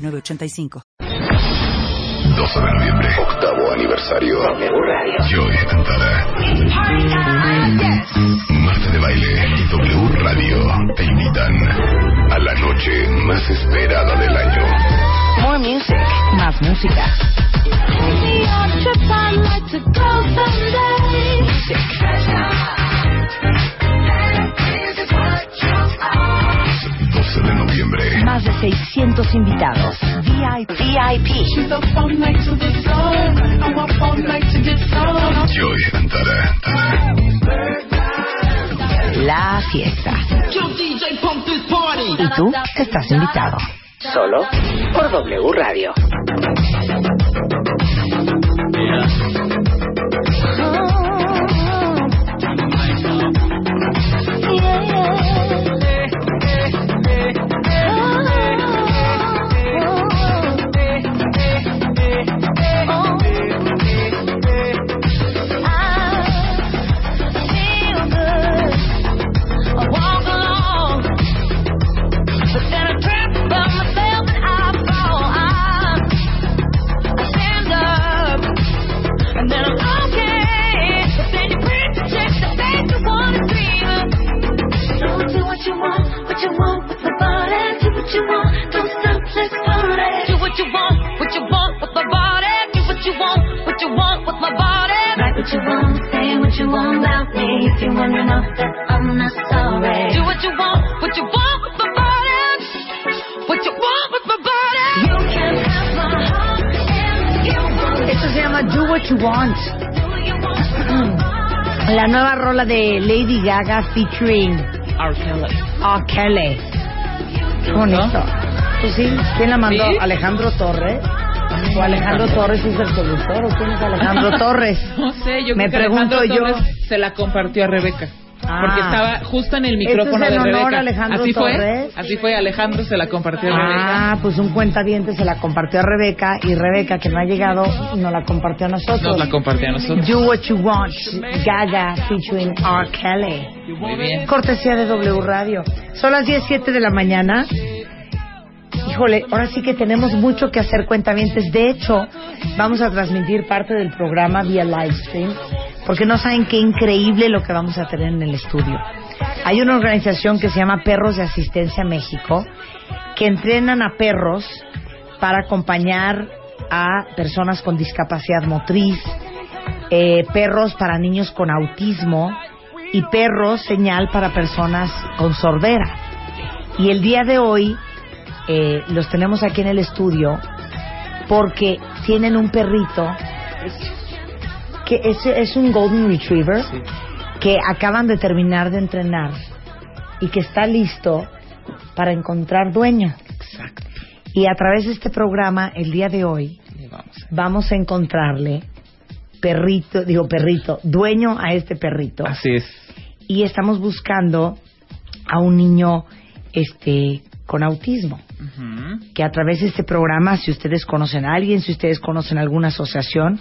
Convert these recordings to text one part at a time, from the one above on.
906985. 12 de noviembre, octavo aniversario. Joy Antara. Marta de Baile y W Radio te invitan a la noche más esperada del año. More music. Más música. Music. 12 de noviembre. Más de 600 invitados. VIP. Joy Antara. La fiesta. Y tú estás invitado. Solo por W Radio. What you want, say what you want about me. If you're wondering off that I'm not sorry. Do what you want, what you want with my body. What you want with my body. You can have my heart if you want. Esto se llama Do What you want? La nueva rola de Lady Gaga featuring R. Kelly. R. Kelly. Bonito. Pues sí, ¿quién la mandó? ¿Sí? ¿Alejandro Torres? ¿O Alejandro Torres es el productor? ¿O quién es Alejandro Torres? No sé, yo Me creo que pregunto Alejandro yo. Torres se la compartió a Rebeca. Ah. Porque estaba justo en el Esto micrófono es en de honor Rebeca. a Alejandro así Torres. fue, así fue, Alejandro se la compartió a Rebeca. Ah, pues un cuentaviente se la compartió a Rebeca y Rebeca, que no ha llegado, nos la compartió a nosotros. Nos la compartió a nosotros. Do What You Want, Gaga featuring R. Kelly. Muy bien. Cortesía de W Radio. Son las 17 de la mañana. Híjole, ahora sí que tenemos mucho que hacer cuentavientes. De hecho, vamos a transmitir parte del programa vía live stream, porque no saben qué increíble lo que vamos a tener en el estudio. Hay una organización que se llama Perros de Asistencia México, que entrenan a perros para acompañar a personas con discapacidad motriz, eh, perros para niños con autismo y perros señal para personas con sordera. Y el día de hoy eh, los tenemos aquí en el estudio porque tienen un perrito que es, es un Golden Retriever que acaban de terminar de entrenar y que está listo para encontrar dueño. Exacto. Y a través de este programa, el día de hoy, vamos. vamos a encontrarle perrito, digo perrito, dueño a este perrito. Así es. Y estamos buscando a un niño este con autismo, que a través de este programa, si ustedes conocen a alguien, si ustedes conocen alguna asociación,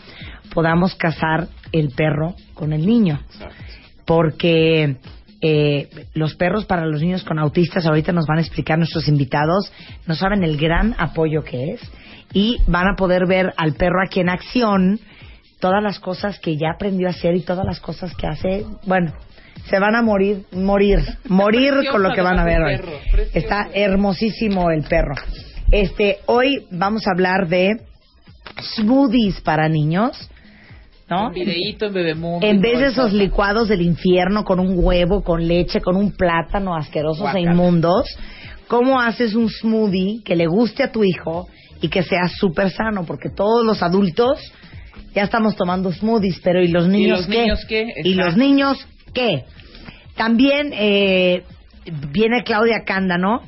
podamos casar el perro con el niño. Porque eh, los perros para los niños con autistas, ahorita nos van a explicar nuestros invitados, no saben el gran apoyo que es y van a poder ver al perro aquí en acción, todas las cosas que ya aprendió a hacer y todas las cosas que hace, bueno, se van a morir, morir, morir con lo que van a ver hoy. Está hermosísimo el perro. Este, hoy vamos a hablar de smoothies para niños, ¿no? Videíto en Bebemundo. En vez de esos licuados del infierno con un huevo, con leche, con un plátano asquerosos e inmundos, ¿cómo haces un smoothie que le guste a tu hijo y que sea súper sano? Porque todos los adultos ya estamos tomando smoothies, pero ¿y los niños los qué? niños qué? ¿Y los niños qué? También eh, viene Claudia Cándano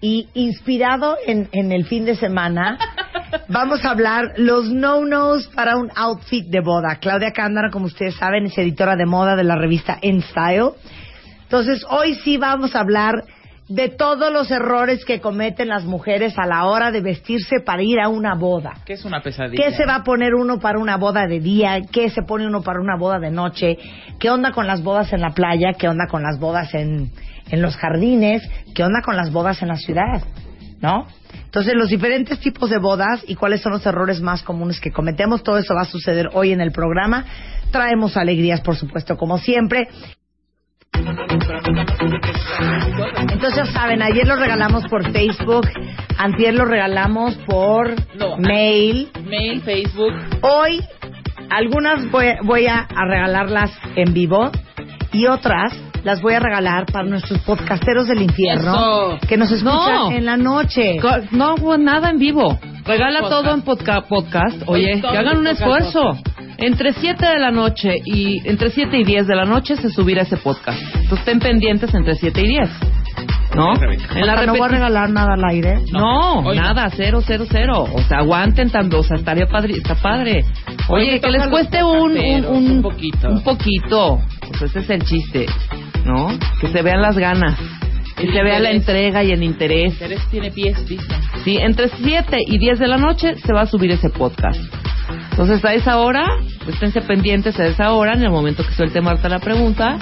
Y inspirado en, en el fin de semana, vamos a hablar los no-nos para un outfit de boda. Claudia Cándara, como ustedes saben, es editora de moda de la revista En Style. Entonces, hoy sí vamos a hablar de todos los errores que cometen las mujeres a la hora de vestirse para ir a una boda. Que es una pesadilla. ¿Qué se va a poner uno para una boda de día? ¿Qué se pone uno para una boda de noche? ¿Qué onda con las bodas en la playa? ¿Qué onda con las bodas en, en los jardines? ¿Qué onda con las bodas en la ciudad? ¿No? Entonces, los diferentes tipos de bodas y cuáles son los errores más comunes que cometemos, todo eso va a suceder hoy en el programa. Traemos alegrías, por supuesto, como siempre. Entonces, ya saben, ayer lo regalamos por Facebook, antier lo regalamos por No, mail. Mail, Facebook. Hoy, algunas voy, voy a, a regalarlas en vivo y otras las voy a regalar para nuestros podcasteros del infierno Eso. que nos escuchan No. en la noche. Co- No hago nada en vivo. Regala Podcast. todo en podca- podcast. Oye, que hagan un podcast. esfuerzo. Entre 7 de la noche y entre 7 y 10 de la noche se subirá ese podcast. Entonces estén pendientes entre 7 y 10. ¿No? En la no voy a regalar nada al aire. No, nada, cero, cero, cero. O sea, aguanten tanto, o sea, estaría padre, está padre. Oye, que les cueste un, un, un, un poquito. Un poquito. Pues ese es el chiste, ¿no? Que se vean las ganas. Que El se vea la entrega y el interés. Interés tiene pies, dicen. Sí, entre 7 y 10 de la noche se va a subir ese podcast. Entonces, a esa hora, esténse pendientes a esa hora, en el momento que suelte Marta la pregunta,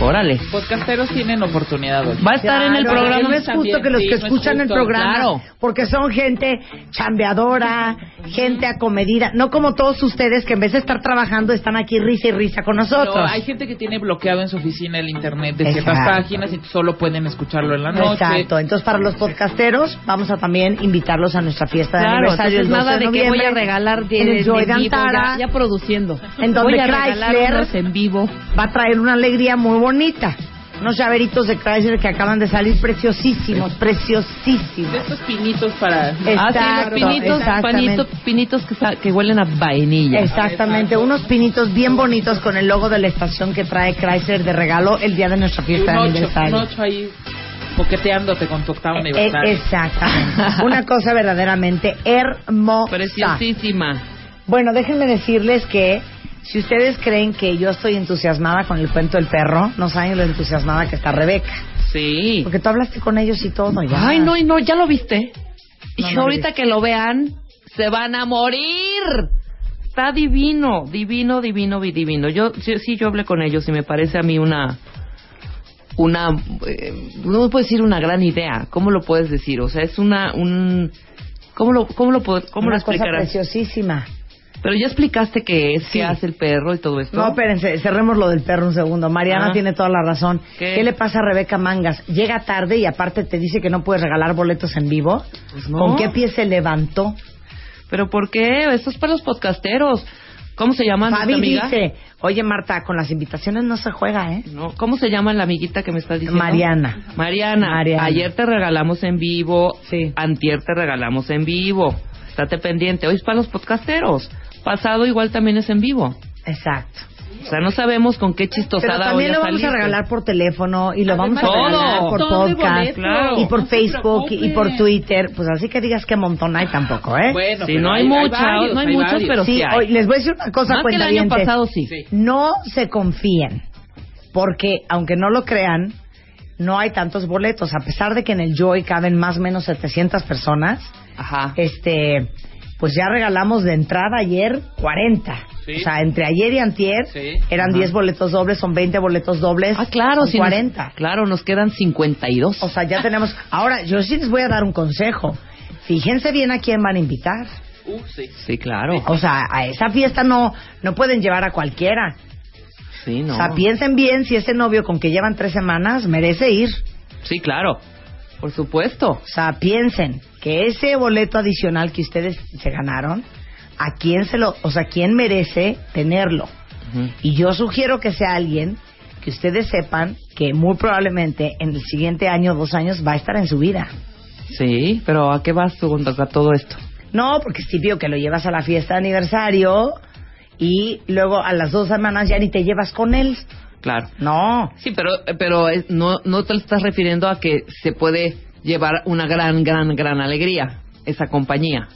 órale. Podcasteros tienen oportunidad hoy. Va a estar en el programa. No es justo que los sí, que no es escuchan el programa, claro. porque son gente chambeadora, gente acomedida, no como todos ustedes que en vez de estar trabajando están aquí risa y risa con nosotros. Pero hay gente que tiene bloqueado en su oficina el internet de ciertas Exacto. páginas y solo pueden escucharlo en la noche. Exacto, entonces para los podcasteros vamos a también invitarlos a nuestra fiesta de Claro, aniversario entonces el 12 nada de de que voy a regalar de, en Joy vivo, Antara, ya, ya produciendo. En donde voy a Chrysler- en vivo. va a traer una alegría muy bonita. Unos llaveritos de Chrysler que acaban de salir preciosísimos, preciosísimos. Estos pinitos para... Ah, sí, los Exacto, pinitos, panitos- pinitos que, que huelen a vainilla. Exactamente, unos pinitos bien bonitos con el logo de la estación que trae Chrysler de regalo el día de nuestra fiesta de aniversario. ocho ahí poqueteándote con tu octavo Eh, aniversario. exactamente. Una cosa verdaderamente hermosa. Preciosísima. Bueno, déjenme decirles que si ustedes creen que yo estoy entusiasmada con el cuento del perro, no saben lo entusiasmada que está Rebeca. Sí. Porque tú hablaste con ellos y todo. Ya. Ay, no, y no, ¿ya lo viste? No, y no ahorita que lo vean, se van a morir. Está divino, divino, divino, vi- divino. Yo sí, sí, yo hablé con ellos y me parece a mí una una eh, no puedo decir una gran idea. ¿Cómo lo puedes decir? O sea, es una un ¿Cómo lo cómo lo cómo Una lo cosa explicarás? preciosísima. Pero ya explicaste qué es, Sí. qué hace el perro y todo esto. No, espérense, cerremos lo del perro un segundo. Mariana Ah. tiene toda la razón. ¿Qué? le pasa a Rebeca Mangas? Llega tarde y aparte te dice que no puedes regalar boletos en vivo. Pues no. ¿Con qué pie se levantó? Pero ¿por qué? Esto es para los podcasteros. ¿Cómo se llama nuestra Fabi amiga? dice, oye Marta, con las invitaciones no se juega, ¿eh? No, ¿Cómo se llama la amiguita que me estás diciendo? Mariana. Mariana. Mariana. Ayer te regalamos en vivo. Sí. Antier te regalamos en vivo. Estate pendiente. Hoy es para los podcasteros. Pasado igual también es en vivo. Exacto. O sea, no sabemos con qué Pero chistosada también hoy lo vamos a regalar por teléfono y lo vamos a Todo. regalar por Montón de podcast claro. y por no Facebook y por Twitter. Pues así que digas que montón hay tampoco, ¿eh? Bueno, Sí, pero no hay mucha, varios, no hay muchos, varios. pero sí, sí hay. hoy les voy a decir una cosa, Más que el año pasado, sí. Sí. No se confíen, porque aunque no lo crean, no hay tantos boletos. A pesar de que en el Joy caben más o menos 700 personas, Ajá. este, pues ya regalamos de entrada ayer 40. Sí. O sea, entre ayer y antier Sí. eran Ajá. 10 boletos dobles, son 20 boletos dobles. Ah, claro, son sí. nos- 40. claro, nos quedan 52. O sea, ya tenemos. Ahora, yo sí les voy a dar un consejo. Fíjense bien a quién van a invitar. Uh, sí. sí, claro. O sea, a esa fiesta no, no pueden llevar a cualquiera. Sí, no. O sea, piensen bien si ese novio con que llevan tres semanas merece ir. Sí, claro. Por supuesto. O sea, piensen que ese boleto adicional que ustedes se ganaron, ¿a quién se lo, o sea, quién merece tenerlo? Y yo sugiero que sea alguien que ustedes sepan que muy probablemente en el siguiente año, dos años, va a estar en su vida. Sí, pero ¿a qué vas tú con a todo esto? No, porque es típico que lo llevas a la fiesta de aniversario y luego a las dos semanas ya ni te llevas con él. Claro. No. Sí, pero, pero eh, no, no te estás refiriendo a que se puede llevar una gran, gran, gran alegría, esa compañía.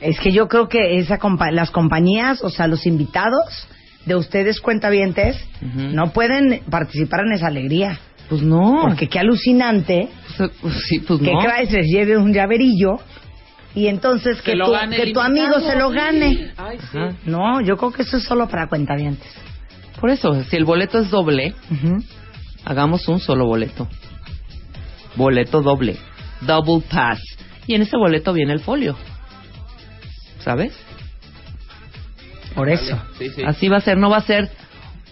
Es que yo creo que esa compa- las compañías, o sea, los invitados de ustedes cuentavientes, no pueden participar en esa alegría. Pues no. Porque qué alucinante Pues, pues, sí, pues que no. Chrysler lleve un llaverillo y entonces que, lo tu, que tu amigo se lo gane. Ay, sí. Ajá. No, yo creo que eso es solo para cuentavientes. Por eso, si el boleto es doble, hagamos un solo boleto. Boleto doble. Double pass. Y en ese boleto viene el folio. ¿Sabes? Por eso. Sí, sí. Así va a ser, no va a ser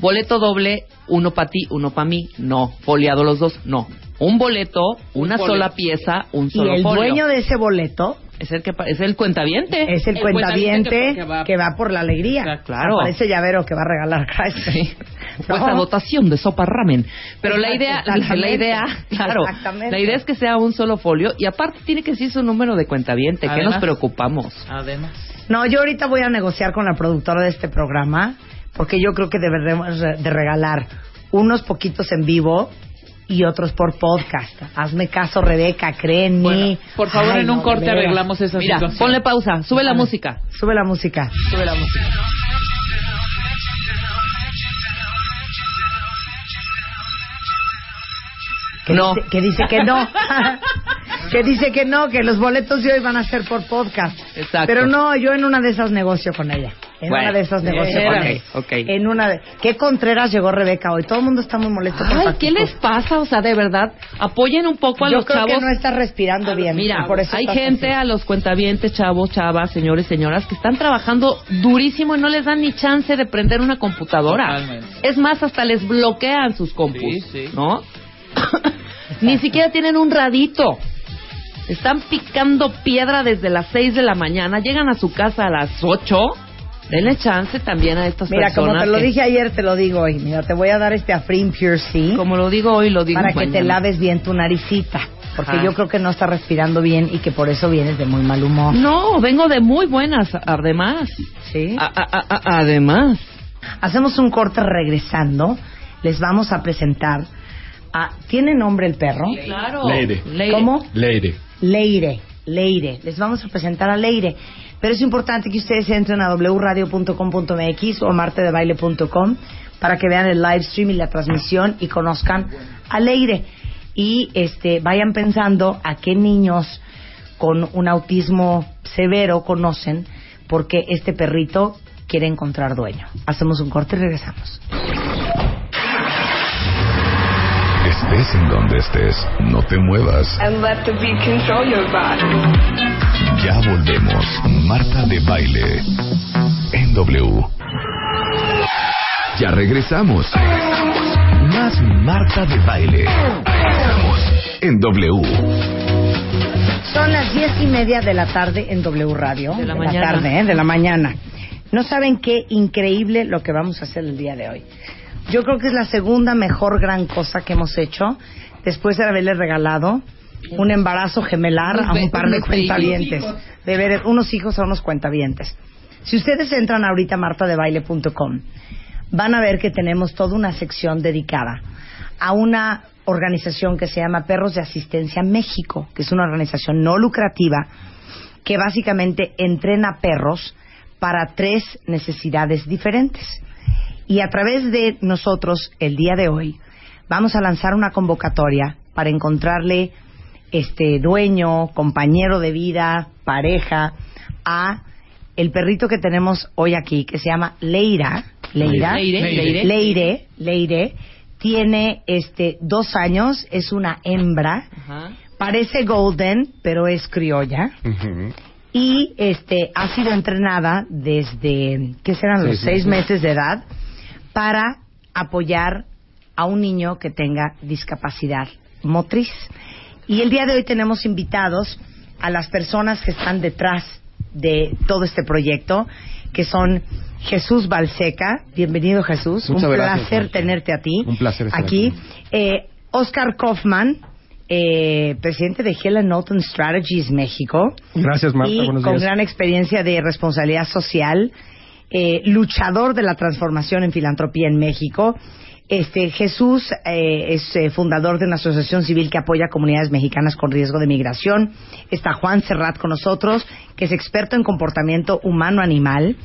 boleto doble, uno para ti, uno para mí. No, foliado los dos, no. Un boleto, una sola pieza, un Y solo el folio. dueño de ese boleto es el que es el cuentaviente. es el, El cuentaviente cuentaviente que, que va... va- por la alegría. Claro. Parece llavero que va a regalar. Sí. Esa dotación de sopa ramen. Pero la idea, la, idea, claro, Exactamente. la idea es que sea un solo folio y aparte tiene que ser su número de cuentaviente. ¿Qué nos Además. preocupamos? Además. No, yo ahorita voy a negociar con la productora de este programa porque yo creo que deberemos re- de regalar unos poquitos en vivo y otros por podcast. Hazme caso, Rebeca, Bueno, mí. por favor, Ay, en un no, corte arreglamos esa Mira, situación. ponle pausa, sube la música. Sube la música. Sube la música. Que No. Dice, que dice que no. que dice que no, que los boletos de hoy van a ser por podcast. Exacto. Pero no, yo en una de esas negocio con ella. En Bueno, una de esas negocio eh, con ella. ok. En una de... ¿Qué Contreras llegó Rebeca hoy? Todo el mundo está muy molesto Ay. ¿qué les pasa? O sea, de verdad, apoyen un poco a Yo los creo chavos. que no estás respirando bien. Mira, por eso hay gente así. a los cuentavientes, chavos, chavas, señores, señoras, que están trabajando durísimo y no les dan ni chance de prender una computadora. Totalmente. Es más, hasta les bloquean sus compus, Sí, sí. ¿no? ni siquiera tienen un radito. Están picando piedra desde las 6 de la mañana, llegan a su casa a las 8. Denle chance también a estas Mira, personas. como te lo que- dije ayer, te lo digo hoy. Mira, te voy a dar este Afrin Pure C Como lo digo hoy, lo digo para que te laves bien tu naricita. Porque Ajá. yo creo que no estás respirando bien y que por eso vienes de muy mal humor. No, vengo de muy buenas, además. ¿Sí? A- a- a- a- además. Hacemos un corte regresando. Les vamos a presentar a... ¿Tiene nombre el perro? Claro. Leire. ¿Cómo? Leire. Leire. Leire. Les vamos a presentar a Leire. Pero es importante que ustedes entren a wradio.com.mx o martedebaile.com para que vean el live stream y la transmisión y conozcan a Leire. Y este vayan pensando a qué niños con un autismo severo conocen porque este perrito quiere encontrar dueño. Hacemos un corte y regresamos. Estés en donde estés, no te muevas. and let the beat control your body. Ya volvemos. Marta de baile. En W. Ya regresamos. Más Marta de baile. En W. Son las diez y media de la tarde en W Radio. De la mañana. tarde, ¿eh? De la mañana. No saben qué increíble lo que vamos a hacer el día de hoy. Yo creo que es la segunda mejor gran cosa que hemos hecho después de haberle regalado un embarazo gemelar Unos a un par de cuentavientes. De ver unos hijos a unos cuentavientes. Si ustedes entran ahorita a martadebaile.com, van a ver que tenemos toda una sección dedicada a una organización que se llama Perros de Asistencia México, que es una organización no lucrativa que básicamente entrena perros para tres necesidades diferentes. Y a través de nosotros, el día de hoy, vamos a lanzar una convocatoria para encontrarle este dueño, compañero de vida, pareja a el perrito que tenemos hoy aquí, que se llama Leira. Leira. Leire, Leire. Leire. Leire. Tiene este dos años, es una hembra, Ajá. parece golden, pero es criolla y este ha sido entrenada desde qué serán los Seis seis meses. meses de edad para apoyar a un niño que tenga discapacidad motriz y el día de hoy tenemos invitados a las personas que están detrás de todo este proyecto que son Jesús Balseca bienvenido Jesús Muchas un gracias, placer tenerte a ti Un placer estar aquí aquí. Eh, Oscar Kaufman eh, presidente de Helen Norton Strategies México Gracias, Marta. y Buenos con días. gran experiencia de responsabilidad social, eh, luchador de la transformación en filantropía en México, Este Jesús eh, es eh, fundador de una asociación civil que apoya a comunidades mexicanas con riesgo de migración. Está Juan Serrat con nosotros, que es experto en comportamiento humano-animal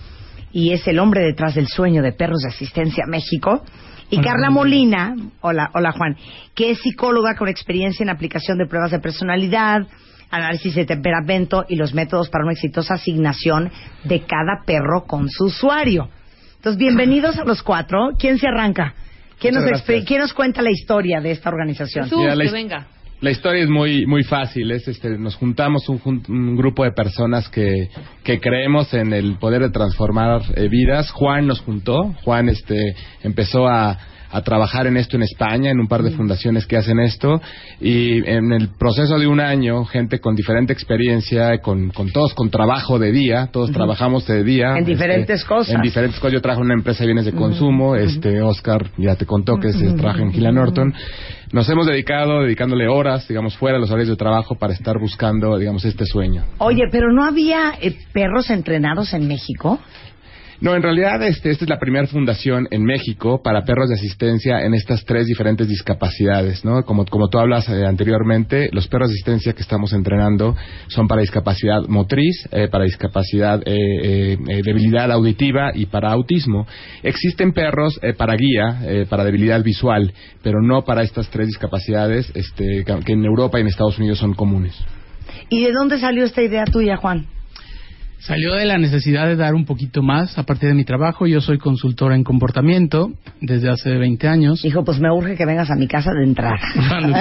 y es el hombre detrás del sueño de Perros de Asistencia México. Y Hola, Carla. Molina, hola, hola Juan, que es psicóloga con experiencia en aplicación de pruebas de personalidad, análisis de temperamento y los métodos para una exitosa asignación de cada perro con su usuario. Entonces, bienvenidos a los cuatro. ¿Quién se arranca? ¿Quién nos. ¿Quién nos cuenta la historia de esta organización? Jesús, Mira, la que his- venga. La historia es muy muy fácil. Es este, nos juntamos un, un grupo de personas que, que creemos en el poder de transformar eh, vidas. Juan nos juntó. Juan este empezó a, a trabajar en esto en España, en un par de fundaciones que hacen esto. Y en el proceso de un año, gente con diferente experiencia, con, con todos con trabajo de día, todos trabajamos de día. En este, diferentes cosas. En diferentes cosas. Yo trabajo en una empresa de bienes de consumo. Este Oscar ya te contó que se trabaja en Gila Norton. Nos hemos dedicado, dedicándole horas, digamos, fuera de los horarios de trabajo para estar buscando, digamos, este sueño. Oye, pero ¿no había eh, perros entrenados en México? No, en realidad este, esta es la primera fundación en México para perros de asistencia en estas tres diferentes discapacidades, ¿no? Como, como tú hablas eh, anteriormente, los perros de asistencia que estamos entrenando son para discapacidad motriz, eh, para discapacidad, eh, eh, debilidad auditiva y para autismo. Existen perros para guía, para debilidad visual, pero no para estas tres discapacidades este, que en Europa y en Estados Unidos son comunes. ¿Y de dónde salió esta idea tuya, Juan? Salió de la necesidad de dar un poquito más a partir de mi trabajo. Yo soy consultora en comportamiento desde hace 20 años. Dijo, pues me urge que vengas a mi casa de entrada. Cuando.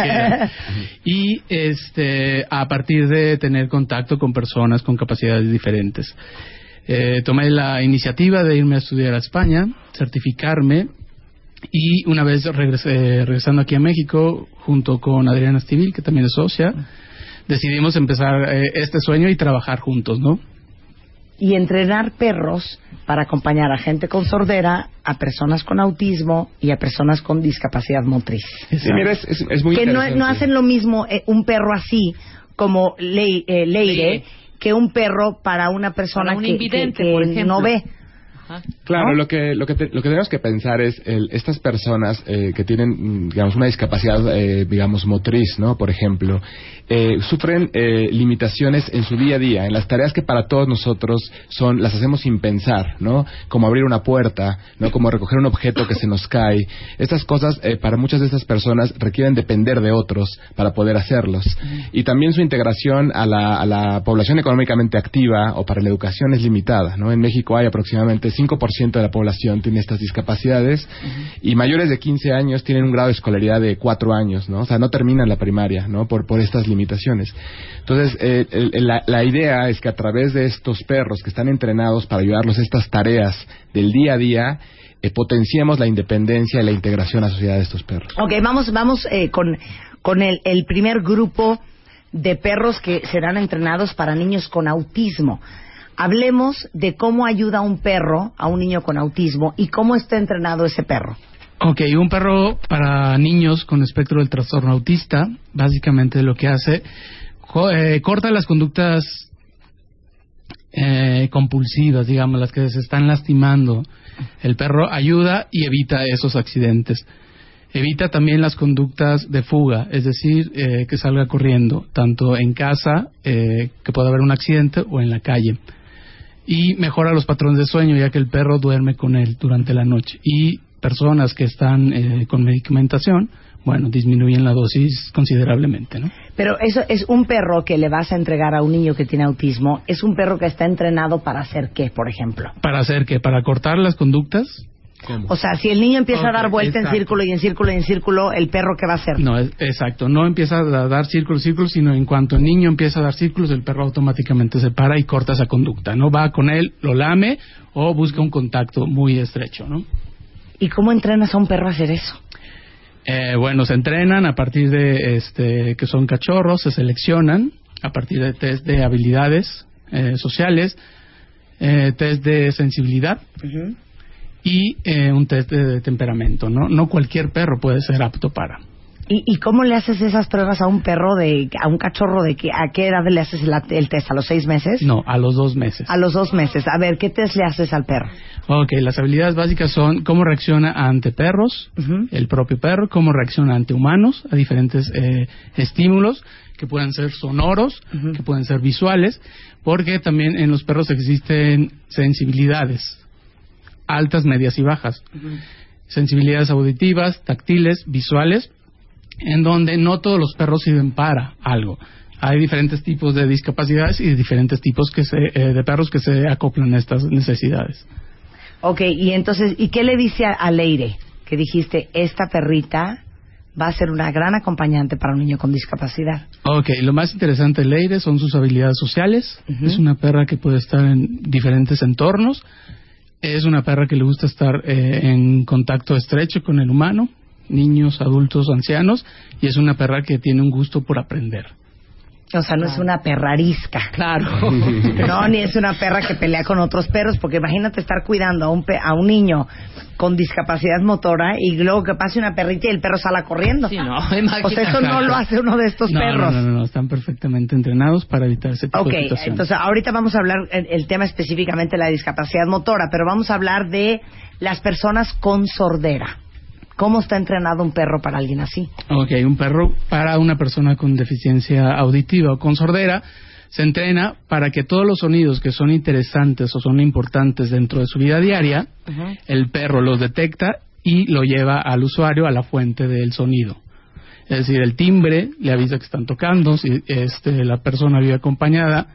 Y este, a partir de tener contacto con personas con capacidades diferentes. Eh, tomé la iniciativa de irme a estudiar a España, certificarme y una vez regresé- regresando aquí a México, junto con Adriana Estivil, que también es socia, decidimos empezar eh, este sueño y trabajar juntos, ¿no? Y entrenar perros para acompañar a gente con sordera, a personas con autismo y a personas con discapacidad motriz. Sí, mira, es, es- es muy que no, hacen lo mismo eh, un perro así como Lei- eh, Leire que un perro para una persona Para un que, invidente, que- que por ejemplo. no ve. Ajá. Claro, ¿no? lo que lo que te- lo que tenemos que pensar es el- estas personas eh, que tienen digamos una discapacidad eh, digamos motriz, ¿no? Por ejemplo, eh, sufren eh, limitaciones en su día a día, en las tareas que para todos nosotros son las hacemos sin pensar, ¿no? Como abrir una puerta, ¿no? Como recoger un objeto que se nos cae. Estas cosas eh, para muchas de estas personas requieren depender de otros para poder hacerlos. Y también su integración a la, a la población económicamente activa o para la educación es limitada, ¿no? En México hay aproximadamente 5% de la población tiene estas discapacidades y mayores de 15 años tienen un grado de escolaridad de 4 años, ¿no? O sea, no terminan la primaria, ¿no? Por, por estas limitaciones. Entonces, eh, el- la, la idea es que a través de estos perros que están entrenados para ayudarlos a estas tareas del día a día, eh, potenciemos la independencia y la integración a la sociedad de estos perros. Ok, vamos, vamos eh, con, con el, el primer grupo de perros que serán entrenados para niños con autismo. Hablemos de cómo ayuda un perro a un niño con autismo y cómo está entrenado ese perro. Ok, un perro para niños con espectro del trastorno autista, básicamente lo que hace, eh, corta las conductas eh, compulsivas, digamos, las que se están lastimando. El perro ayuda y evita esos accidentes. Evita también las conductas de fuga, es decir, eh, que salga corriendo, tanto en casa, eh, que pueda haber un accidente, o en la calle. Y mejora los patrones de sueño, ya que el perro duerme con él durante la noche. Y personas que están eh, con medicamentación, bueno, disminuyen la dosis considerablemente, ¿no? Pero eso es un perro que le vas a entregar a un niño que tiene autismo. Es un perro que está entrenado para hacer qué, por ejemplo. ¿Para hacer qué? ¿Para cortar las conductas? O sea, si el niño empieza a dar vuelta en círculo y en círculo y en círculo, ¿el perro qué va a hacer? No, es- exacto. No empieza a dar círculos, círculos, sino en cuanto el niño empieza a dar círculos, el perro automáticamente se para y corta esa conducta. No va con él, lo lame o busca un contacto muy estrecho, ¿no? ¿Y cómo entrenas a un perro a hacer eso? Eh, bueno, se entrenan a partir de este, que son cachorros, se seleccionan a partir de test de habilidades eh, sociales, eh, test de sensibilidad y eh, un test de, temperamento, ¿no? No cualquier perro puede ser apto para. ¿Y, ¿Y cómo le haces esas pruebas a un perro, de a un cachorro de que a qué edad le haces el, el test? ¿A los seis meses? No, a los dos meses. A los dos meses. A ver, ¿qué test le haces al perro? Ok, las habilidades básicas son cómo reacciona ante perros, el propio perro, cómo reacciona ante humanos, a diferentes eh, estímulos que pueden ser sonoros, que pueden ser visuales, porque también en los perros existen sensibilidades altas, medias y bajas. Sensibilidades auditivas, táctiles, visuales, en donde no todos los perros sirven para algo. Hay diferentes tipos de discapacidades y diferentes tipos que se, eh, de perros que se acoplan a estas necesidades. Ok, y entonces, ¿y qué le dice a, a Leire? Que dijiste, esta perrita va a ser una gran acompañante para un niño con discapacidad. Ok, lo más interesante de Leire son sus habilidades sociales. Es una perra que puede estar en diferentes entornos. Es una perra que le gusta estar eh, en contacto estrecho con el humano, niños, adultos, ancianos. Y es una perra que tiene un gusto por aprender. O sea, no es una perra arisca. Claro. No, ni es una perra que pelea con otros perros, porque imagínate estar cuidando a un, pe- a un niño con discapacidad motora y luego que pase una perrita y el perro sala corriendo. Sí, no, o sea, imagínate. eso no lo hace uno de estos no, perros. No, no, no, están perfectamente entrenados para evitar ese tipo Ok, de situaciones. entonces ahorita vamos a hablar el, el tema específicamente de la discapacidad motora, pero vamos a hablar de las personas con sordera. ¿Cómo está entrenado un perro para alguien así? Ok, un perro para una persona con deficiencia auditiva o con sordera se entrena para que todos los sonidos que son interesantes o son importantes dentro de su vida diaria, el perro los detecta y lo lleva al usuario a la fuente del sonido. Es decir, el timbre le avisa que están tocando, si este, la persona vive acompañada,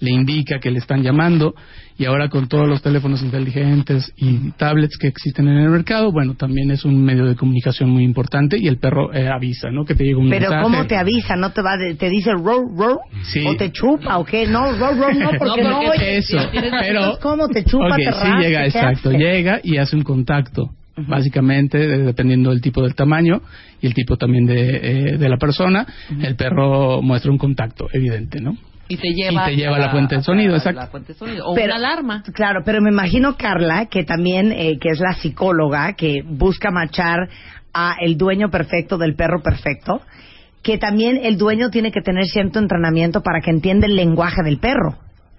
le indica que le están llamando y ahora con todos los teléfonos inteligentes y tablets que existen en el mercado, bueno, también es un medio de comunicación muy importante y el perro eh, avisa, ¿no? Que te llega un Pero mensaje. ¿cómo te avisa? ¿No te va de- te dice row, row? Sí. ¿O te chupa o qué? No, row, row, no, porque No, no, porque oye. Eso, pero... ¿Cómo te chupa, Ok, te sí llega, exacto, hace? llega y hace un contacto. Básicamente, dependiendo del tipo del tamaño y el tipo también de, eh, de la persona, el perro muestra un contacto evidente, ¿no? Y te lleva, Y te lleva a la fuente del sonido, exacto. La fuente del sonido. O Pero- una alarma. Claro, pero me imagino Carla, que también, eh, que es la psicóloga, que busca machar a el dueño perfecto del perro perfecto, que también el dueño tiene que tener cierto entrenamiento para que entienda el lenguaje del perro.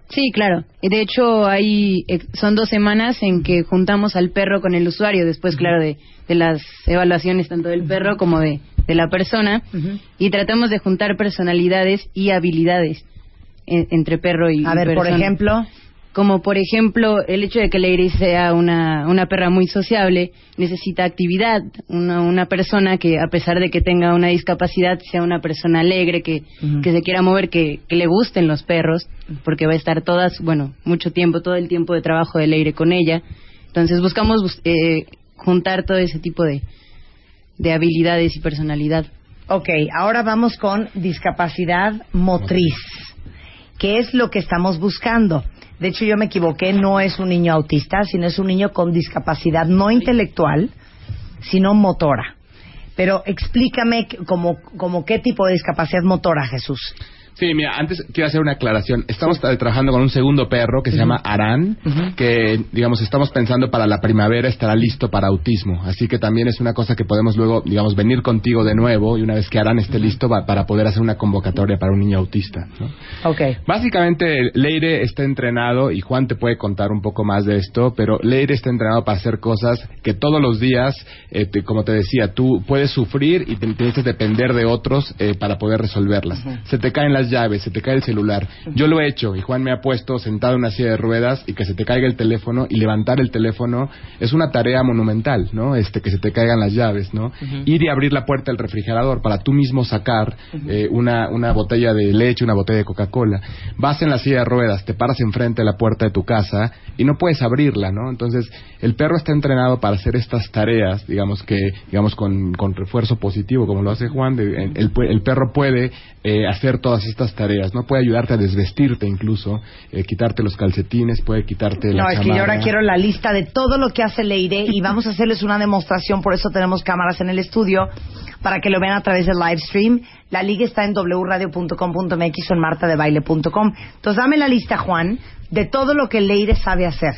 Sí, claro. Y De hecho, hay, eh, son dos semanas en que juntamos al perro con el usuario, después, claro, de, de las evaluaciones tanto del perro como de, de la persona, y tratamos de juntar personalidades y habilidades en- entre perro y A ver, por ejemplo, Como por ejemplo, el hecho de que Leire sea una, una perra muy sociable, necesita actividad. Una, una persona que, a pesar de que tenga una discapacidad, sea una persona alegre, que, que se quiera mover, que, que le gusten los perros, porque va a estar todas, bueno, mucho tiempo, todo el tiempo de trabajo de Leire con ella. Entonces buscamos bus- eh, juntar todo ese tipo de, de habilidades y personalidad. ok, ahora vamos con discapacidad motriz. ¿Qué es lo que estamos buscando? De hecho, yo me equivoqué, no es un niño autista, sino es un niño con discapacidad no intelectual, sino motora. Pero explícame como, como qué tipo de discapacidad motora, Jesús. Sí, mira, antes quiero hacer una aclaración. Estamos trabajando con un segundo perro que se llama Arán, que, digamos, estamos pensando para la primavera estará listo para autismo. Así que también es una cosa que podemos luego, digamos, venir contigo de nuevo y una vez que Arán esté listo va- para poder hacer una convocatoria para un niño autista. ¿no? Ok. Básicamente, Leire está entrenado, y Juan te puede contar un poco más de esto, pero Leire está entrenado para hacer cosas que todos los días, eh, te- como te decía, tú puedes sufrir y te, tienes que depender de otros eh, para poder resolverlas. Se te caen las llaves, se te cae el celular. Yo lo he hecho, y Juan me ha puesto sentado en una silla de ruedas y que se te caiga el teléfono y levantar el teléfono es una tarea monumental, ¿no? Este, que se te caigan las llaves, ¿no? Ir y abrir la puerta del refrigerador para tú mismo sacar eh, una, una botella de leche, una botella de Coca-Cola. Vas en la silla de ruedas, te paras enfrente de la puerta de tu casa y no puedes abrirla, ¿no? Entonces, el perro está entrenado para hacer estas tareas, digamos que, digamos, con, con refuerzo positivo, como lo hace Juan, de- el, el, el perro puede eh, hacer todas estas tareas, ¿no? Puede ayudarte a desvestirte incluso, eh, quitarte los calcetines, puede quitarte la No, es que yo ahora quiero la lista de todo lo que hace Leire y vamos a hacerles una demostración, por eso tenemos cámaras en el estudio, para que lo vean a través del live stream. La liga está en wradio.com.mx o en martadebaile.com. Entonces dame la lista, Juan, de todo lo que Leire sabe hacer.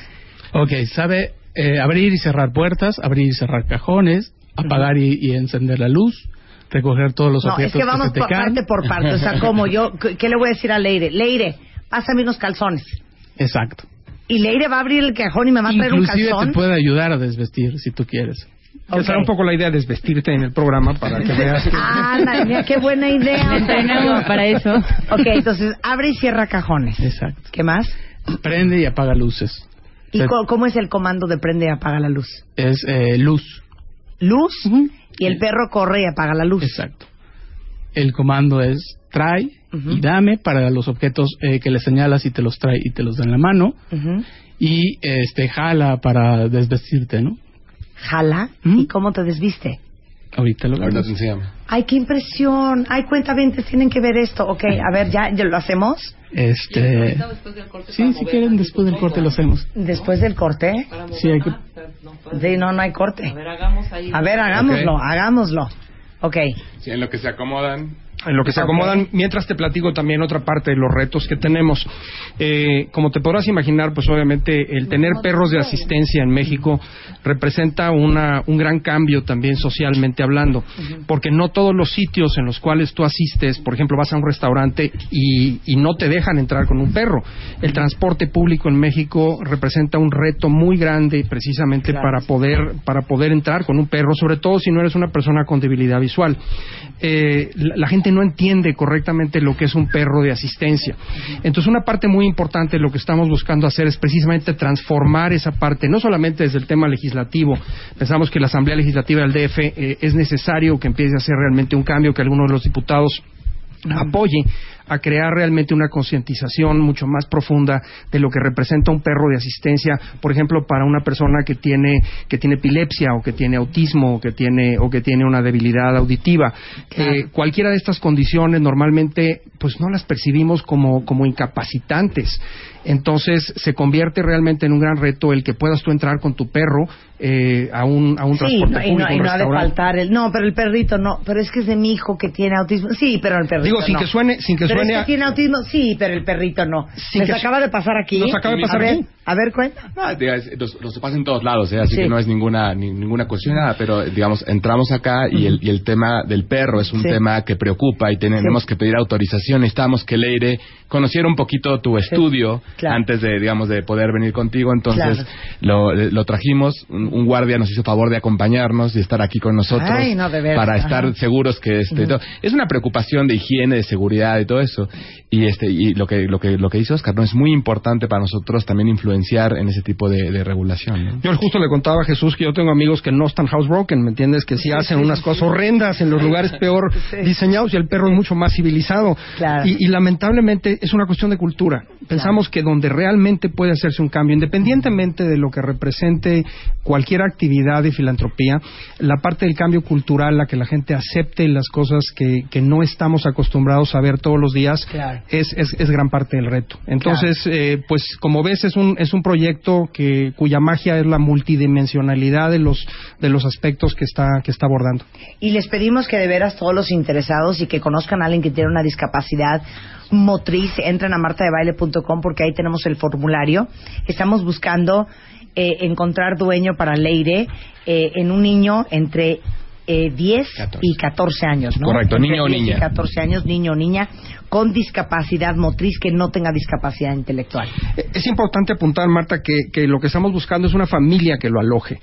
Ok, sabe eh, abrir y cerrar puertas, abrir y cerrar cajones, apagar y, y encender la luz, recoger todos los No, objetos es que vamos se te por caen. parte por parte. O sea, como yo, ¿qué le voy a decir a Leire? Leire, pásame unos calzones. Exacto. Y Leire va a abrir el cajón y me va a traer un Inclusive calzón. te puede ayudar a desvestir si tú quieres. Ok. Esa era un poco la idea de desvestirte en el programa para que veas que... Ah, mira qué buena idea. Entrenamos para eso. Ok, entonces abre y cierra cajones. Exacto. ¿Qué más? Prende y apaga luces. ¿Y Se- co- cómo es el comando de prende y apaga la luz? Es eh, luz. Luz y el perro corre y apaga la luz. Exacto. El comando es trae y dame para los objetos eh, que le señalas y te los trae y te los da en la mano. Y este jala para desvestirte, ¿no? Jala. ¿Mm? ¿Y cómo te desviste? Ahorita lo Ahorita te enseñamos. Ay, qué impresión. Ay, cuenta tienen que ver esto. Ok, a ver, ¿ya, ya lo hacemos? Este, sí, si quieren después del corte lo hacemos. Después del corte. Sí, hay que Sí, no, no hay corte. A ver, hagamos ahí. A ver, hagámoslo, hagámoslo. Ok. Sí, en lo que se acomodan. En lo que se acomodan, mientras te platico también otra parte de los retos que tenemos. Eh, como te podrás imaginar, pues obviamente el tener perros de asistencia en México representa una, un gran cambio también socialmente hablando, porque no todos los sitios en los cuales tú asistes, por ejemplo, vas a un restaurante y, y no te dejan entrar con un perro. El transporte público en México representa un reto muy grande precisamente Claro. para poder para poder entrar con un perro, sobre todo si no eres una persona con debilidad visual. Eh, la, la gente no entiende correctamente lo que es un perro de asistencia. Entonces, una parte muy importante de lo que estamos buscando hacer es precisamente transformar esa parte, no solamente desde el tema legislativo. Pensamos que la Asamblea Legislativa del DF eh, es necesario que empiece a hacer realmente un cambio, que algunos de los diputados apoye a crear realmente una concientización mucho más profunda de lo que representa un perro de asistencia, por ejemplo, para una persona que tiene que tiene epilepsia o que tiene autismo o que tiene o que tiene una debilidad auditiva. Eh, cualquiera de estas condiciones normalmente pues no las percibimos como como incapacitantes. Entonces se convierte realmente en un gran reto el que puedas tú entrar con tu perro eh, a un a un Sí, transporte no, y público, no, y no ha de faltar el... No, pero el perrito no. Pero es que es de mi hijo que tiene autismo. Sí, pero el perrito Digo, sin no. que suene sin que pero suene es a- que tiene autismo. Sí, pero el perrito no. Sin ¿Les que- acaba de pasar aquí? Nos acaba de pasar a ver, aquí. A ver, cuenta. No, los, los pasa en todos lados, ¿eh? así Sí. que no es ninguna ni- ninguna cuestión nada, pero digamos, entramos acá y, el, y el tema del perro es un Sí. tema que preocupa y tenemos Sí. que pedir autorización. Necesitamos que Leire conociera un poquito tu estudio claro. antes de, digamos, de poder venir contigo. Entonces Claro. lo, lo trajimos, un, guardia nos hizo favor de acompañarnos y estar aquí con nosotros Ay, no, de veras. para Ajá. estar seguros que este, es una preocupación de higiene, de seguridad y todo eso. Y este y lo que lo que lo que dice Oscar no es muy importante para nosotros también influenciar en ese tipo de, de regulación. ¿no? Yo justo le contaba a Jesús que yo tengo amigos que no están housebroken, ¿me entiendes? Que sí, hacen unas cosas horrendas en los lugares peor diseñados y el perro es mucho más civilizado. Claro. Y, y lamentablemente es una cuestión de cultura. Pensamos que donde realmente puede hacerse un cambio, independientemente de lo que represente cualquier actividad de filantropía, la parte del cambio cultural, la que la gente acepte las cosas que, que no estamos acostumbrados a ver todos los días, Claro. es, es, es gran parte del reto. Entonces, eh, pues como ves, es un, es un proyecto que, cuya magia es la multidimensionalidad de los, de los aspectos que está, que está abordando. Y les pedimos que de veras todos los interesados y que conozcan a alguien que tiene una discapacidad motriz, entren a martadebaile.com porque ahí tenemos el formulario. Estamos buscando eh, encontrar dueño para Leire eh, en un niño entre eh, 10 y 14 años, ¿no? Correcto, Entre niño o 10 y niña. 14 años, niño o niña, con discapacidad motriz que no tenga discapacidad intelectual. Eh, Es importante apuntar, Marta, que, que lo que estamos buscando es una familia que lo aloje,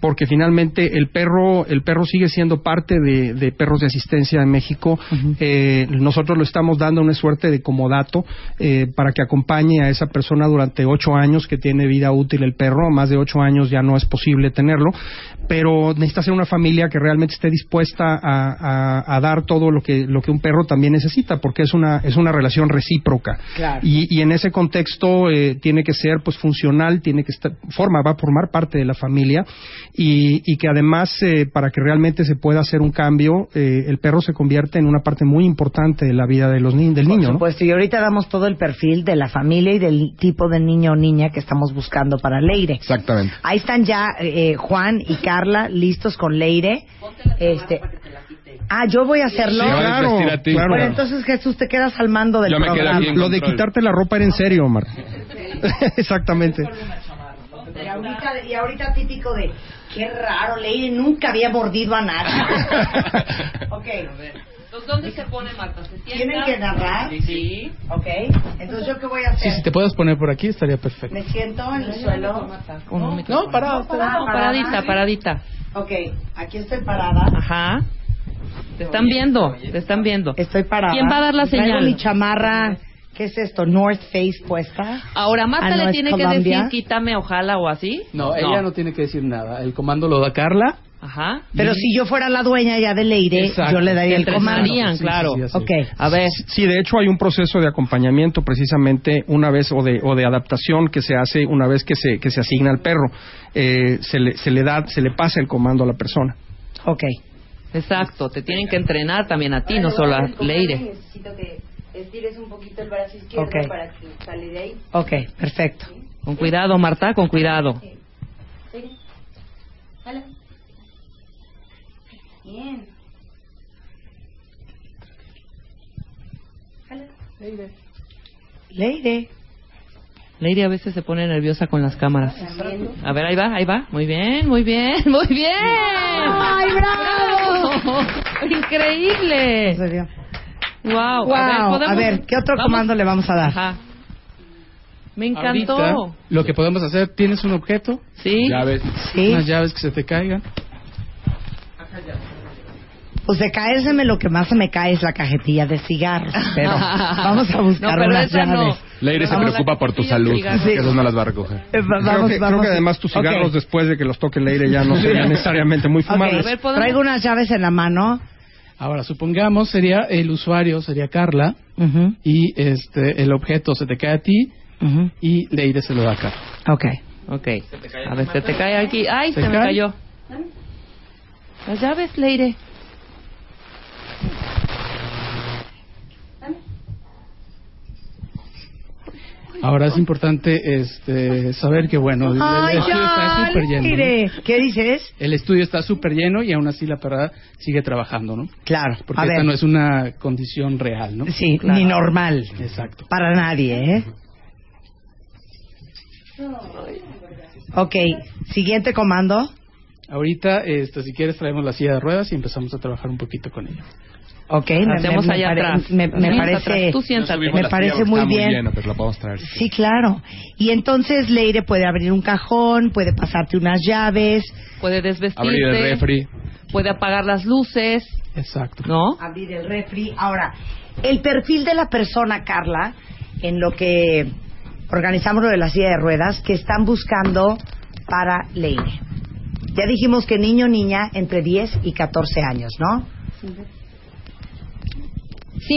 porque finalmente el perro, el perro sigue siendo parte de, de perros de asistencia en México. Eh, nosotros lo estamos dando una suerte de comodato eh, para que acompañe a esa persona durante ocho años que tiene vida útil el perro. Más de ocho años ya no es posible tenerlo, pero necesita ser una familia que realmente esté dispuesta a, a- a dar todo lo que lo que un perro también necesita, porque es una es una relación recíproca. Claro. Y, y en ese contexto eh, tiene que ser pues funcional, tiene que estar, forma, va a formar parte de la familia y, y que además eh, para que realmente se pueda hacer un cambio, eh, el perro se convierte en una parte muy importante de la vida de los ni del Por niño. ¿no? supuesto, y ahorita damos todo el perfil de la familia y del tipo de niño o niña que estamos buscando para Leire. Exactamente. Ahí están ya eh, Juan y Carla listos con Leire. Este, ah, yo voy a hacerlo. Sí, claro, desvestir a ti. claro. Bueno, entonces Jesús, te quedas al mando del Yo me quedo programa. aquí Lo de quitarte la ropa era en serio, Omar. Exactamente. Y ahorita, y ahorita típico de Qué raro, Leire nunca había mordido a nadie. ok. Entonces, ¿dónde se pone Marta? ¿Se sienta? ¿Tienen que narrar? Sí. Ok. Entonces, ¿yo qué voy a Sí, hacer? si te puedes poner por aquí estaría perfecto. Me siento en el suelo. No. No, paradita, paradita. Ok, aquí estoy parada. Ajá. Te están viendo, te están viendo. Estoy parada. ¿Quién va a dar la Traigo señal? mi chamarra, ¿qué es esto? North Face puesta. Ahora, Marta Ah, no, le tiene Colombia. que decir quítame, ojalá o así. No, ella no tiene que decir nada. El comando lo da Carla. Ajá. Pero si yo fuera la dueña ya de Leire, Exacto. yo le daría el comando. Sí, claro. sí, sí, así. Ok. A ver, Sí, de hecho hay un proceso de acompañamiento precisamente una vez o de, o de adaptación que se hace una vez que se, que se asigna al perro. Eh, se, le, se le da, se le pasa el comando a la persona. Ok. exacto, te tienen que entrenar también a ti, no solo a Leire. Necesito que estires un poquito el brazo izquierdo Ok. para que sale de ahí. Ok, perfecto. Con cuidado, Marta, con cuidado. Leire, Bien. Jala. Leire. Leire a veces se pone nerviosa con las cámaras. A ver, ahí va, ahí va. Muy bien, muy bien, muy bien. ¡Ay, bravo! Increíble. Wow. Wow. A ver, A ¿podemos- ver, ¿qué otro vamos? comando le vamos a dar? Ajá. Me encantó. Ahorita, lo que podemos hacer, ¿tienes un objeto? Sí. Llaves. Sí. Unas llaves que se te caigan. Pues de caérseme lo que más se me cae es la cajetilla de cigarros. Pero vamos a buscar No, unas esa no. llaves. Leire se Vamos, preocupa por tu salud. Esas no las va a recoger. Eh, va- creo, vamos, que, creo vamos. que además tus cigarros Ok. después de que los toque el aire ya no serían necesariamente muy fumables. A ver. Traigo unas llaves en la mano. Ahora, supongamos sería el usuario, sería Carla, Ujú, y este el objeto se te cae a ti ujú. y Leire se lo da a Carla. Ok. Ok. A ver, se te cae aquí. Ay, ¿Se se, me cae? cayó. Las llaves, Leire. Ahora es importante este saber que bueno, el, Ay, estudio está súper lleno. ¿Qué dices? El estudio está súper lleno y aún así la perra sigue trabajando, ¿no? Claro. Porque a esta ver. no es una condición real, ¿no? Sí, Claro. ni normal. Exacto. Para nadie, ¿eh? Ok, siguiente comando. Ahorita, este, si quieres, traemos la silla de ruedas y empezamos a trabajar un poquito con ella. Ok, me- Hacemos me, allá me atrás. Me, parece, atrás. Tú siéntate. subimos me parece muy bien. lleno, pero la podemos traer. Sí, claro. Y entonces Leire puede abrir un cajón, puede pasarte unas llaves, Puede desvestirse. Abrir el refri. Puede apagar las luces. Exacto. ¿No? abrir el refri. Ahora, el perfil de la persona, Carla, en lo que organizamos lo de la silla de ruedas, que están buscando para Leire. Ya dijimos que niño niña entre 10 y 14 años, ¿no? Sí,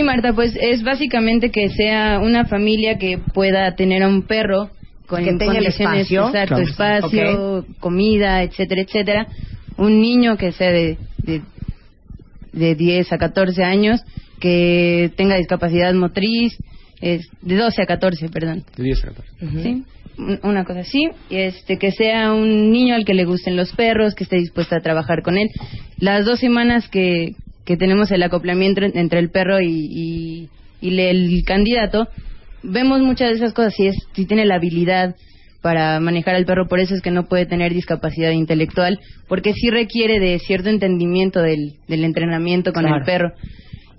Marta, pues es básicamente que sea una familia que pueda tener a un perro con Que tenga el espacio. exacto, Claro. espacio, comida, etcétera, etcétera. Un niño que sea de, de, de 10 a 14 años, que tenga discapacidad motriz, es de 12 a 14, perdón. De 10 a 14. ¿sí? Un- Una cosa así, este, que sea un niño al que le gusten los perros, que esté dispuesto a trabajar con él. Las dos semanas que, que tenemos el acoplamiento en- entre el perro y, y, y el candidato, vemos muchas de esas cosas, si, es, si tiene la habilidad para manejar al perro, por eso es que no puede tener discapacidad intelectual, porque sí requiere de cierto entendimiento del, del entrenamiento con Claro. el perro.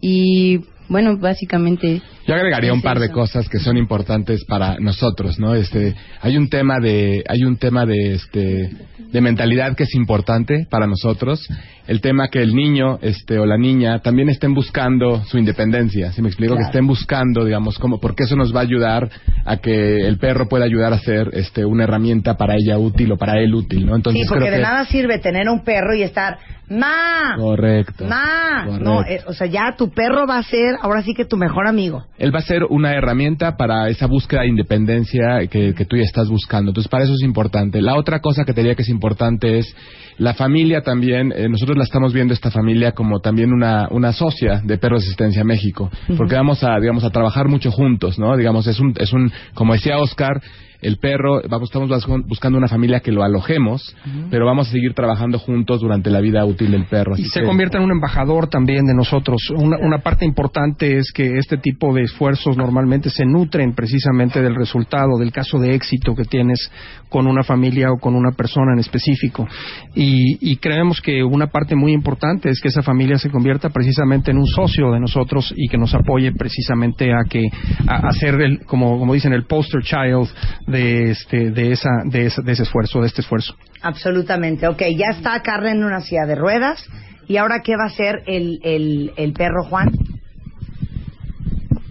Y bueno, básicamente... Yo agregaría un par de cosas que son importantes para nosotros, ¿no? Este, hay un tema de, hay un tema de, este, de mentalidad que es importante para nosotros. El tema que el niño, este, o la niña también estén buscando su independencia. Si me explico, Claro. que estén buscando, digamos, cómo, porque eso nos va a ayudar a que el perro pueda ayudar a ser, este, una herramienta para ella útil o para él útil, ¿no? Entonces sí, porque creo de que nada sirve tener un perro y estar, ma, correcto. ma, correcto. no, eh, o sea, ya tu perro va a ser ahora sí que tu mejor amigo. él va a ser una herramienta para esa búsqueda de independencia que, que tú ya estás buscando. Entonces, para eso es importante. La otra cosa que te diría que es importante es la familia también. eh, nosotros la estamos viendo esta familia como también una, una socia de Perro Asistencia México, porque vamos a, digamos, a trabajar mucho juntos, ¿no? Digamos, es un, es un, como decía Oscar, el perro, vamos, estamos bus- buscando una familia que lo alojemos, pero vamos a seguir trabajando juntos durante la vida útil del perro. Y se que- convierte en un embajador también de nosotros. Una, una parte importante es que este tipo de esfuerzos normalmente se nutren precisamente del resultado, del caso de éxito que tienes con una familia o con una persona en específico. Y, y creemos que una parte muy importante es que esa familia se convierta precisamente en un socio de nosotros y que nos apoye precisamente a que a, a ser el, como, como dicen el poster child de este de esa de ese, de ese esfuerzo de este esfuerzo. Absolutamente. Ok, ya está Carmen en una silla de ruedas. ¿Y ahora qué va a hacer el, el, el perro Juan?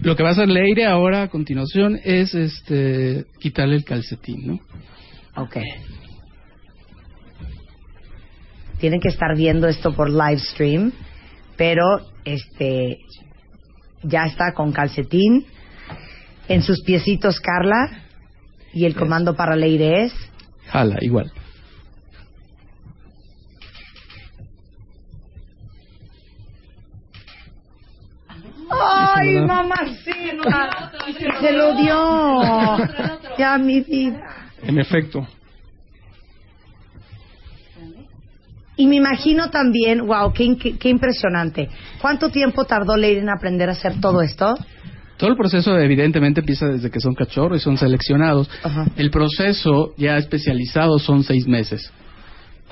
Lo que va a hacer Leire ahora a continuación es este quitarle el calcetín, ¿no? Ok. Tienen que estar viendo esto por live stream, pero este ya está con calcetín en sus piecitos Carla y el comando para Leire es Jala, igual. ¡Ay, mamacita! Se lo dio. Ya, mi vida. En efecto. Y me imagino también, wow, qué, in- qué, qué impresionante. ¿Cuánto tiempo tardó Leire en aprender a hacer todo esto? Todo el proceso evidentemente empieza desde que son cachorros y son seleccionados. El proceso ya especializado son seis meses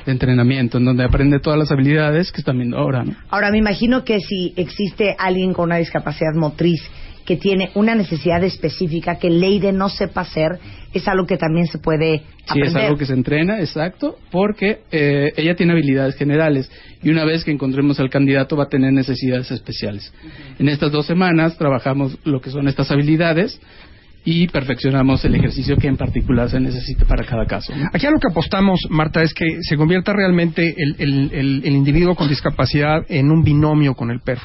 de entrenamiento, en donde aprende todas las habilidades que están viendo ahora, ¿no? Ahora, me imagino que si existe alguien con una discapacidad motriz que tiene una necesidad específica que Leire no sepa hacer, es algo que también se puede Sí, aprender. es algo que se entrena, exacto, porque eh, ella tiene habilidades generales y una vez que encontremos al candidato va a tener necesidades especiales. En estas dos semanas trabajamos lo que son estas habilidades y perfeccionamos el ejercicio que en particular se necesite para cada caso. ¿no? Aquí a lo que apostamos, Marta, es que se convierta realmente el, el- el- el individuo con discapacidad en un binomio con el perro.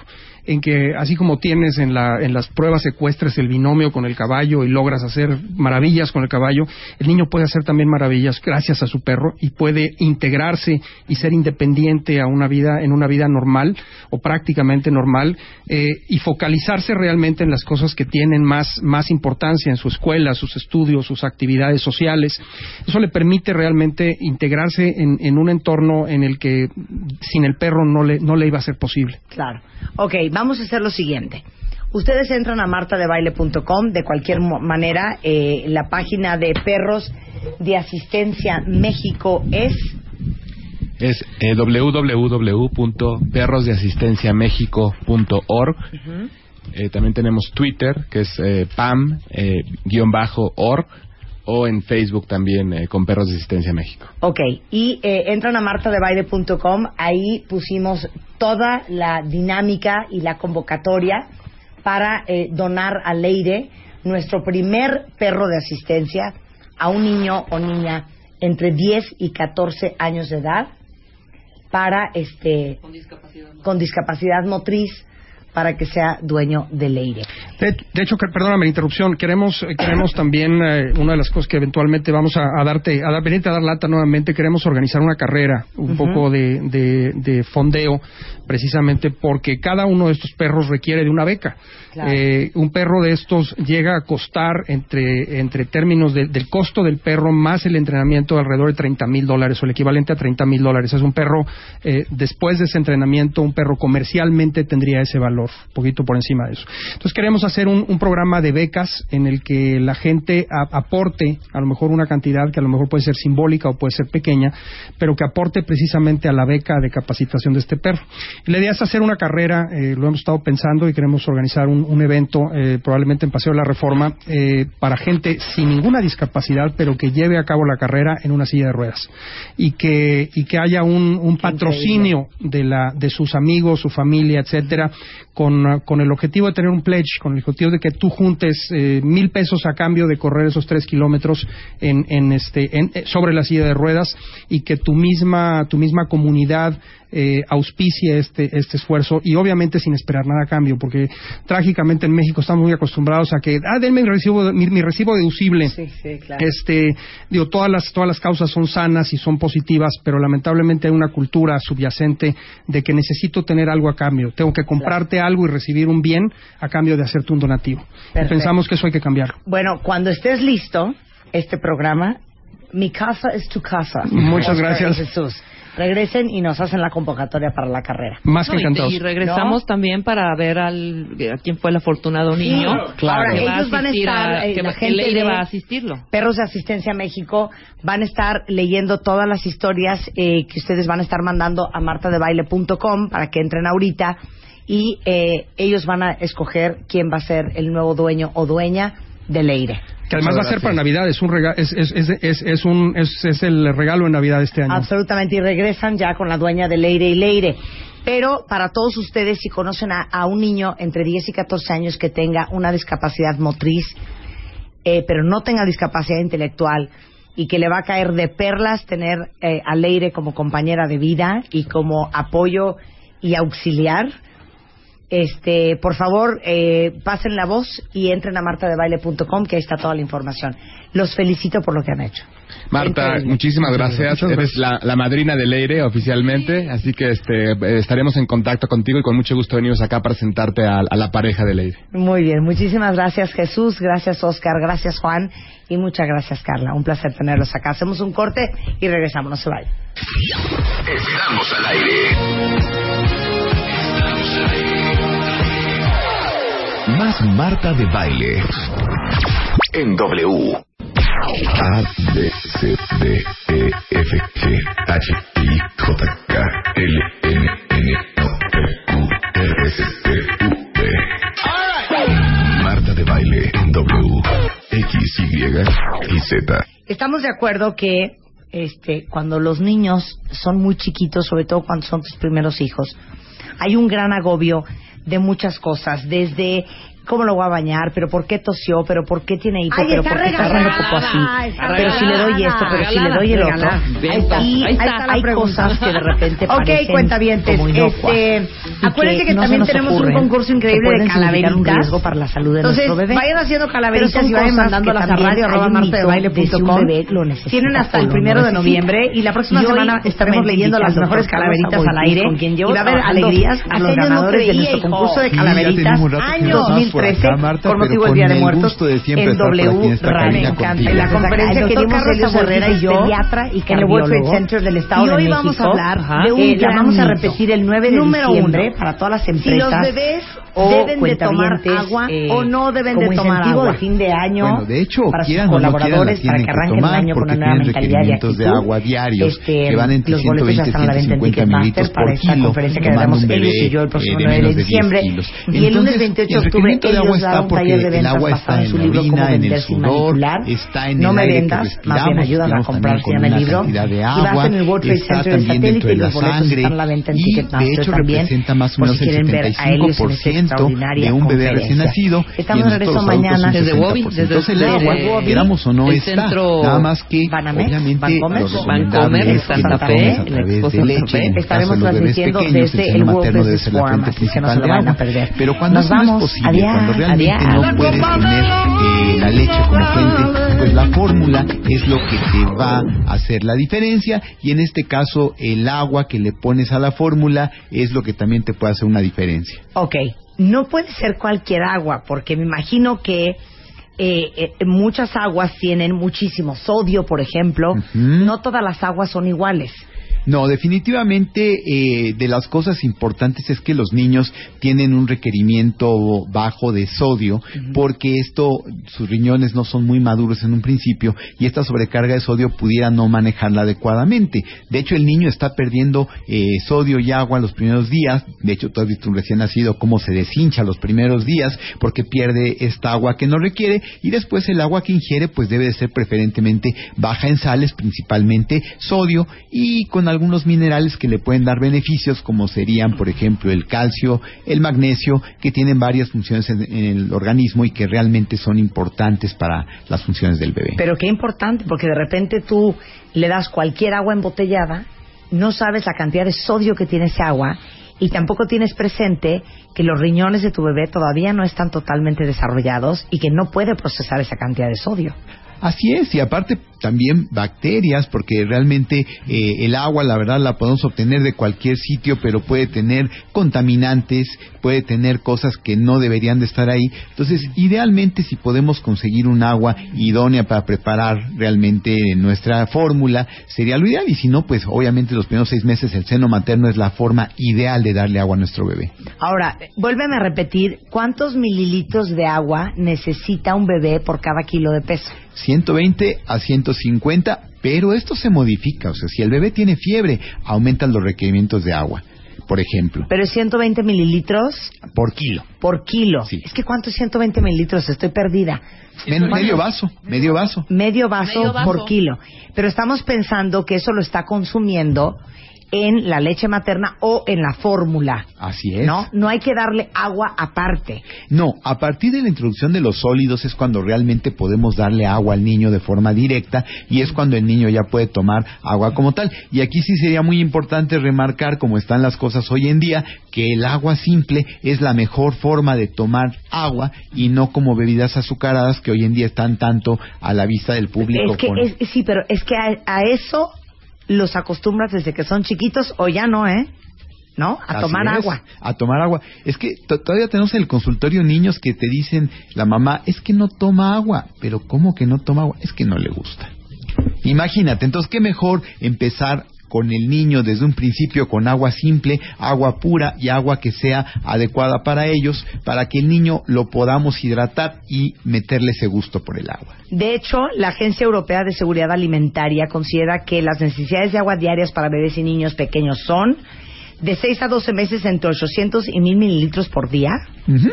En que, así como tienes en, la- en las pruebas ecuestres el binomio con el caballo y logras hacer maravillas con el caballo, el niño puede hacer también maravillas gracias a su perro y puede integrarse y ser independiente a una vida, en una vida normal o prácticamente normal eh, y focalizarse realmente en las cosas que tienen más, más importancia en su escuela, sus estudios, sus actividades sociales. Eso le permite realmente integrarse en, en un entorno en el que sin el perro no le, no le iba a ser posible. Claro. Ok, vamos a hacer lo siguiente. Ustedes entran a martadebaile.com de cualquier manera. eh, la página de perros de asistencia México es Es eh, www.perrosdeasistenciamexico.org. Eh, también tenemos Twitter, que es eh, pam-org, o en Facebook también eh, con Perros de Asistencia México. Ok, y eh, entran a martadebaile.com, ahí pusimos toda la dinámica y la convocatoria para eh, donar a Leire nuestro primer perro de asistencia a un niño o niña entre 10 y 14 años de edad para este con discapacidad motriz para que sea dueño de Leire. De, de hecho, que, perdóname la interrupción, queremos, eh, queremos también, eh, una de las cosas que eventualmente vamos a, a darte, a dar, venirte a dar lata nuevamente, queremos organizar una carrera, un poco de, de, de fondeo, precisamente porque cada uno de estos perros requiere de una beca. Claro. Eh, un perro de estos llega a costar entre, entre términos de- del costo del perro más el entrenamiento de alrededor de 30 mil dólares o el equivalente a 30 mil dólares. Es un perro, eh, después de ese entrenamiento, un perro comercialmente tendría ese valor, un poquito por encima de eso. Entonces queremos hacer un, un programa de becas en el que la gente a- aporte a lo mejor una cantidad que a lo mejor puede ser simbólica o puede ser pequeña, pero que aporte precisamente a la beca de capacitación de este perro. Y la idea es hacer una carrera, eh, lo hemos estado pensando y queremos organizar un, un evento eh, probablemente en Paseo de la Reforma eh, para gente sin ninguna discapacidad, pero que lleve a cabo la carrera en una silla de ruedas y que y que haya un, un patrocinio de la de sus amigos, su familia, etcétera, con, con el objetivo de tener un pledge, con el objetivo de que tú juntes eh, mil pesos a cambio de correr esos tres kilómetros en, en este en- eh, sobre la silla de ruedas y que tu misma tu misma comunidad eh, auspicie este, este esfuerzo y obviamente sin esperar nada a cambio, porque trágicamente en México estamos muy acostumbrados a que, ah, denme mi recibo, mi, mi recibo deducible. Este, digo, todas las, todas las causas son sanas y son positivas, pero lamentablemente hay una cultura subyacente de que necesito tener algo a cambio. Tengo que comprarte algo y recibir un bien a cambio de hacerte un donativo. Y Perfecto. pensamos que eso hay que cambiarlo. Bueno, cuando estés listo, este programa. Mi casa es tu casa. Muchas gracias. Jesús. Regresen y nos hacen la convocatoria para la carrera. Más que No, encantados. y, regresamos también para ver al, a quién fue el afortunado Sí, niño. claro. Ahora, que va ellos van a estar, eh, que, la va- que gente Leire de- va a asistirlo. Perros de Asistencia México van a estar leyendo todas las historias eh, que ustedes van a estar mandando a martadebaile.com para que entren ahorita y eh, ellos van a escoger quién va a ser el nuevo dueño o dueña de Leire. Que además va a ser para Navidad, es un rega- es, es, es, es, es un, es, es el regalo de Navidad de este año. Absolutamente, y regresan ya con la dueña de Leire y Leire. Pero para todos ustedes, si conocen a, a un niño entre 10 y 14 años que tenga una discapacidad motriz, eh, pero no tenga discapacidad intelectual, y que le va a caer de perlas tener eh, a Leire como compañera de vida y como apoyo y auxiliar, este, por favor, eh, pasen la voz y entren a martadebaile.com, que ahí está toda la información. Los felicito por lo que han hecho. Marta, Increíble. muchísimas gracias. Eres la, la madrina de Leire oficialmente, así que este, estaremos en contacto contigo y con mucho gusto venimos acá para presentarte a, a la pareja de Leire. Muy bien, muchísimas gracias Jesús, gracias Oscar, gracias Juan y muchas gracias Carla. Un placer tenerlos acá. Hacemos un corte y regresamos, no se vayan. Estamos al aire. Marta de baile. En W. A, B, C, D, E, F, G, H, I, J, K, L, M, N, O, P, Q, R, S, T, U, V. Marta de baile en W. X, Y y Z. Estamos de acuerdo que este, cuando los niños son muy chiquitos, sobre todo cuando son tus primeros hijos, hay un gran agobio de muchas cosas, desde cómo lo voy a bañar, pero por qué tosió, pero por qué tiene hipo, Ay, pero por qué regalada, está poco así, pero si le doy esto, pero si le doy el otro. Ahí está, ahí está hay cosas que de repente parecen Ok, cuenta bien, este, acuérdense que, no también tenemos un concurso increíble de calaveritas. Un riesgo para la salud de Entonces, nuestro bebé. vayan haciendo calaveritas y vayan mandándolas a radio arroba martadebaile.com. Tienen hasta el primero de noviembre y la próxima semana estaremos leyendo las mejores calaveritas al aire y va a haber alegrías a los ganadores de nuestro concurso de calaveritas 2000 por 2013 acá, Marta, por pero motivo del Día de Muertos en W Radio. Me encanta. En la conferencia que dimos Carlos Herrera y yo pediatra y en el World Trade. Center del Estado y de hoy México. vamos a hablar de un Eh, la gran vamos a repetir el 9 de diciembre uno, para todas las Si empresas los bebés o deben de tomar agua eh, o no deben como de tomar incentivo agua. de fin de año Bueno, de hecho, para sus quieran o no quieran, la colaboradores para que que arranquen el año con una nueva mentalidad y requerimientos de actitud. agua diarios Este, que van entre los boletos ya 120 están a la venta en 150 mililitros Ticketmaster para por esta kilo, conferencia que daremos bebé, y yo el próximo de 9 de menos de 10 diciembre. Y el lunes Entonces, 28 de el octubre requerimiento de agua ellos está darán un porque taller de el ventas agua basado está en su libro Cómo orina, en el vender sin sudor, manipular. está en No el me vendas, más bien ayúdame a comprar se llama con el libro. Y va a en el World Trade Center del satélite y los boletos sangre están a la venta en y de Ticketmaster hecho también. por si quieren ver a ellos en esta 75% extraordinaria de un bebé recién nacido Estamos de en regreso mañana Desde Bobby, 60%. desde- Entonces el agua, queramos o no el está, centro nada más que Banamex, obviamente Bancomer, es Santa Fe, a el través de leche, Estaremos transmitiendo desde el materno debe ser la fuente principal de agua. perder. Pero cuando Nos eso no es vamos. posible, cuando realmente no puedes tener eh, la leche como fuente, pues la fórmula es lo que te va a hacer la diferencia y en este caso el agua que le pones a la fórmula es lo que también te puede hacer una diferencia. Ok, no puede ser cualquier agua, porque me imagino que eh, eh, muchas aguas tienen muchísimo sodio, por ejemplo. No todas las aguas son iguales. No, definitivamente eh, de las cosas importantes es que los niños tienen un requerimiento bajo de sodio porque esto, sus riñones no son muy maduros en un principio y esta sobrecarga de sodio pudiera no manejarla adecuadamente. De hecho, el niño está perdiendo eh, sodio y agua los primeros días. De hecho, tú has visto un recién nacido cómo se deshincha los primeros días porque pierde esta agua que no requiere y después el agua que ingiere pues debe de ser preferentemente baja en sales, principalmente sodio y con algunos minerales que le pueden dar beneficios como serían por ejemplo el calcio, el magnesio que tienen varias funciones en, en el organismo y que realmente son importantes para las funciones del bebé. Pero qué importante, porque de repente tú le das cualquier agua embotellada, no sabes la cantidad de sodio que tiene ese agua y tampoco tienes presente que los riñones de tu bebé todavía no están totalmente desarrollados y que no puede procesar esa cantidad de sodio. Así es, y aparte también bacterias, porque realmente eh, el agua, la verdad, la podemos obtener de cualquier sitio, pero puede tener contaminantes, puede tener cosas que no deberían de estar ahí. Entonces, idealmente, si podemos conseguir un agua idónea para preparar realmente nuestra fórmula, sería lo ideal. Y si no, pues obviamente los primeros seis meses el seno materno es la forma ideal de darle agua a nuestro bebé. Ahora, vuélveme a repetir, ¿cuántos mililitros de agua necesita un bebé por cada kilo de peso? 120 a 150, pero esto se modifica. O sea, si el bebé tiene fiebre, aumentan los requerimientos de agua, por ejemplo, Pero es 120 mililitros por kilo. por kilo. Es que ¿cuánto es 120 mililitros? Estoy perdida. Men- medio vaso, medio vaso. Medio vaso, Medio vaso. por kilo. Pero estamos pensando que eso lo está consumiendo en la leche materna o en la fórmula. Así es. ¿No? No hay que darle agua aparte. No, a partir de la introducción de los sólidos es cuando realmente podemos darle agua al niño de forma directa y es cuando el niño ya puede tomar agua como tal. Y aquí sí sería muy importante remarcar, como están las cosas hoy en día, que el agua simple es la mejor forma de tomar agua y no como bebidas azucaradas que hoy en día están tanto a la vista del público. Es que, con- es- sí, pero es que a, a eso los acostumbras desde que son chiquitos o ya no, ¿eh? ¿No? A Así tomar es, agua. A tomar agua. Es que to- todavía tenemos en el consultorio niños que te dicen, la mamá, es que no toma agua. Pero ¿cómo que no toma agua? Es que no le gusta. Imagínate, entonces qué mejor empezar con el niño desde un principio con agua simple, agua pura y agua que sea adecuada para ellos, para que el niño lo podamos hidratar y meterle ese gusto por el agua. De hecho, la Agencia Europea de Seguridad Alimentaria considera que las necesidades de agua diarias para bebés y niños pequeños son de 6 a 12 meses entre 800 y 1000 mililitros por día.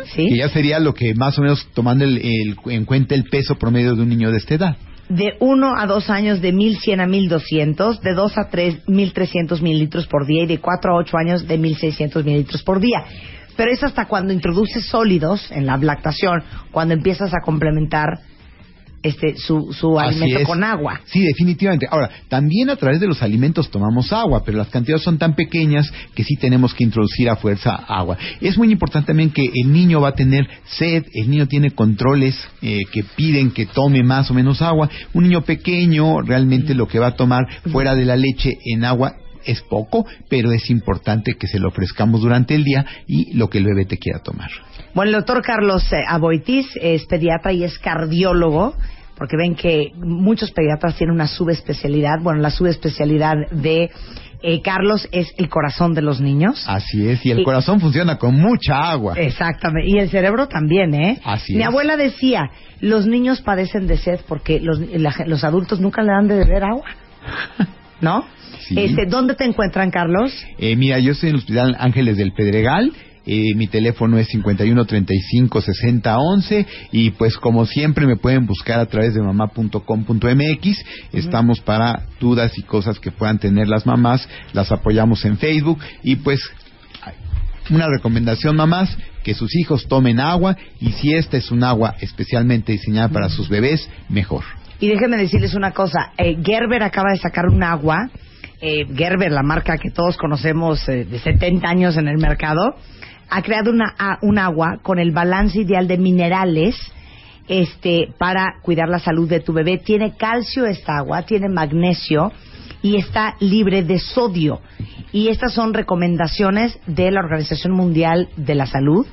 ¿Sí? Que ya sería lo que más o menos tomando el- el- en cuenta el peso promedio de un niño de esta edad. De 1 a 2 años de 1100 a 1200, de 2 a 3 1300 mililitros por día y de 4 a 8 años de 1600 mililitros por día. Pero es hasta cuando introduces sólidos en la lactación, cuando empiezas a complementar este su, su alimento con agua. Sí, definitivamente. Ahora, también a través de los alimentos tomamos agua, pero las cantidades son tan pequeñas que sí tenemos que introducir a fuerza agua. Es muy importante también que el niño va a tener sed, el niño tiene controles eh, que piden que tome más o menos agua. Un niño pequeño realmente lo que va a tomar fuera de la leche en agua es poco, pero es importante que se lo ofrezcamos durante el día y lo que el bebé te quiera tomar. Bueno, el doctor Carlos eh, Aboitiz es pediatra y es cardiólogo, porque ven que muchos pediatras tienen una subespecialidad. Bueno, la subespecialidad de eh, Carlos es el corazón de los niños. Así es, y el Y- corazón funciona con mucha agua. Exactamente, y el cerebro también, ¿eh? Así Mi es. abuela decía, los niños padecen de sed porque los, la- los adultos nunca le dan de beber agua, ¿no? Sí. Este, ¿Dónde te encuentran, Carlos? Eh, mira, yo estoy en el Hospital Ángeles del Pedregal. eh, mi teléfono es 51 35 60 11 y pues como siempre me pueden buscar a través de mamá.com.mx. Estamos para dudas y cosas que puedan tener las mamás. Las apoyamos en Facebook y pues una recomendación mamás que sus hijos tomen agua y si esta es un agua especialmente diseñada para sus bebés, mejor. Y déjenme decirles una cosa, eh, Gerber acaba de sacar un agua, eh, Gerber, la marca que todos conocemos eh, de 70 años en el mercado, ha creado una, un agua con el balance ideal de minerales este, para cuidar la salud de tu bebé. Tiene calcio esta agua, tiene magnesio y está libre de sodio. Y estas son recomendaciones de la Organización Mundial de la Salud.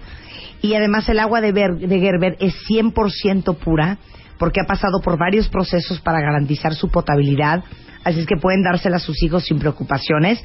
Y además el agua de Gerber es 100% pura porque ha pasado por varios procesos para garantizar su potabilidad. Así es que pueden dársela a sus hijos sin preocupaciones.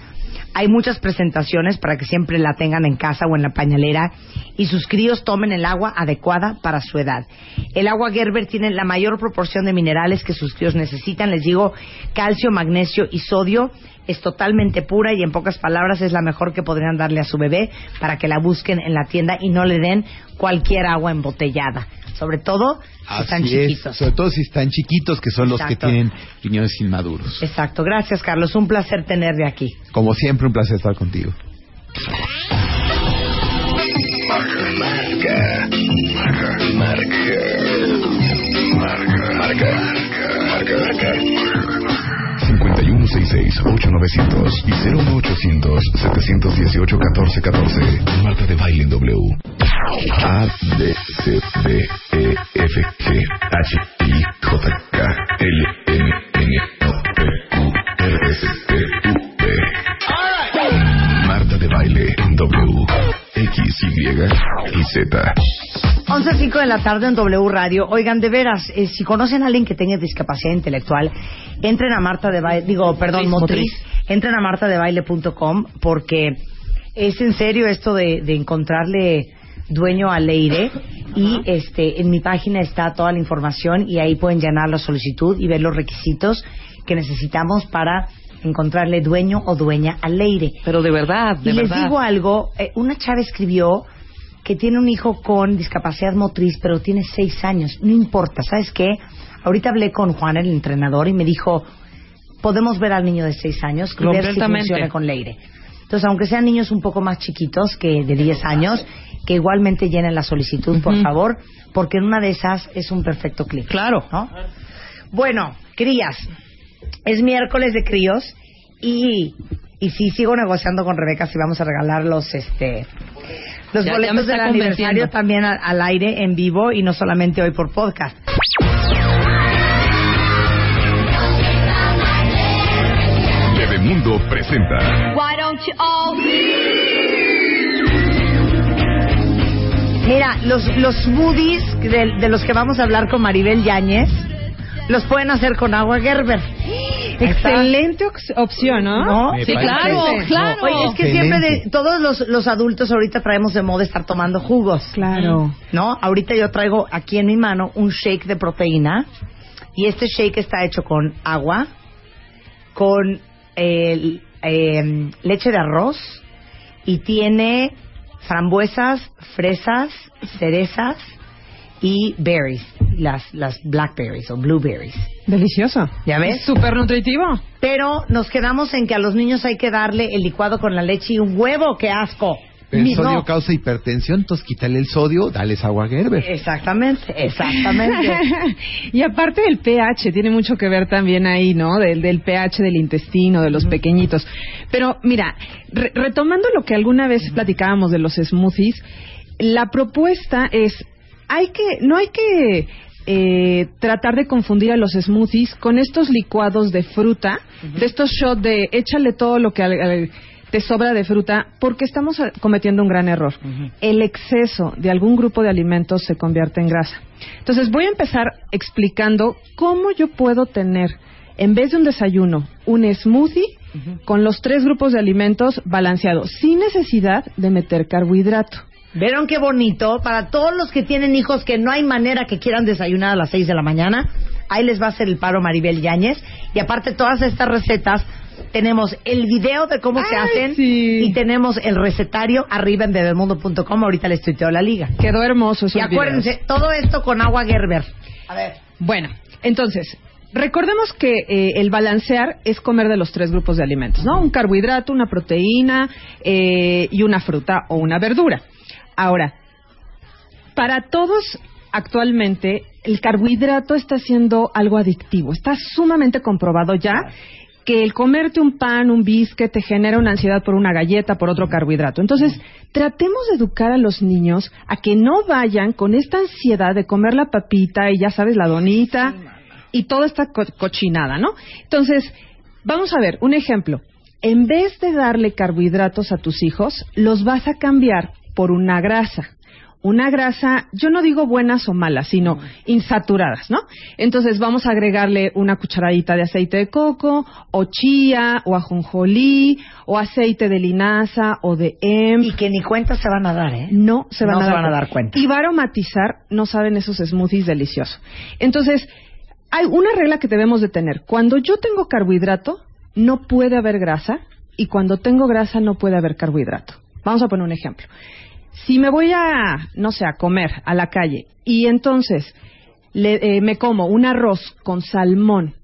Hay muchas presentaciones para que siempre la tengan en casa o en la pañalera y sus críos tomen el agua adecuada para su edad. El agua Gerber tiene la mayor proporción de minerales que sus críos necesitan. Les digo, calcio, magnesio y sodio. Es totalmente pura y en pocas palabras es la mejor que podrían darle a su bebé para que la busquen en la tienda y no le den cualquier agua embotellada. Sobre todo si están Así es, chiquitos. sobre todo si están chiquitos, que son los que Exacto. tienen riñones inmaduros. Exacto. Gracias, Carlos. Un placer tenerte aquí. Como siempre, un placer estar contigo. Marca. Marca. Marca. Marca. Marca. Marca. Marca. 5166-8900 y 01800-718-1414. Marta de Baile en W. A, B, C, D, E, F, G, H, I, J, K, L, M, N, O, P, Q, R, S, T, U, P. Marta de baile en W, X, Y y Z. 11.05 de la tarde en W Radio. Oigan, de veras, eh, si conocen a alguien que tenga discapacidad intelectual, entren a Marta de Baile, digo, perdón, motriz, motriz. entren a martadebaile.com porque es en serio esto de encontrarle dueño al aire y este en mi página está toda la información y ahí pueden llenar la solicitud y ver los requisitos que necesitamos para encontrarle dueño o dueña al aire. Pero de verdad, de y les digo algo, eh, una chava escribió que tiene un hijo con discapacidad motriz, pero tiene seis años. No importa, ¿sabes qué? Ahorita hablé con Juan, el entrenador, y me dijo, podemos ver al niño de seis años y ver si funciona con Leire. Entonces, aunque sean niños un poco más chiquitos que de 10 años, que igualmente llenen la solicitud, por favor, porque en una de esas es un perfecto clic. Claro. ¿no? Bueno, crías. Es miércoles de críos y, y sí sigo negociando con Rebeca si vamos a regalar los este los Ya- boletos del aniversario también al, al aire en vivo y no solamente hoy por podcast. Bebemundo presenta Why don't you all Mira, los, los smoothies de, de los que vamos a hablar con Maribel Yáñez los pueden hacer con agua Gerber. Excelente opción, ¿no? Sí, claro, claro. Oye, es que siempre de, todos los, los adultos ahorita traemos de moda estar tomando jugos. Claro. ¿No? Ahorita yo traigo aquí en mi mano un shake de proteína y este shake está hecho con agua, con eh, eh, leche de arroz y tiene frambuesas, fresas, cerezas y berries, las, las blackberries o blueberries. Delicioso. ¿Ya ves? Súper nutritivo. Pero nos quedamos en que a los niños hay que darle el licuado con la leche y un huevo, ¡qué asco! El Mi- sodio no. causa hipertensión, entonces quítale el sodio, dales agua Gerber. Exactamente, exactamente. y aparte del pH, tiene mucho que ver también ahí, ¿no? Del, del pH del intestino, de los pequeñitos. Pero mira, re- retomando lo que alguna vez platicábamos de los smoothies, la propuesta es, hay que, no hay que eh, tratar de confundir a los smoothies con estos licuados de fruta, de estos shots de échale todo lo que al- al- te sobra de fruta, porque estamos eh, cometiendo un gran error. El exceso de algún grupo de alimentos se convierte en grasa. Entonces voy a empezar explicando cómo yo puedo tener, en vez de un desayuno, un smoothie con los tres grupos de alimentos balanceados, sin necesidad de meter carbohidrato. ¿Vieron qué bonito? Para todos los que tienen hijos que no hay manera que quieran desayunar a las 6 de la mañana, ahí les va a hacer el paro Maribel Yáñez. Y aparte, todas estas recetas, tenemos el video de cómo se hacen y tenemos el recetario arriba en bebemundo.com. Ahorita les tuiteo la liga. Quedó hermoso Y acuérdense, videos. todo esto con agua Gerber. A ver. Bueno, entonces, recordemos que eh, el balancear es comer de los tres grupos de alimentos, ¿no? Un carbohidrato, una proteína eh, y una fruta o una verdura. Ahora, para todos actualmente el carbohidrato está siendo algo adictivo. Está sumamente comprobado ya que el comerte un pan, un bisque, te genera una ansiedad por una galleta, por otro carbohidrato. Entonces, tratemos de educar a los niños a que no vayan con esta ansiedad de comer la papita y ya sabes, la donita y toda esta co- cochinada, ¿no? Entonces, vamos a ver, un ejemplo. En vez de darle carbohidratos a tus hijos, los vas a cambiar por una grasa. Una grasa, yo no digo buenas o malas, sino insaturadas, ¿no? Entonces vamos a agregarle una cucharadita de aceite de coco, o chía, o ajonjolí, o aceite de linaza, o de hemp. Y que ni cuenta se van a dar, ¿eh? No se van, No a, se dar van a dar cuenta. Y va a aromatizar, no saben esos smoothies deliciosos. Entonces, hay una regla que debemos de tener. Cuando yo tengo carbohidrato, no puede haber grasa, y cuando tengo grasa, no puede haber carbohidrato. Vamos a poner un ejemplo. Si me voy a, no sé, a comer a la calle y entonces le- eh, me como un arroz con salmón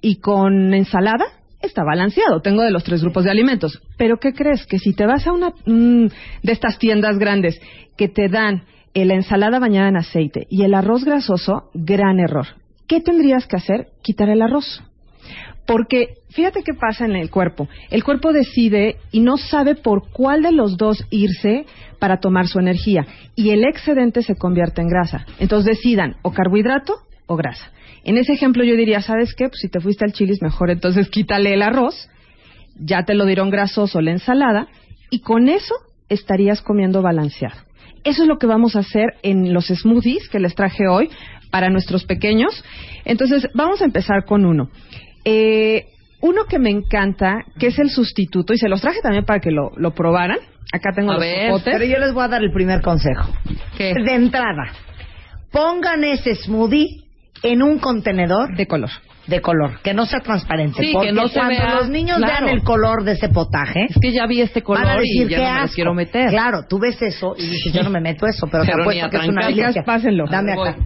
y con ensalada, está balanceado. Tengo de los tres grupos de alimentos. Pero ¿qué crees? Que si te vas a una mm, de estas tiendas grandes que te dan la ensalada bañada en aceite y el arroz grasoso, gran error. ¿Qué tendrías que hacer? Quitar el arroz. Porque fíjate qué pasa en el cuerpo. El cuerpo decide y no sabe por cuál de los dos irse para tomar su energía. Y el excedente se convierte en grasa. Entonces decidan o carbohidrato o grasa. En ese ejemplo yo diría, ¿sabes qué? Pues si te fuiste al chilis mejor entonces quítale el arroz, ya te lo dieron grasoso la ensalada y con eso estarías comiendo balanceado. eso es lo que vamos a hacer en los smoothies que les traje hoy para nuestros pequeños. Entonces, vamos a empezar con uno. Eh, uno que me encanta, que es el sustituto, y se los traje también para que lo, lo probaran. Acá tengo A los ver, popotes. pero yo les voy a dar el primer consejo. De entrada, pongan ese smoothie en un contenedor de color. De color, que no sea transparente. Sí, que no se cuando vea, los niños claro. vean el color de ese potaje, Es que ya vi este color van a decir y ya no me lo asco. quiero meter. Claro, tú ves eso y dices, yo no me meto eso, pero, te Pero ni apuesto que es una delicia. Pásenlo. Dame acá.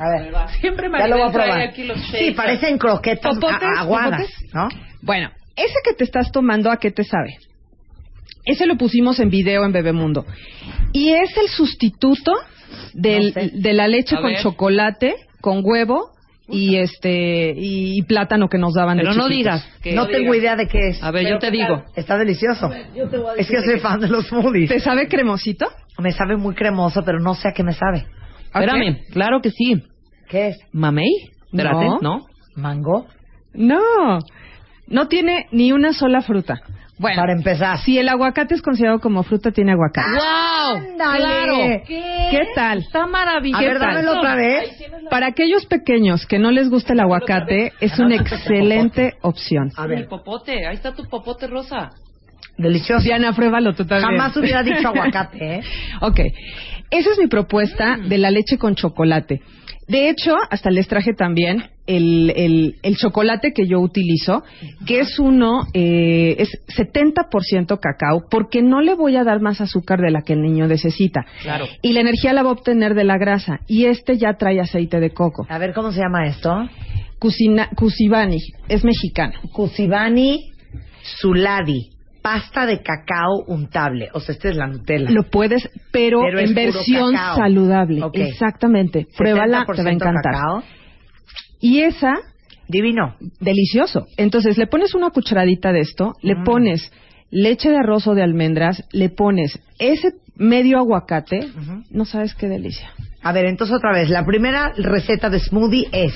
A ver. Siempre Maribel trae probar. aquí los Sí, shakes. parecen croquetas ¿Popotes? a- aguadas, ¿Popotes? ¿no? Bueno, ese que te estás tomando, ¿a qué te sabe? Ese lo pusimos en video en Bebemundo. Y es el sustituto del, No sé. de la leche A con ver. chocolate, con huevo y este y, y plátano que nos daban de Pero no chiquitos. digas que- no tengo idea de qué es. A ver, yo te digo. Está delicioso. es que soy fan de los smoothies. ¿Te sabe cremosito? Me sabe muy cremoso, pero no sé a qué me sabe. Espérame, claro que sí. ¿Qué es? ¿Mamey? Espérate, No. ¿no? ¿Mango? No, no tiene ni una sola fruta. Bueno, Para empezar. si el aguacate es considerado como fruta, tiene aguacate. ¡Wow! Ándale. ¡Claro! ¿Qué tal? Está maravilloso. A ver, dámelo otra vez. Para aquellos pequeños que no les gusta el aguacate, es una excelente opción. A Mi ver, popote, ahí está tu popote rosa. delicioso. Diana, pruébalo tú también. Jamás hubiera dicho aguacate, ¿eh? Ok, esa es mi propuesta de la leche con chocolate. De hecho, hasta les traje también el, el, el chocolate que yo utilizo, que es uno, eh, es 70% cacao, porque no le voy a dar más azúcar de la que el niño necesita. Claro. Y la energía la va a obtener de la grasa. Y este ya trae aceite de coco. A ver, ¿cómo se llama esto? Cusina, Cusibani, es mexicano. Cusibani Suladi. Pasta de cacao untable. O sea, esta es la Nutella. Lo puedes, pero, en versión saludable. Exactamente. Pruébala, te va a 70% encantar. cacao. Y esa, Divino. delicioso. Entonces le pones una cucharadita de esto, le Mm. pones leche de arroz o de almendras, le pones ese medio aguacate, no sabes qué delicia. A ver, entonces otra vez. La primera receta de smoothie es...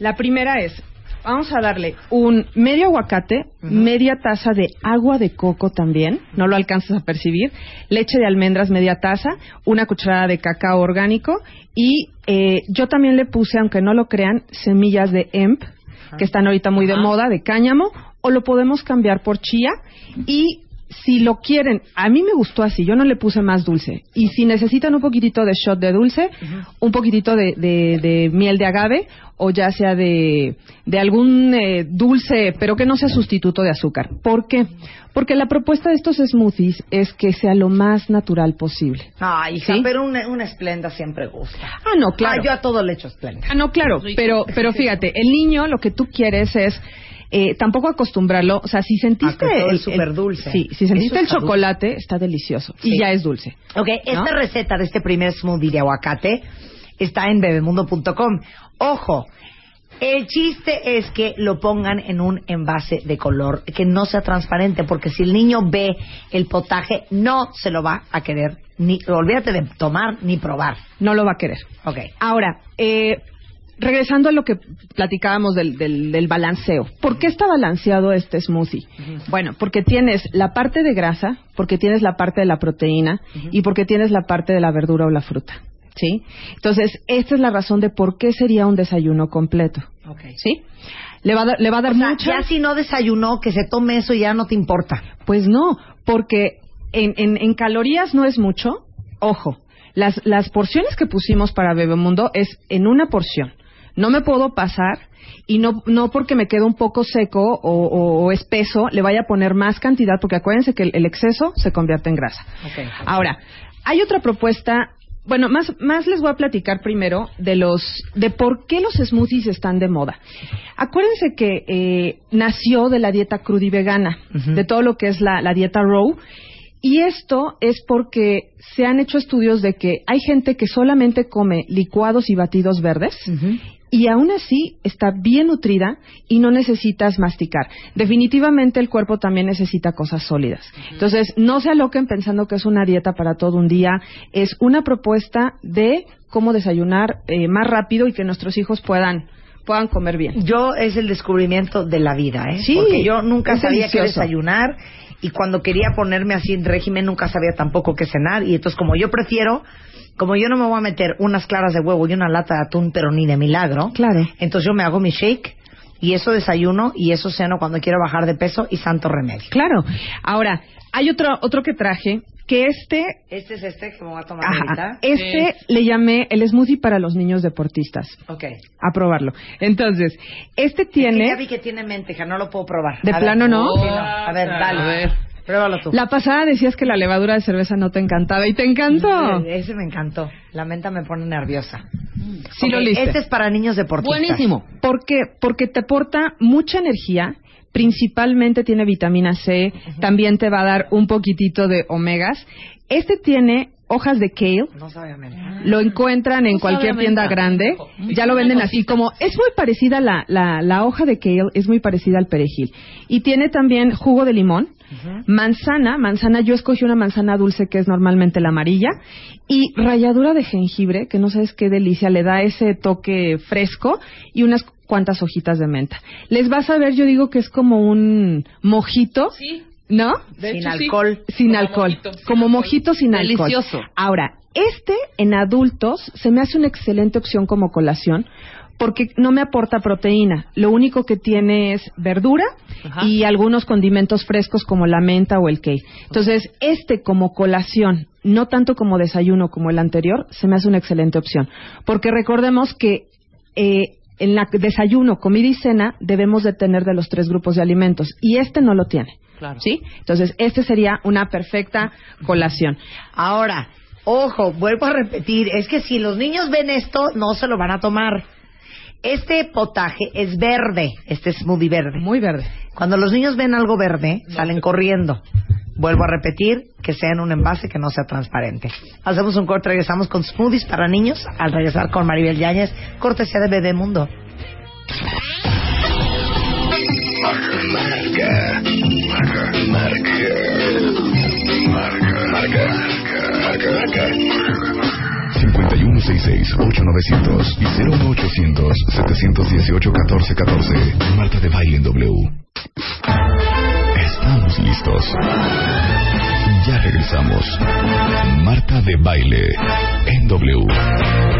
La primera es, vamos a darle un medio aguacate, media taza de agua de coco también, no lo alcanzas a percibir, leche de almendras media taza, una cucharada de cacao orgánico y eh, yo también le puse, aunque no lo crean, semillas de hemp, que están ahorita muy de moda, de cáñamo, o lo podemos cambiar por chía y si lo quieren, a mí me gustó así, yo no le puse más dulce. Y si necesitan un poquitito de shot de dulce, un poquitito de, de- de miel de agave o ya sea de, de algún eh, dulce, pero que no sea sustituto de azúcar. ¿Por qué? Porque la propuesta de estos smoothies es que sea lo más natural posible. Ay, hija, ¿Sí? pero una, una esplenda siempre gusta. Ah, no, claro. Ah, yo a todo le echo esplenda. Ah, no, claro, pero, pero fíjate, el niño lo que tú quieres es eh, tampoco acostumbrarlo, o sea, si sentiste A que todo el, es superdulce. sí, si sentiste el dulce. chocolate, está delicioso Sí. y ya es dulce. Ok, esta receta de este primer smoothie de aguacate está en bebemundo.com. Ojo, el chiste es que lo pongan en un envase de color, que no sea transparente, porque si el niño ve el potaje, no se lo va a querer, ni olvídate de tomar ni probar. No lo va a querer. Ok. Ahora, eh, regresando a lo que platicábamos del, del, del balanceo. ¿Por qué está balanceado este smoothie? Bueno, porque tienes la parte de grasa, porque tienes la parte de la proteína y porque tienes la parte de la verdura o la fruta. ¿Sí? Entonces, esta es la razón de por qué sería un desayuno completo. ¿Sí? Le va a dar, le va a dar O sea, mucha- ya si no desayunó, que se tome eso y ya no te importa. Pues no, porque en, en, en calorías no es mucho. Ojo, las, las porciones que pusimos para Bebemundo es en una porción. No me puedo pasar y no, no porque me quede un poco seco o, o- o espeso le vaya a poner más cantidad, porque acuérdense que el, el exceso se convierte en grasa. Ahora, hay otra propuesta. Bueno, más, más les voy a platicar primero de los, de por qué los smoothies están de moda. Acuérdense que eh, nació de la dieta cruda y vegana, de todo lo que es la, la dieta raw. Y esto es porque se han hecho estudios de que hay gente que solamente come licuados y batidos verdes y aún así está bien nutrida y no necesitas masticar. Definitivamente el cuerpo también necesita cosas sólidas. Entonces, no se aloquen pensando que es una dieta para todo un día. Es una propuesta de cómo desayunar eh, más rápido y que nuestros hijos puedan puedan comer bien. Yo es el descubrimiento de la vida, ¿eh? Sí, Porque yo nunca sabía qué desayunar y cuando quería ponerme así en régimen nunca sabía tampoco qué cenar y entonces como yo prefiero, como yo no me voy a meter unas claras de huevo y una lata de atún, pero ni de milagro, Claro. entonces yo me hago mi shake y eso desayuno y eso ceno cuando quiero bajar de peso y santo remedio. Claro. Ahora, hay otro, otro que traje, que este, Este es este que me voy a tomar ajá, ahorita. este le llamé el smoothie para los niños deportistas. Ok. A probarlo. Entonces, este Es que ya tiene, vi que tiene menteja, no lo puedo probar. ¿De A ver. plano no? Sí, no. A ver, dale. A ver. Pruébalo tú. la pasada decías que la levadura de cerveza no te encantaba y te encantó. Ese me encantó. La menta me pone nerviosa. Sí lo Ok, oliste. Este es para niños deportistas. Buenísimo. ¿Por qué? Porque te aporta mucha energía, principalmente tiene vitamina C, también te va a dar un poquitito de omegas. Este tiene hojas de kale, No sabe a menta. lo encuentran en No cualquier sabe a tienda grande, ya lo venden así como, es muy parecida la, la, la hoja de kale, es muy parecida al perejil. Y tiene también jugo de limón, manzana, manzana, yo escogí una manzana dulce que es normalmente la amarilla, y ralladura de jengibre, que no sabes qué delicia, le da ese toque fresco, y unas cuantas hojitas de menta. Les vas a ver, yo digo que es como un mojito, Sí. ¿no? De Sin hecho, sí. alcohol. Sin Como alcohol. mojito, sin como alcohol. mojito sin alcohol. Delicioso. Ahora, este en adultos se me hace una excelente opción como colación porque no me aporta proteína. Lo único que tiene es verdura Ajá. y algunos condimentos frescos como la menta o el kale. Entonces, este como colación, no tanto como desayuno como el anterior, se me hace una excelente opción. Porque recordemos que eh, en la desayuno, comida y cena debemos de tener de los tres grupos de alimentos y este no lo tiene. Claro. ¿Sí? Entonces, este sería una perfecta colación. Ahora, ojo, vuelvo a repetir, es que si los niños ven esto, no se lo van a tomar. Este potaje es verde, este smoothie verde. Muy verde. Cuando los niños ven algo verde, salen corriendo. Vuelvo a repetir, que sea en un envase que no sea transparente. Hacemos un corte, regresamos con smoothies para niños, al regresar con Maribel Yáñez, cortesía de Bebemundo. Marca. Marca. Marca. Marca. Marca. Marca. Marca. 5166-8900 y 01800-718-1414. Marta de Baile en W. Estamos listos. Ya regresamos. Marta de Baile en W.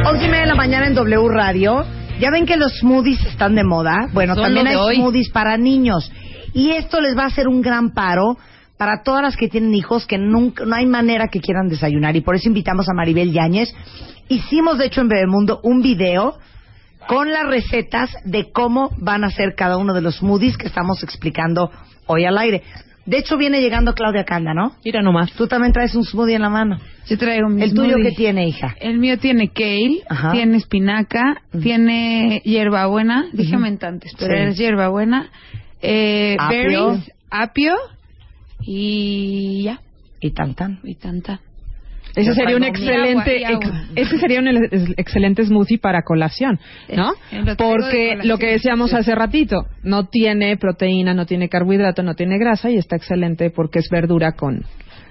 Once y media de la mañana en W Radio. Ya ven que los smoothies están de moda. Bueno, Son también hay hoy. smoothies para niños. Y esto les va a hacer un gran paro para todas las que tienen hijos que nunca, no hay manera que quieran desayunar. Y por eso invitamos a Maribel Yáñez. Hicimos, de hecho, en Bebemundo un video con las recetas de cómo van a hacer cada uno de los smoothies que estamos explicando hoy al aire. De hecho, viene llegando Claudia Canda, ¿no? Mira nomás. Tú también traes un smoothie en la mano. Yo traigo mi ¿El tuyo qué tiene, hija? El mío tiene kale, Ajá. tiene espinaca, tiene hierbabuena, dije Ujú. menta antes, pero Sí. es hierbabuena, eh, Apio. berries, apio y ya, Y tan tan. y tanta. Ese Yo sería un excelente, agua y agua. ex- ese sería un ex- excelente smoothie para colación, ¿no? Porque colación. lo que decíamos hace ratito, no tiene proteína, no tiene carbohidrato, no tiene grasa y está excelente porque es verdura con,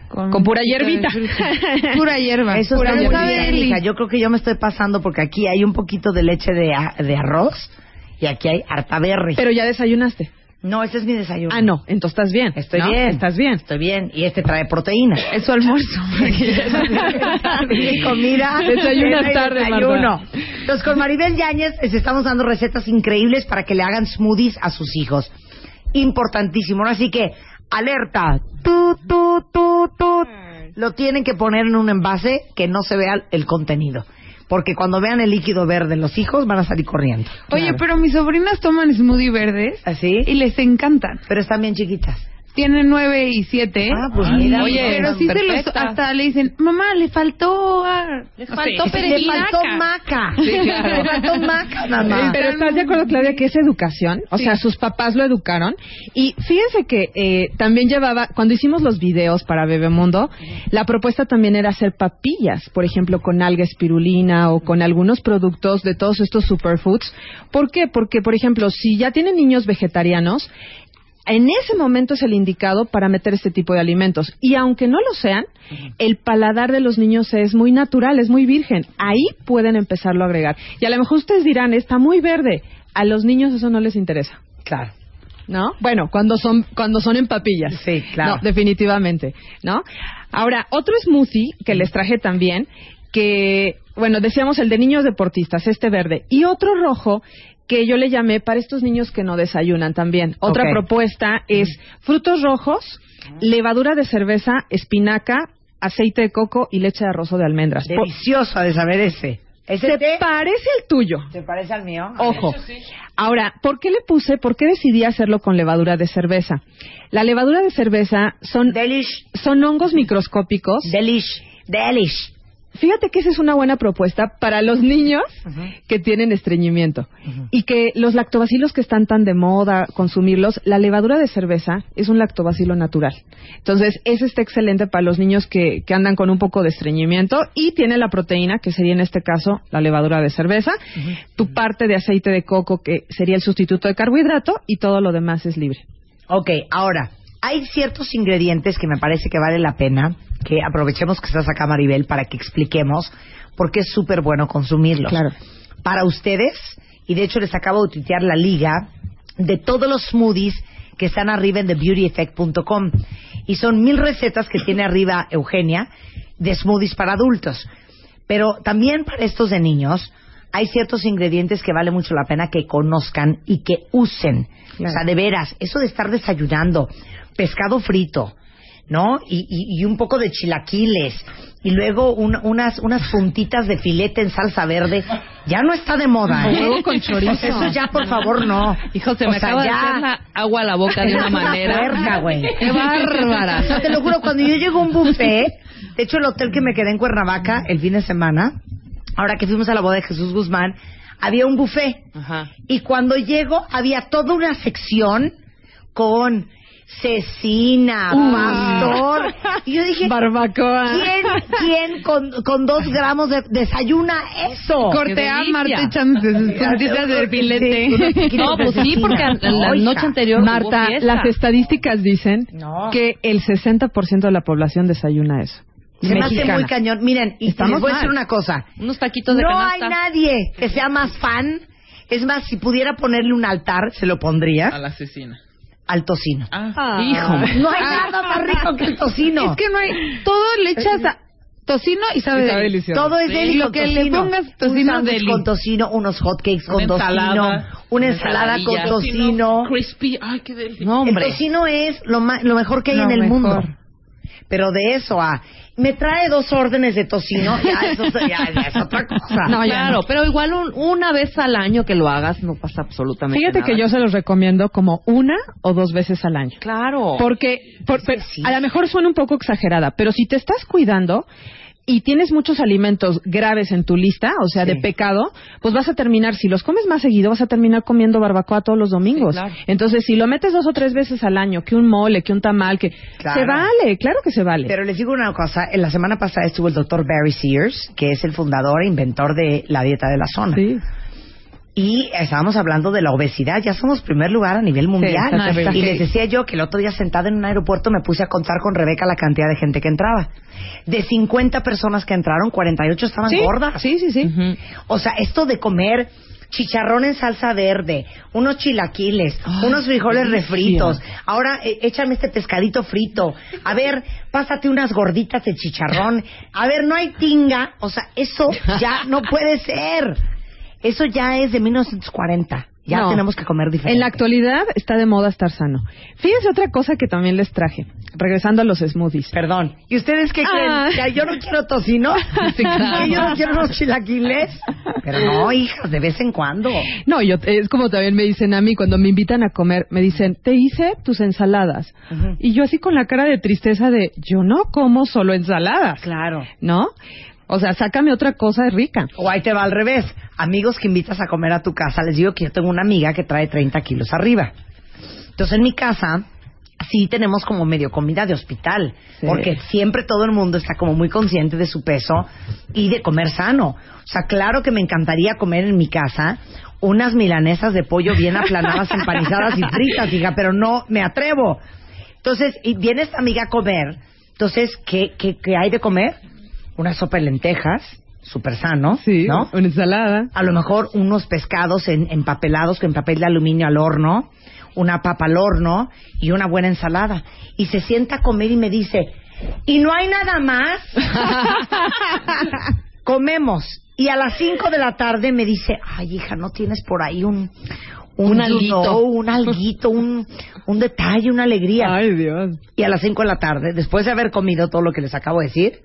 con pura hierbita. Pura hierba. Eso pura está muy bien. Yo creo que yo me estoy pasando porque aquí hay un poquito de leche de, a- de arroz y aquí hay harta berry. Pero ya desayunaste. No, ese es mi desayuno. Ah, no, entonces estás bien. Estoy ¿no? bien. Estás bien. Estoy bien. Y este trae proteína. Es su almuerzo. mi comida. Desayunas tarde, desayuno. Entonces, con Maribel Yáñez les estamos dando recetas increíbles para que le hagan smoothies a sus hijos. Importantísimo. Así que, alerta. Tu, tu, tu, tu. Lo tienen que poner en un envase que no se vea el contenido. Porque cuando vean el líquido verde los hijos van a salir corriendo. Oye, pero mis sobrinas toman smoothie verdes ¿Así? y les encantan. Pero están bien chiquitas. Tienen nueve y siete. Ah, pues mira, Oye, pero sí se los hasta le dicen, mamá, le faltó, ah, le faltó Le perejil. faltó maca. Sí, claro. Le faltó maca, mamá. Pero estás de acuerdo, Claudia, que es educación. O Sí. sea, sus papás lo educaron. Y fíjense que eh, también llevaba, cuando hicimos los videos para Bebemundo, la propuesta también era hacer papillas, por ejemplo, con alga espirulina o con algunos productos de todos estos superfoods. ¿Por qué? Porque, por ejemplo, si ya tienen niños vegetarianos, en ese momento es el indicado para meter este tipo de alimentos. Y aunque no lo sean, el paladar de los niños es muy natural, es muy virgen. Ahí pueden empezarlo a agregar. Y a lo mejor ustedes dirán, está muy verde. A los niños eso no les interesa. Claro. ¿No? Bueno, cuando son, cuando son en papillas. Sí, claro. No, definitivamente. ¿No? Ahora, otro smoothie que les traje también, que, bueno, decíamos el de niños deportistas, este verde. Y otro rojo que yo le llamé para estos niños que no desayunan también. Otra propuesta es frutos rojos, levadura de cerveza, espinaca, aceite de coco y leche de arroz o de almendras. Delicioso de saber ese. ¿Ese ¿Te té? parece el tuyo? ¿Te parece al mío? Ojo. Ahora, ¿por qué le puse, por qué decidí hacerlo con levadura de cerveza? La levadura de cerveza son, son hongos microscópicos. Delish. Delish. Fíjate que esa es una buena propuesta para los niños que tienen estreñimiento. Y que los lactobacilos que están tan de moda consumirlos, la levadura de cerveza es un lactobacilo natural. Entonces, ese está excelente para los niños que, que andan con un poco de estreñimiento y tiene la proteína, que sería en este caso la levadura de cerveza, tu parte de aceite de coco, que sería el sustituto de carbohidrato, y todo lo demás es libre. Ok, ahora, hay ciertos ingredientes que me parece que vale la pena que aprovechemos que estás acá, Maribel, para que expliquemos por qué es súper bueno consumirlos. Claro. Para ustedes, y de hecho les acabo de tuitear la liga de todos los smoothies que están arriba en thebeautyeffect.com. Y son mil recetas que tiene arriba Eugenia de smoothies para adultos. Pero también para estos de niños hay ciertos ingredientes que vale mucho la pena que conozcan y que usen. O sea, de veras, eso de estar desayunando pescado frito, ¿no? Y, y- y un poco de chilaquiles. Y luego un- unas, unas puntitas de filete en salsa verde. Ya no está de moda, ¿eh? huevo con chorizo. Eso ya, por favor, no. Hijo, se O me sea, acaba ya. de hacer la agua a la boca de una manera. puerca, güey. ¡Qué bárbara! Te lo juro, cuando yo llego a un buffet, de hecho el hotel que me quedé en Cuernavaca el fin de semana, ahora que fuimos a la boda de Jesús Guzmán, había un buffet. Ajá. Y cuando llego, había toda una sección con cecina, Uh. pastor. Y yo dije, Barbacoa. ¿quién, quién con, con dos gramos de desayuna eso? Corte A, delicia. Marta puntitas de filete. Sí, No, pues sí, porque la Oiga. noche anterior Marta, las estadísticas dicen No. que el 60% de la población desayuna eso. Se me hace Mexicana. muy cañón. Miren, y Estamos les voy a decir una cosa. Unos taquitos de no canasta. hay nadie que sea más fan. Es más, si pudiera ponerle un altar, se lo pondría A la asesina. Al tocino. Ah, Hijo. No hay nada más rico que el tocino. Es que no hay. Todo le echas a tocino y sabe, Y sabe delicioso. Todo es Sí, deli lo con que le pongas un tocino sándwich deli. con tocino, unos hotcakes con Una tocino, una ensalada con tocino. Crispy. Ay, qué delicioso. No. El tocino es lo, ma- lo mejor que hay Lo en el mejor. mundo. Pero de eso a me trae dos órdenes de tocino, ya eso ya, ya es otra cosa. No, claro, no. pero igual un- una vez al año que lo hagas no pasa absolutamente Fíjate nada. que yo se los recomiendo como una o dos veces al año. Claro. Porque por- pero sí. a lo mejor suena un poco exagerada, pero si te estás cuidando y tienes muchos alimentos graves en tu lista, o sea, Sí. de pecado, pues vas a terminar, si los comes más seguido, vas a terminar comiendo barbacoa todos los domingos. Sí, claro. Entonces, si lo metes dos o tres veces al año, que un mole, que un tamal, que Claro. se vale, claro que se vale. Pero les digo una cosa, en la semana pasada estuvo el doctor Barry Sears, que es el fundador e inventor de la dieta de la zona. Sí. Y estábamos hablando de la obesidad, ya somos primer lugar a nivel mundial. y les decía yo que el otro día sentada en un aeropuerto me puse a contar con Rebeca la cantidad de gente que entraba. De 50 personas que entraron, 48 estaban Sí, gordas. sí, sí, sí. O sea, esto de comer chicharrón en salsa verde, unos chilaquiles, unos frijoles refritos, ahora eh, échame este pescadito frito, a ver, pásate unas gorditas de chicharrón, a ver, no hay tinga, o sea, eso ya no puede ser. Eso ya es de 1940. Ya No. tenemos que comer diferente. En la actualidad está de moda estar sano. Fíjense otra cosa que también les traje, regresando a los smoothies. Perdón. ¿Y ustedes qué Ah. creen? ¿Que yo no quiero tocino? Sí, claro. ¿Que yo no quiero unos chilaquiles? Pero no, hijas, de vez en cuando. No, yo es como también me dicen a mí cuando me invitan a comer, me dicen, "Te hice tus ensaladas." Ujú. Y yo así con la cara de tristeza de, "Yo no como solo ensaladas." Claro. ¿No? O sea, sácame otra cosa rica. O ahí te va al revés. Amigos que invitas a comer a tu casa, les digo que yo tengo una amiga que trae 30 kilos arriba. Entonces en mi casa sí tenemos como medio comida de hospital, Sí. porque siempre todo el mundo está como muy consciente de su peso y de comer sano. O sea, claro que me encantaría comer en mi casa unas milanesas de pollo bien aplanadas, empanizadas y fritas, hija, pero no me atrevo. Entonces, y viene esta amiga a comer, entonces, ¿qué, qué, qué hay de comer? Una sopa de lentejas, súper sano, Sí, ¿no? una ensalada. A lo mejor unos pescados en, empapelados con papel de aluminio al horno, una papa al horno y una buena ensalada. Y se sienta a comer y me dice, ¿y no hay nada más? Comemos. Y a las 5 de la tarde me dice, ay hija, ¿no tienes por ahí un... Un, Un alguito. un alguito, un, un detalle, una alegría. Ay, Dios. Y a las 5 de la tarde, después de haber comido todo lo que les acabo de decir,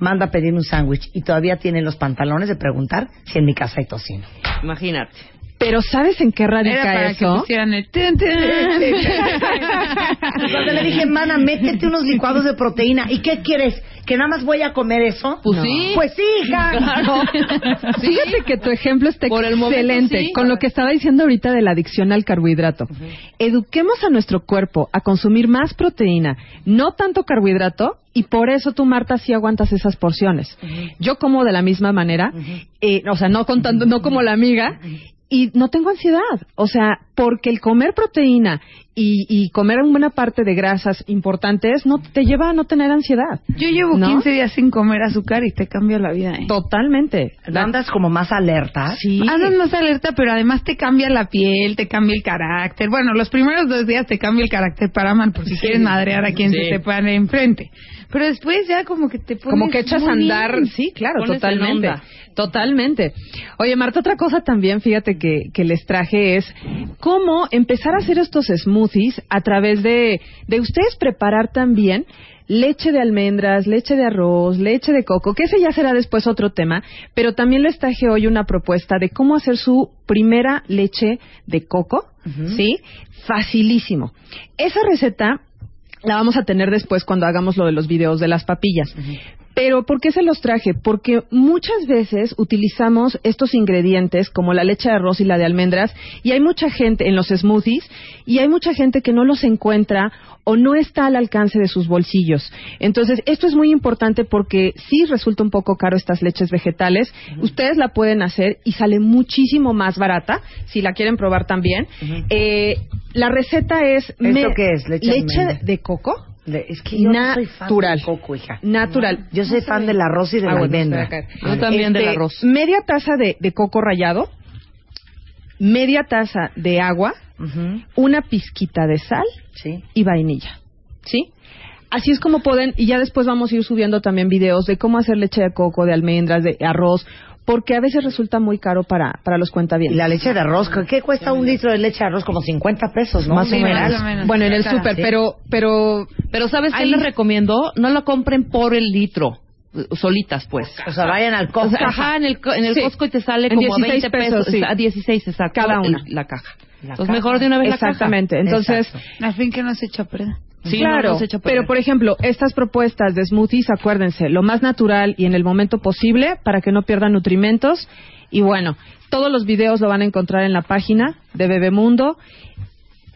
manda a pedir un sándwich y todavía tiene los pantalones de preguntar si en mi casa hay tocino. Imagínate. Pero ¿sabes en qué Era radica para que eso? pusieran el... Cuando le dije, mana, métete unos licuados de proteína. ¿Y qué quieres? ¿Que nada más voy a comer eso? Pues No. sí. Pues sí, hija. Claro. Fíjate que tu ejemplo está Por el momento, excelente sí. con lo que estaba diciendo ahorita de la adicción al carbohidrato. Eduquemos a nuestro cuerpo a consumir más proteína, no tanto carbohidrato, y por eso tú, Marta, sí aguantas esas porciones. Yo como de la misma manera, eh, o sea, no contando, no como la amiga, y no tengo ansiedad. O sea, porque el comer proteína y, y comer una buena parte de grasas importantes no te lleva a no tener ansiedad. Yo llevo ¿No? 15 días sin comer azúcar y te cambia la vida. ¿eh? Totalmente. Andas como más alerta. Sí. Andas más alerta, pero además te cambia la piel, te cambia el carácter. Bueno, los primeros dos días te cambia el carácter para mal, por si quieres madrear a quien Sí. se te pone enfrente. Pero después ya como que te pones como que echas a andar, bien. sí, claro, Pones totalmente. Totalmente. Oye, Marta, otra cosa también, fíjate que, que les traje es cómo empezar a hacer estos smoothies a través de, de ustedes preparar también leche de almendras, leche de arroz, leche de coco, que ese ya será después otro tema, pero también les traje hoy una propuesta de cómo hacer su primera leche de coco, ¿sí? Facilísimo. Esa receta la vamos a tener después cuando hagamos lo de los videos de las papillas. Pero ¿por qué se los traje? Porque muchas veces utilizamos estos ingredientes como la leche de arroz y la de almendras y hay mucha gente en los smoothies y hay mucha gente que no los encuentra o no está al alcance de sus bolsillos. Entonces, esto es muy importante porque sí resulta un poco caro estas leches vegetales. Ustedes la pueden hacer y sale muchísimo más barata si la quieren probar también. Eh, la receta es... ¿Esto qué es? ¿Leche de coco. Le- Es que yo no soy fan natural. del coco, hija. Natural. Yo soy fan del arroz y de Ah, la bueno, almendra. Yo también del Este, arroz. Media taza de, de coco rallado, media taza de agua, Una pizquita de sal Sí. y vainilla. ¿Sí? Así es como pueden, y ya después vamos a ir subiendo también videos de cómo hacer leche de coco, de almendras, de arroz, porque a veces resulta muy caro para, para los Y cuentavientes. la leche de arroz, ¿qué- ¿qué cuesta un litro de leche de arroz? Como 50 pesos, ¿no? Más o Sí, menos. ¿verdad? más o menos. Bueno, en el súper, sí. pero, pero Pero ¿sabes qué Ahí- les recomiendo? No lo compren por el litro, solitas pues. O sea, vayan al O Costco. sea, ajá, en el, co- en el Sí. Costco y te sale En como a 16 20 pesos, pesos, sí. a 16 exacto, Cada el- una. la caja. La Entonces caja. mejor de una vez exactamente. la caja. Entonces, Exacto. Al fin que no se echa a perder. Sí, claro, no, a pero por ejemplo, estas propuestas de smoothies, acuérdense, lo más natural y en el momento posible para que no pierdan nutrimentos. Y bueno, todos los videos lo van a encontrar en la página de Bebemundo.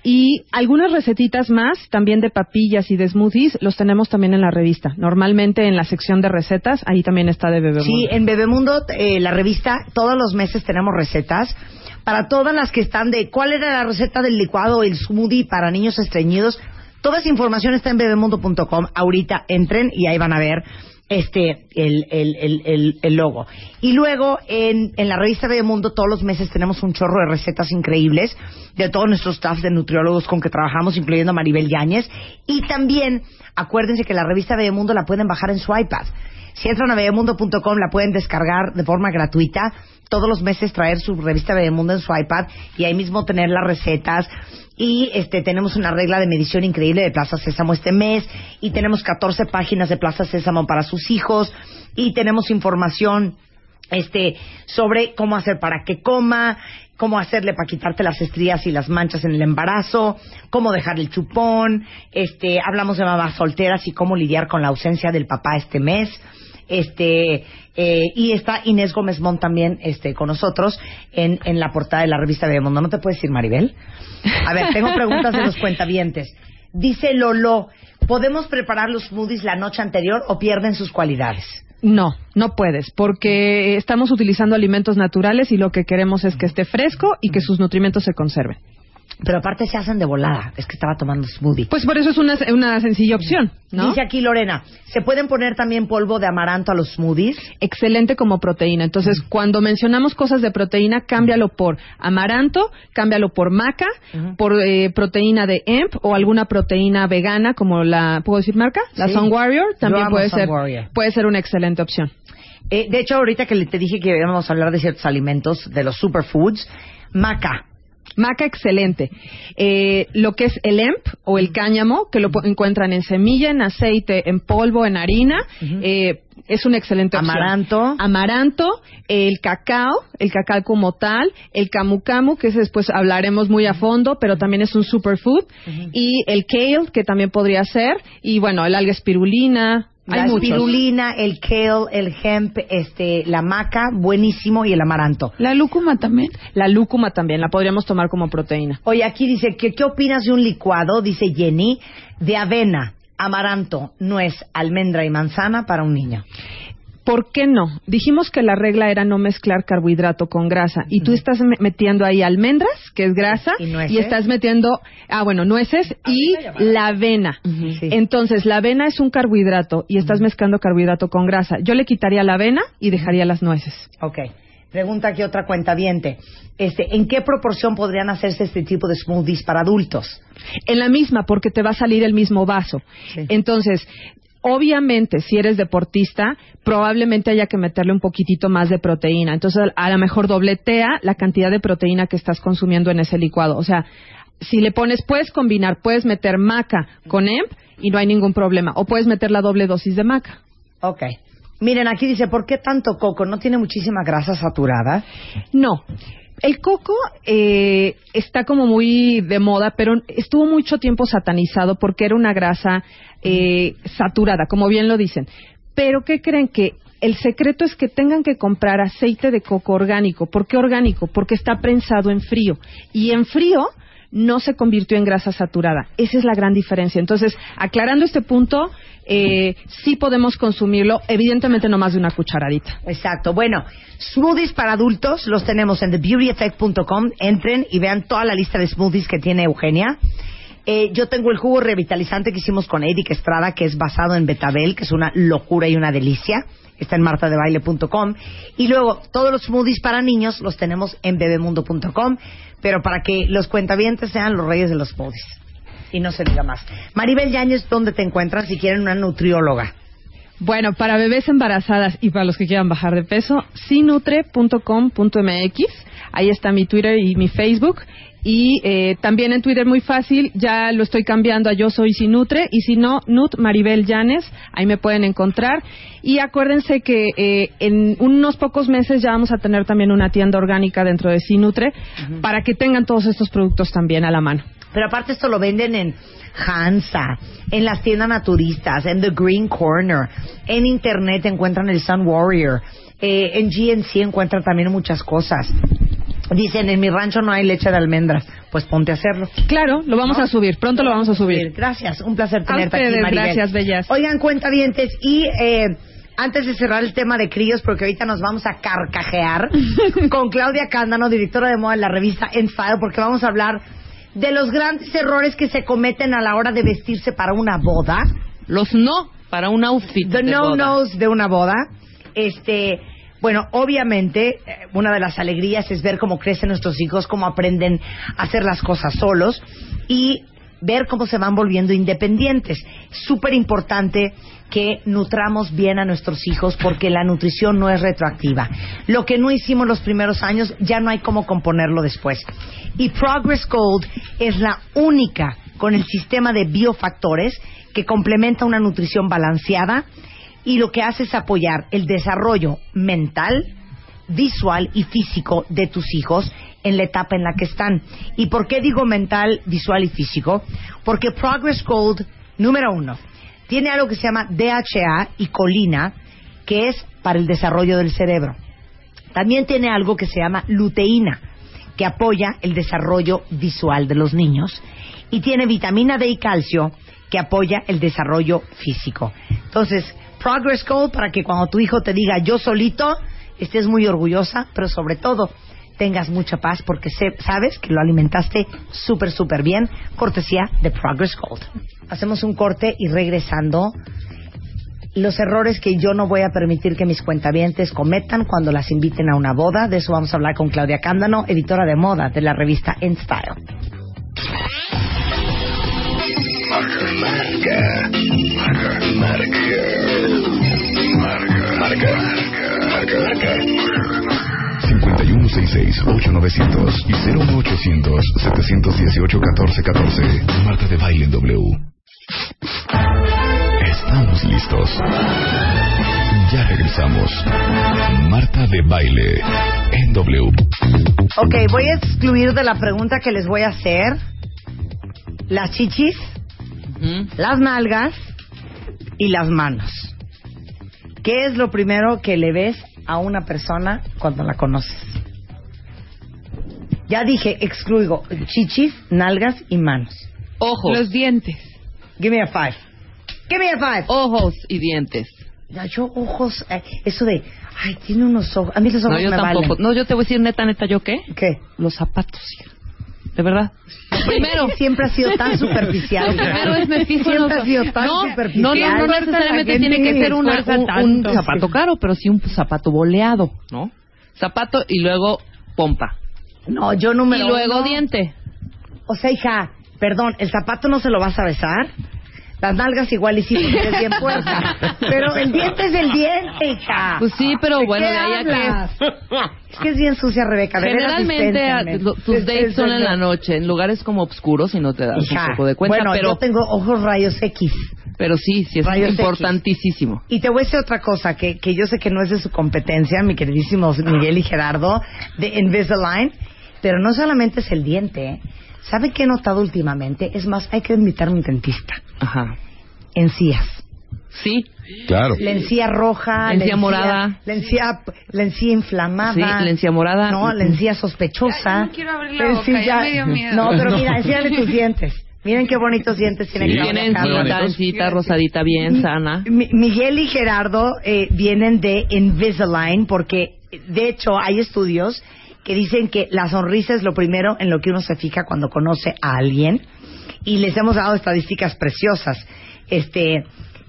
Y algunas recetitas más, también de papillas y de smoothies, los tenemos también en la revista. Normalmente en la sección de recetas, ahí también está de Bebemundo. Sí, en Bebemundo, eh, la revista, todos los meses tenemos recetas para todas las que están de cuál era la receta del licuado, el smoothie para niños estreñidos. Toda esa información está en bebemundo.com. Ahorita entren y ahí van a ver este el, el, el, el, logo. Y luego en, en la revista Bebemundo todos los meses tenemos un chorro de recetas increíbles de todos nuestros staff de nutriólogos con que trabajamos, incluyendo a Maribel Yáñez. Y también acuérdense que la revista Bebemundo la pueden bajar en su iPad. Si entran a bebemundo.com la pueden descargar de forma gratuita. Todos los meses traer su revista Bebemundo en su iPad y ahí mismo tener las recetas. Y este tenemos una regla de medición increíble de Plaza Sésamo este mes. Y tenemos 14 páginas de Plaza Sésamo para sus hijos. Y tenemos información este sobre cómo hacer para que coma, cómo hacerle para quitarte las estrías y las manchas en el embarazo, cómo dejar el chupón, este hablamos de mamás solteras y cómo lidiar con la ausencia del papá este mes. Este eh, y está Inés Gómez Mont también este con nosotros en, en la portada de la revista Bebemundo. ¿No te puedes ir, Maribel? A ver, tengo preguntas de los cuentavientes. Dice Lolo, ¿podemos preparar los smoothies la noche anterior o pierden sus cualidades? No, no puedes, porque estamos utilizando alimentos naturales y lo que queremos es que esté fresco y que sus nutrimentos se conserven. Pero aparte se hacen de volada. Es que estaba tomando smoothie. Pues por eso es una, una sencilla opción, ¿no? Dice aquí Lorena, ¿se pueden poner también polvo de amaranto a los smoothies? Excelente como proteína. Entonces, cuando mencionamos cosas de proteína, cámbialo por amaranto, cámbialo por maca, por eh, proteína de hemp o alguna proteína vegana como la, ¿puedo decir marca? La Sí. Sun Warrior también puede Sun ser, Warrior. puede ser una excelente opción. Eh, de hecho, ahorita que te dije que íbamos a hablar de ciertos alimentos, de los superfoods, maca. Maca excelente. Eh, lo que es el hemp o el cáñamo, que lo encuentran en semilla, en aceite, en polvo, en harina, eh, es una excelente opción. Amaranto. Amaranto, el cacao, el cacao como tal, el camu camu, que ese después hablaremos muy a fondo, pero también es un superfood, y el kale, que también podría ser, y bueno, el alga espirulina. La muchos. espirulina, el kale, el hemp, este, la maca, buenísimo, y el amaranto. La lúcuma también. La lúcuma también, la podríamos tomar como proteína. Oye, aquí dice, que, ¿qué opinas de un licuado? Dice Jenny, de avena, amaranto, nuez, almendra y manzana para un niño. ¿Por qué no? Dijimos que la regla era no mezclar carbohidrato con grasa. Y tú estás me- metiendo ahí almendras, que es grasa, ¿Y nueces? estás metiendo, ah, bueno, nueces y la avena. Entonces, la avena es un carbohidrato y estás mezclando carbohidrato con grasa. Yo le quitaría la avena y dejaría las nueces. Ok. Pregunta aquí otra cuenta Este, ¿En qué proporción podrían hacerse este tipo de smoothies para adultos? En la misma, porque te va a salir el mismo vaso. Entonces, obviamente, si eres deportista, probablemente haya que meterle un poquitito más de proteína. Entonces, a lo mejor dobletea la cantidad de proteína que estás consumiendo en ese licuado. O sea, si le pones, puedes combinar, puedes meter maca con hemp y no hay ningún problema. O puedes meter la doble dosis de maca. Ok. Miren, aquí dice, ¿por qué tanto coco? ¿No tiene muchísima grasa saturada? No. El coco eh, está como muy de moda, pero estuvo mucho tiempo satanizado porque era una grasa eh, saturada, como bien lo dicen. Pero ¿qué creen que el secreto es que tengan que comprar aceite de coco orgánico? ¿Por qué orgánico? Porque está prensado en frío y en frío no se convirtió en grasa saturada. Esa es la gran diferencia. Entonces, aclarando este punto, eh, sí podemos consumirlo, evidentemente no más de una cucharadita. Exacto. Bueno, smoothies para adultos los tenemos en thebeautyeffect.com. Entren y vean toda la lista de smoothies que tiene Eugenia. Eh, yo tengo el jugo revitalizante que hicimos con Eric Estrada, que es basado en betabel, que es una locura y una delicia. Está en martadebaile.com. Y luego, todos los smoothies para niños los tenemos en bebemundo.com. Pero para que los cuentavientes sean los reyes de los smoothies. Y no se diga más. Maribel Yáñez, ¿dónde te encuentras si quieren una nutrióloga? Bueno, para bebés embarazadas y para los que quieran bajar de peso, sinutre.com.mx. Ahí está mi Twitter y mi Facebook. Y eh, también en Twitter muy fácil, ya lo estoy cambiando a Yo Soy Sinutre y si no, Nut Maribel Llanes, ahí me pueden encontrar. Y acuérdense que eh, en unos pocos meses ya vamos a tener también una tienda orgánica dentro de Sinutre para que tengan todos estos productos también a la mano. Pero aparte esto lo venden en Hansa, en las tiendas naturistas, en The Green Corner, en internet encuentran el Sun Warrior, eh, en GNC encuentran también muchas cosas. Dicen, en mi rancho no hay leche de almendras. Pues ponte a hacerlo. Claro, lo vamos a subir, pronto lo vamos a subir. Gracias, un placer A tenerte aquí, Maribel. gracias, bellas. Oigan, cuentavientes, y eh, antes de cerrar el tema de críos, porque ahorita nos vamos a carcajear con Claudia Cándano, directora de moda de la revista En Style, porque vamos a hablar de los grandes errores que se cometen a la hora de vestirse para una boda. Los no para un outfit. The de no boda. nos de una boda. Este, bueno, obviamente, eh, una de las alegrías es ver cómo crecen nuestros hijos, cómo aprenden a hacer las cosas solos y ver cómo se van volviendo independientes. Súper importante que nutramos bien a nuestros hijos porque la nutrición no es retroactiva. Lo que no hicimos los primeros años ya no hay cómo componerlo después. Y Progress Gold es la única con el sistema de biofactores que complementa una nutrición balanceada y lo que hace es apoyar el desarrollo mental, visual y físico de tus hijos en la etapa en la que están. ¿Y por qué digo mental, visual y físico? Porque Progress Gold, número uno, tiene algo que se llama DHA y colina, que es para el desarrollo del cerebro. También tiene algo que se llama luteína, que apoya el desarrollo visual de los niños. y tiene vitamina D y calcio que apoya el desarrollo físico. Entonces, Progress Gold para que cuando tu hijo te diga yo solito, estés muy orgullosa, pero sobre todo tengas mucha paz porque se- sabes que lo alimentaste súper, súper bien, cortesía de Progress Gold. Hacemos un corte y regresando, los errores que yo no voy a permitir que mis cuentavientes cometan cuando las inviten a una boda. De eso vamos a hablar con Claudia Cándano, editora de moda de la revista En Style. Marca. Marca. Marca. Marca. Marca. Marca. Marca. 5166-8900 y 01800-718-1414. Marta de Baile en W. Estamos listos. Ya regresamos. Marta de Baile en W. Ok, voy a excluir de la pregunta que les voy a hacer las chichis, las nalgas y las manos. ¿Qué es lo primero que le ves a una persona cuando la conoces? Ya dije, excluyo chichis, nalgas y manos. Ojos. Los dientes. Give me a five. Give me a five. Ojos y dientes. Ya, yo ojos, eh, eso de, ay, tiene unos ojos. A mí los ojos No, yo me tampoco. valen. No, yo te voy a decir neta, neta, ¿yo qué? ¿Qué? Los zapatos. hija. De verdad. Primero. Siempre ha sido tan superficial. Primero es me fijo en Siempre ha sido tan no, superficial. No, no, no necesariamente tiene que ser una- un, un zapato caro, pero sí un zapato boleado, ¿no? Zapato y luego pompa. No, yo número Y luego uno- diente. O sea, hija, perdón, ¿el zapato no se lo vas a besar? Las nalgas igual y sí, porque eres bien puerca. Pero el diente es el diente, hija. Pues sí, pero ¿De bueno, de ahí a que... Es que es bien sucia, Rebeca. de Generalmente a- dispénsenme. lo- tus Es- dates es- son en es- la noche, en lugares como oscuros y no te das Hija, un poco de cuenta, bueno, pero, yo tengo ojos rayos X. pero sí, sí es Rayos X. importantísimo. Y te voy a decir otra cosa que, que yo sé que no es de su competencia, mi queridísimos Miguel y Gerardo, de Invisalign, pero no solamente es el diente. ¿Sabe qué he notado últimamente? Es más, hay que invitar a un dentista. Ajá. Encías. Sí. Claro. La encía roja, La encía la morada. la encía, la encía inflamada. Sí, la encía morada. No, la encía sospechosa. Ay, no quiero abrir la boca, ya encía- me dio miedo. No, pero mira, enséñale tus dientes. Miren qué bonitos dientes tiene Sí, tienen encita, rosadita, bien sana. Mi- Miguel y Gerardo eh, vienen de Invisalign porque, de hecho, hay estudios que dicen que la sonrisa es lo primero en lo que uno se fija cuando conoce a alguien y les hemos dado estadísticas preciosas. Este,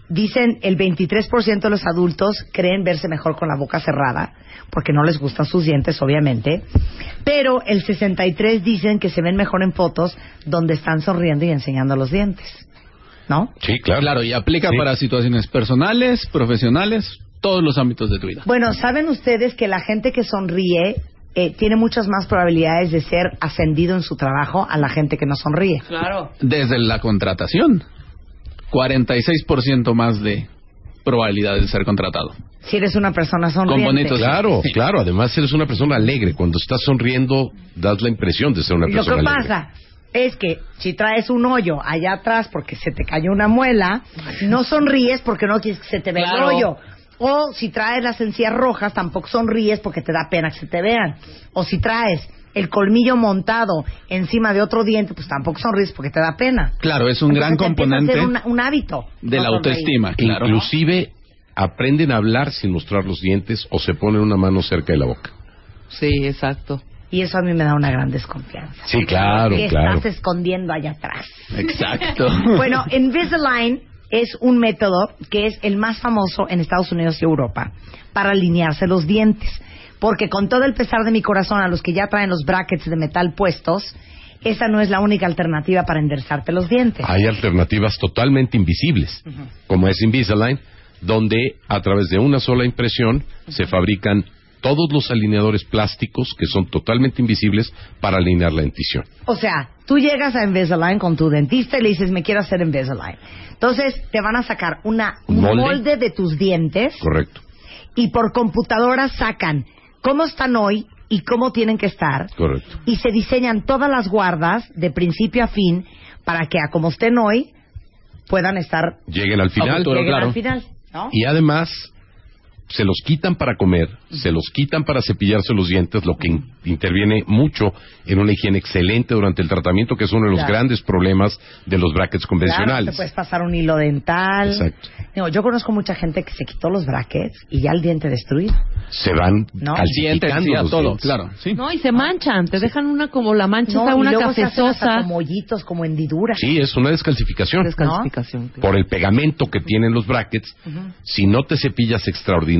dicen el 23% de los adultos creen verse mejor con la boca cerrada porque no les gustan sus dientes, obviamente, pero el 63 dicen que se ven mejor en fotos donde están sonriendo y enseñando los dientes. ¿No? Sí, claro. Claro, y aplica Sí. para situaciones personales, profesionales, todos los ámbitos de tu vida. Bueno, ¿saben ustedes que la gente que sonríe eh, tiene muchas más probabilidades de ser ascendido en su trabajo a la gente que no sonríe? Claro. Desde la contratación, 46% más de probabilidades de ser contratado. Si eres una persona sonriente. Claro, claro. Además, eres una persona alegre. Cuando estás sonriendo, das la impresión de ser una Lo persona que alegre. pasa es que si traes un hoyo allá atrás porque se te cayó una muela, no sonríes porque no quieres que se te vea Claro. el hoyo. O si traes las encías rojas, tampoco sonríes porque te da pena que se te vean. O si traes el colmillo montado encima de otro diente, pues tampoco sonríes porque te da pena. Claro, es un gran a componente un, un hábito. de no la autoestima, claro. Inclusive aprenden a hablar sin mostrar los dientes o se ponen una mano cerca de la boca. Sí, exacto. Y eso a mí me da una gran desconfianza. Sí, claro, ¿Qué claro. estás escondiendo allá atrás? Exacto. Bueno, Invisalign es un método que es el más famoso en Estados Unidos y Europa para alinearse los dientes. Porque con todo el pesar de mi corazón a los que ya traen los brackets de metal puestos, esa no es la única alternativa para enderezarte los dientes. Hay alternativas totalmente invisibles, como es Invisalign, donde a través de una sola impresión se fabrican todos los alineadores plásticos que son totalmente invisibles para alinear la dentición. O sea, tú llegas a Invisalign con tu dentista y le dices, me quiero hacer Invisalign. Entonces, te van a sacar una, un Molde. molde de tus dientes Correcto, y por computadora sacan cómo están hoy y cómo tienen que estar correcto. y se diseñan todas las guardas de principio a fin para que a como estén hoy puedan estar Lleguen al final. lleguen al final, ¿no? Y además, se los quitan para comer, se los quitan para cepillarse los dientes, lo que in- interviene mucho en una higiene excelente durante el tratamiento, que es uno de los Claro. grandes problemas de los brackets Claro, convencionales. te puedes pasar un hilo dental. Exacto. Digo, yo conozco mucha gente que se quitó los brackets y ya el diente destruido. Se van No. calcificando sí, a los todo, dientes. claro. Sí. No, y se manchan, te dejan una como la mancha, No, está y una luego se hacen cafezosa. como hoyitos, como hendiduras. Sí, es una descalcificación. Descalcificación. claro. Por el pegamento que tienen los brackets, si no te cepillas extraordinariamente,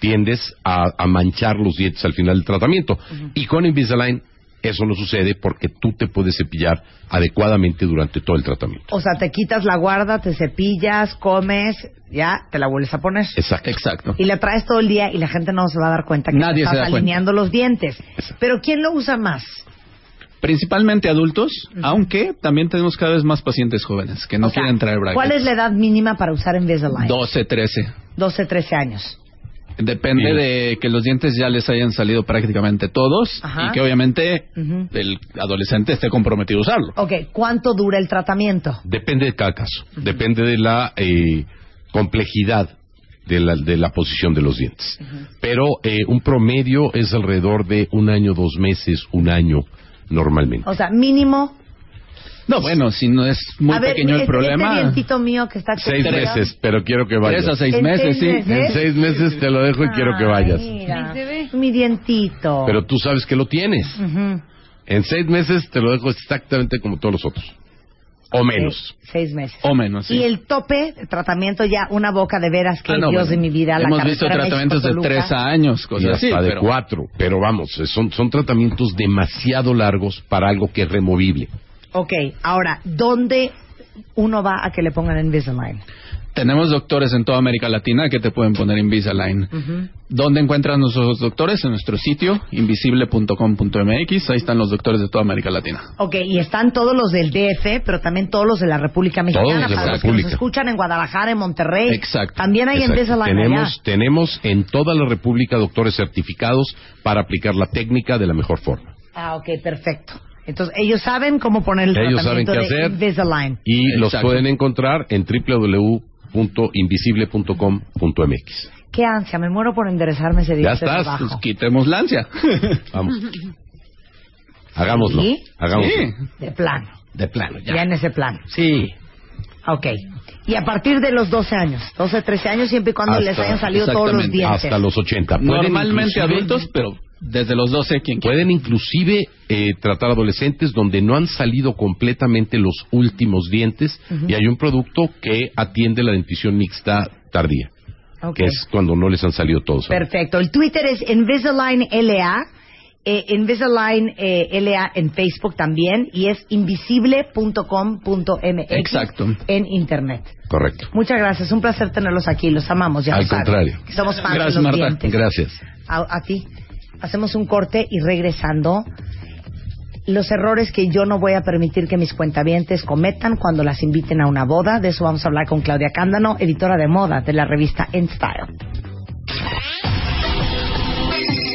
tiendes a, a manchar los dientes al final del tratamiento. Y con Invisalign eso no sucede porque tú te puedes cepillar adecuadamente durante todo el tratamiento. O sea, te quitas la guarda, te cepillas, comes, ya te la vuelves a poner. Exacto. Exacto. Y la traes todo el día y la gente no se va a dar cuenta que Nadie estás se da cuenta. alineando los dientes. Pero ¿quién lo usa más? Principalmente adultos, aunque también tenemos cada vez más pacientes jóvenes que no O sea, quieren traer brackets. ¿Cuál es la edad mínima para usar Invisalign? 12, 13. 12, 13 años. Depende de que los dientes ya les hayan salido prácticamente todos Ajá. y que obviamente Ujú. el adolescente esté comprometido a usarlo. Ok, ¿cuánto dura el tratamiento? Depende de cada caso, depende de la eh, complejidad de la, de la posición de los dientes. Pero eh, un promedio es alrededor de un año, dos meses, un año normalmente. O sea, mínimo. No, bueno, si no es muy a ver, pequeño el este- problema. Este dientito mío que está Seis meses, pero quiero que vayas. Tres a seis ¿En meses, seis sí. meses? En seis meses te lo dejo y quiero que vayas. Mira, mi dientito. Pero tú sabes que lo tienes. Ujú. En seis meses te lo dejo exactamente como todos los otros. O menos. Seis meses. O menos, sí. Y el tope de tratamiento ya una boca de veras que Ah, no, Dios bueno. de mi vida. la Hemos visto tratamientos de tres años, Y cosas hasta así. de pero- cuatro. Pero vamos, son, son tratamientos demasiado largos para algo que es removible. Ok, ahora, ¿dónde uno va a que le pongan Invisalign? Tenemos doctores en toda América Latina que te pueden poner Invisalign. ¿Dónde encuentran nuestros doctores? En nuestro sitio, invisible.com.mx. Ahí están los doctores de toda América Latina. Ok, y están todos los del DF, pero también todos los de la República Mexicana. Todos de la para los que República. nos escuchan en Guadalajara, en Monterrey. Exacto. También hay Exacto. Invisalign tenemos, allá. tenemos en toda la República doctores certificados para aplicar la técnica de la mejor forma. Ah, ok, perfecto. Entonces, ellos saben cómo poner el Ellos saben tratamiento qué de hacer. Invisalign. Y los pueden encontrar en www.invisible.com.mx. Qué ansia, me muero por enderezarme ese Ya diente de estás. Pues quitemos la ansia. Vamos. Hagámoslo. ¿Sí? Hagámoslo. Sí. De plano, De plano, ya. en ese plano. Sí. Ok. Y a partir de los 12 años, 12, 13 años, siempre y cuando Hasta- les hayan salido todos los dientes. Hasta los 80. Pueden Normalmente adultos, pero desde los 12, quien. Pueden inclusive eh, tratar adolescentes donde no han salido completamente los últimos dientes y hay un producto que atiende la dentición mixta tardía, que es cuando no les han salido todos. Perfecto. El Twitter es Invisalign LA. eh, Invisalign eh, LA en Facebook también y es invisible.com.mx Exacto. en internet. Correcto. Muchas gracias, un placer tenerlos aquí, los amamos, ya Al lo contrario. Somos fans Gracias, de los Marta. dientes. Gracias. A, a ti. Hacemos un corte y regresando. Los errores que yo no voy a permitir que mis cuentavientes cometan cuando las inviten a una boda. De eso vamos a hablar con Claudia Cándano, editora de moda de la revista En Style.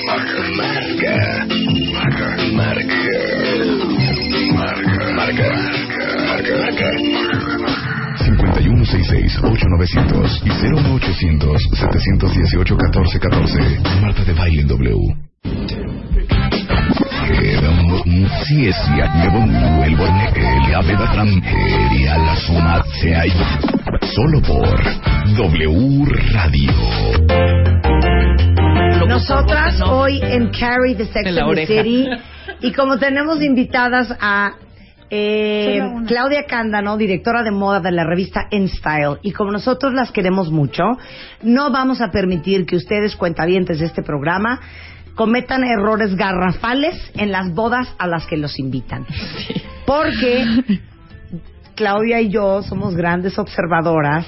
Marca. Marca. Marca. Marca. Marca. Marca. Marca. 5166-8900 y 01800-718-1414. Marta de Baile W. El La Solo por W Radio. Nosotras hoy en Carrie the Sex En la and the oreja. City y como tenemos invitadas a eh, Claudia Cándano, directora de moda de la revista En Style, y como nosotros las queremos mucho, no vamos a permitir que ustedes, cuentavientes de este programa, cometan errores garrafales en las bodas a las que los invitan. Porque Claudia y yo somos grandes observadoras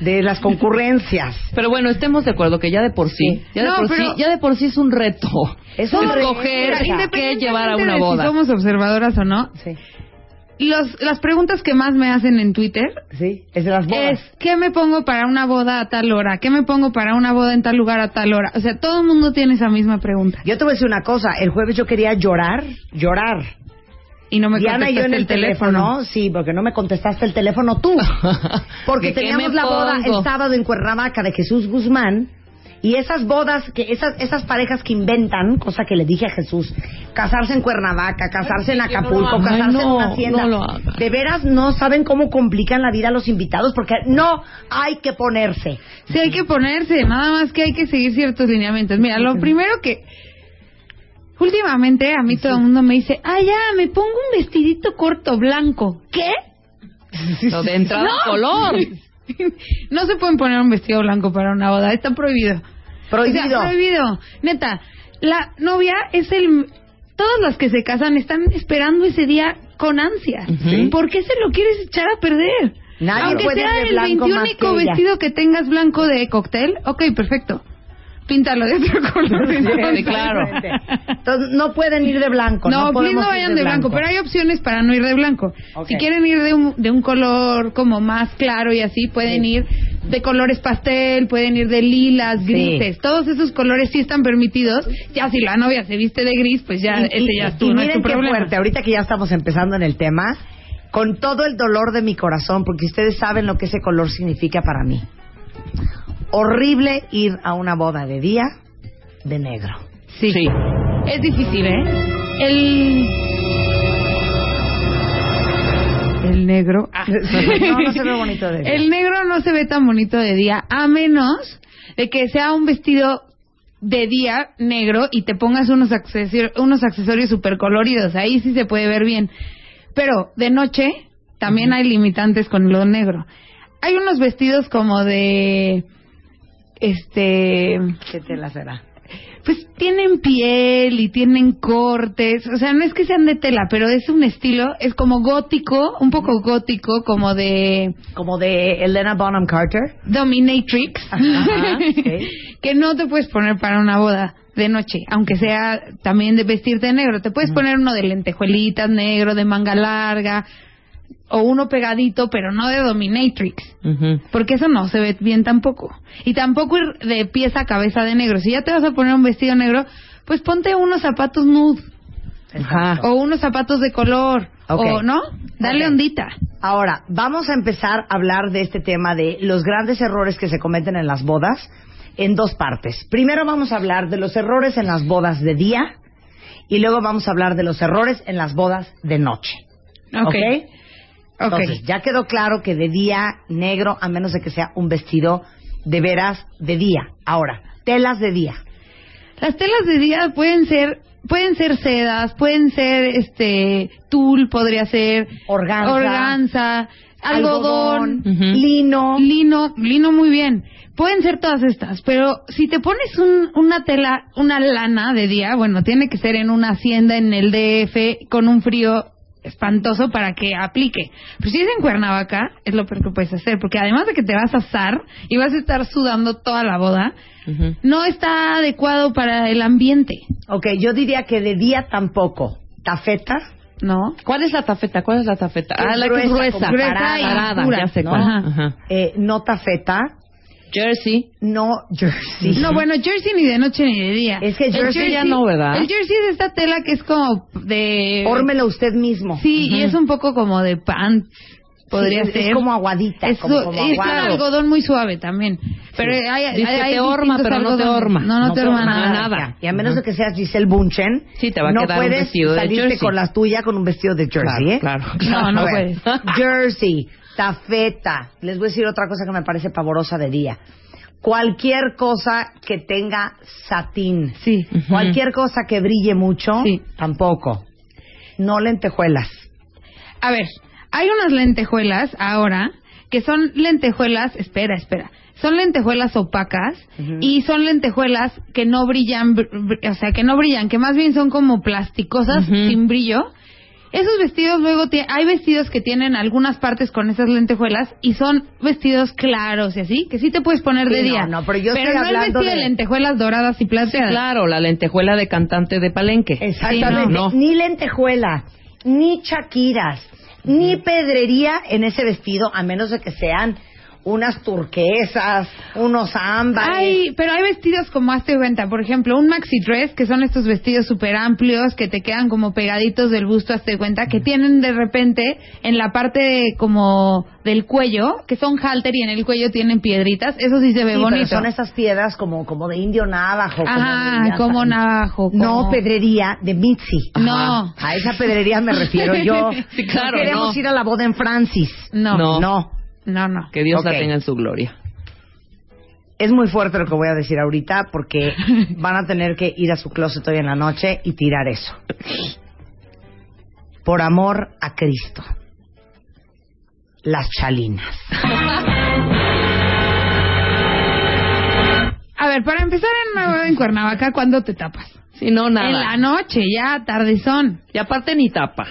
de las concurrencias. Pero bueno, estemos de acuerdo que ya de por sí, ya, de por pero- sí ya de por sí es un reto. Es un reto. escoger qué llevar a una boda. Si somos observadoras o no. Sí, Los, las preguntas que más me hacen en Twitter sí, es de las bodas. es ¿qué me pongo para una boda a tal hora? ¿Qué me pongo para una boda en tal lugar a tal hora? O sea, todo el mundo tiene esa misma pregunta. Yo te voy a decir una cosa, el jueves yo quería llorar, llorar. y no me Diana y yo en contestaste el el teléfono. teléfono. sí, porque no me contestaste el teléfono tú. Porque ¿De qué teníamos la boda el sábado en Cuernavaca de Jesús Guzmán. Y esas bodas, que esas, esas parejas que inventan, cosa que le dije a Jesús, casarse en Cuernavaca, casarse en Ay, Acapulco, casarse Ay, en una hacienda, no de veras no saben cómo complican la vida a los invitados, porque no hay que ponerse. Sí, hay que ponerse, nada más que hay que seguir ciertos lineamientos. Mira, lo primero que... Últimamente a mí todo el mundo me dice, ah, ya, me pongo un vestidito corto blanco. ¿Qué? Lo de entrada No. color. no se pueden poner un vestido blanco para una boda, está prohibido. Prohibido. O sea, prohibido. Neta, la novia es el... Todos los que se casan están esperando ese día con ansia. Ujú. ¿Por qué se lo quieres echar a perder? Nadie Aunque puede sea el blanco más 21 que ella. vestido que tengas blanco de cóctel, ok, perfecto. Píntalo de otro color. Sí, claro. Entonces, no pueden ir de blanco. No, No, no ir vayan de blanco. pero hay opciones para no ir de blanco. Si quieren ir de un, de un color como más claro y así, pueden ir de colores pastel, pueden ir de lilas, grises. Todos esos colores sí están permitidos. Ya si la novia se viste de gris, pues ya, Y- ese y- ya es y tu, no es miren tu qué problema. fuerte, ahorita que ya estamos empezando en el tema, con todo el dolor de mi corazón, porque ustedes saben lo que ese color significa para mí. Horrible ir a una boda de día de negro. Sí. Es difícil, ¿eh? El... El negro. ah. No, no se ve bonito de día. El negro no se ve tan bonito de día, a menos de que sea un vestido de día negro y te pongas unos accesorios, unos accesorios super coloridos. Ahí sí se puede ver bien. Pero de noche también hay limitantes con lo negro. Hay unos vestidos como de este ¿Qué tela será? pues tienen piel y tienen cortes, o sea, no es que sean de tela, pero es un estilo, es como gótico, un poco gótico, como de Como de Elena Bonham Carter. dominatrix, Ajá, sí. que no te puedes poner para una boda de noche, aunque sea también de vestirte de negro, te puedes poner uno de lentejuelitas negro, de manga larga, o uno pegadito, pero no de dominatrix. Porque eso no se ve bien tampoco. Y tampoco ir de pieza a cabeza de negro. Si ya te vas a poner un vestido negro, pues ponte unos zapatos nude. O unos zapatos de color. O, ¿no? Dale ondita. Ahora, vamos a empezar a hablar de este tema de los grandes errores que se cometen en las bodas en dos partes. Primero vamos a hablar de los errores en las bodas de día y luego vamos a hablar de los errores en las bodas de noche. Ok. ¿Ok? Ok. Entonces, ya quedó claro que de día negro, a menos de que sea un vestido de veras de día. Ahora, telas de día. Las telas de día pueden ser pueden ser sedas, pueden ser este tul, podría ser Organza. organza, algodón, Algodón, lino. lino, lino muy bien. Pueden ser todas estas, pero si te pones un- una tela, una lana de día, bueno, tiene que ser en una hacienda en el DF con un frío espantoso para que aplique. Pero si es en Cuernavaca, es lo peor que puedes hacer, porque además de que te vas a asar y vas a estar sudando toda la boda, no está adecuado para el ambiente. Ok, yo diría que de día tampoco. Tafeta. ¿No? ¿Cuál es la tafeta? ¿Cuál es la tafeta? Ah, la que es gruesa. como parada, Parada, dura, ya sé ¿no? cuál. Ajá. Eh, no tafeta. Jersey. No jersey. No, bueno, jersey ni de noche ni de día. Es que El jersey ya no, ¿verdad? El jersey es esta tela que es como de... Fórmelo usted mismo. Sí, y Ujú. es un poco como de pants, podría Sí, es- es ser. como aguadita, Es, como- como es un algodón muy suave también. Pero hay, hay, Dice, hay te horma, pero no te horma. No, no, No te horma nada. nada. Y a menos de que seas Giselle Bunchen, Sí, te va a no quedar un puedes vestido de salirte jersey. con la tuya con un vestido de jersey, Claro, ¿eh? claro, No, no ver, puedes. Jersey, tafeta. Les voy a decir otra cosa que me parece pavorosa de día. Cualquier cosa que tenga satín. Sí. Cualquier cosa que brille mucho, tampoco. No lentejuelas. A ver, hay unas lentejuelas ahora que son lentejuelas, espera, espera, son lentejuelas opacas y son lentejuelas que no brillan, br- br- o sea, que no brillan, que más bien son como plasticosas sin brillo. Esos vestidos luego hay vestidos que tienen algunas partes con esas lentejuelas y son vestidos claros y así, que sí te puedes poner Sí, de día. no, pero yo estoy no el hablando vestido de... de- lentejuelas doradas y plateadas. Claro, la lentejuela de cantante de palenque. Exactamente. No. Ni lentejuela, ni chaquiras, ni pedrería en ese vestido, a menos de que sean unas turquesas, unos ámbares. Hay, pero hay vestidos como hazte cuenta, por ejemplo, un maxi dress, que son estos vestidos súper amplios que te quedan como pegaditos del busto, hazte cuenta, que tienen de repente en la parte como del cuello, que son halter y en el cuello tienen piedritas, eso sí se ve Sí, pero bonito. son esas piedras como, como de indio navajo. Ajá, como navajo. No, como- pedrería de Mitzi. No. A esa pedrería me refiero yo. Sí, claro, No queremos no. ir a la boda en Francis. No. No. No. No, no. Que Dios la tenga en su gloria. Es muy fuerte lo que voy a decir ahorita porque van a tener que ir a su closet hoy en la noche y tirar eso. Por amor a Cristo. Las chalinas. A ver, para empezar en Cuernavaca, ¿cuándo te tapas? Si no, nada. En la noche, ya, tardezón. Y aparte ni tapa.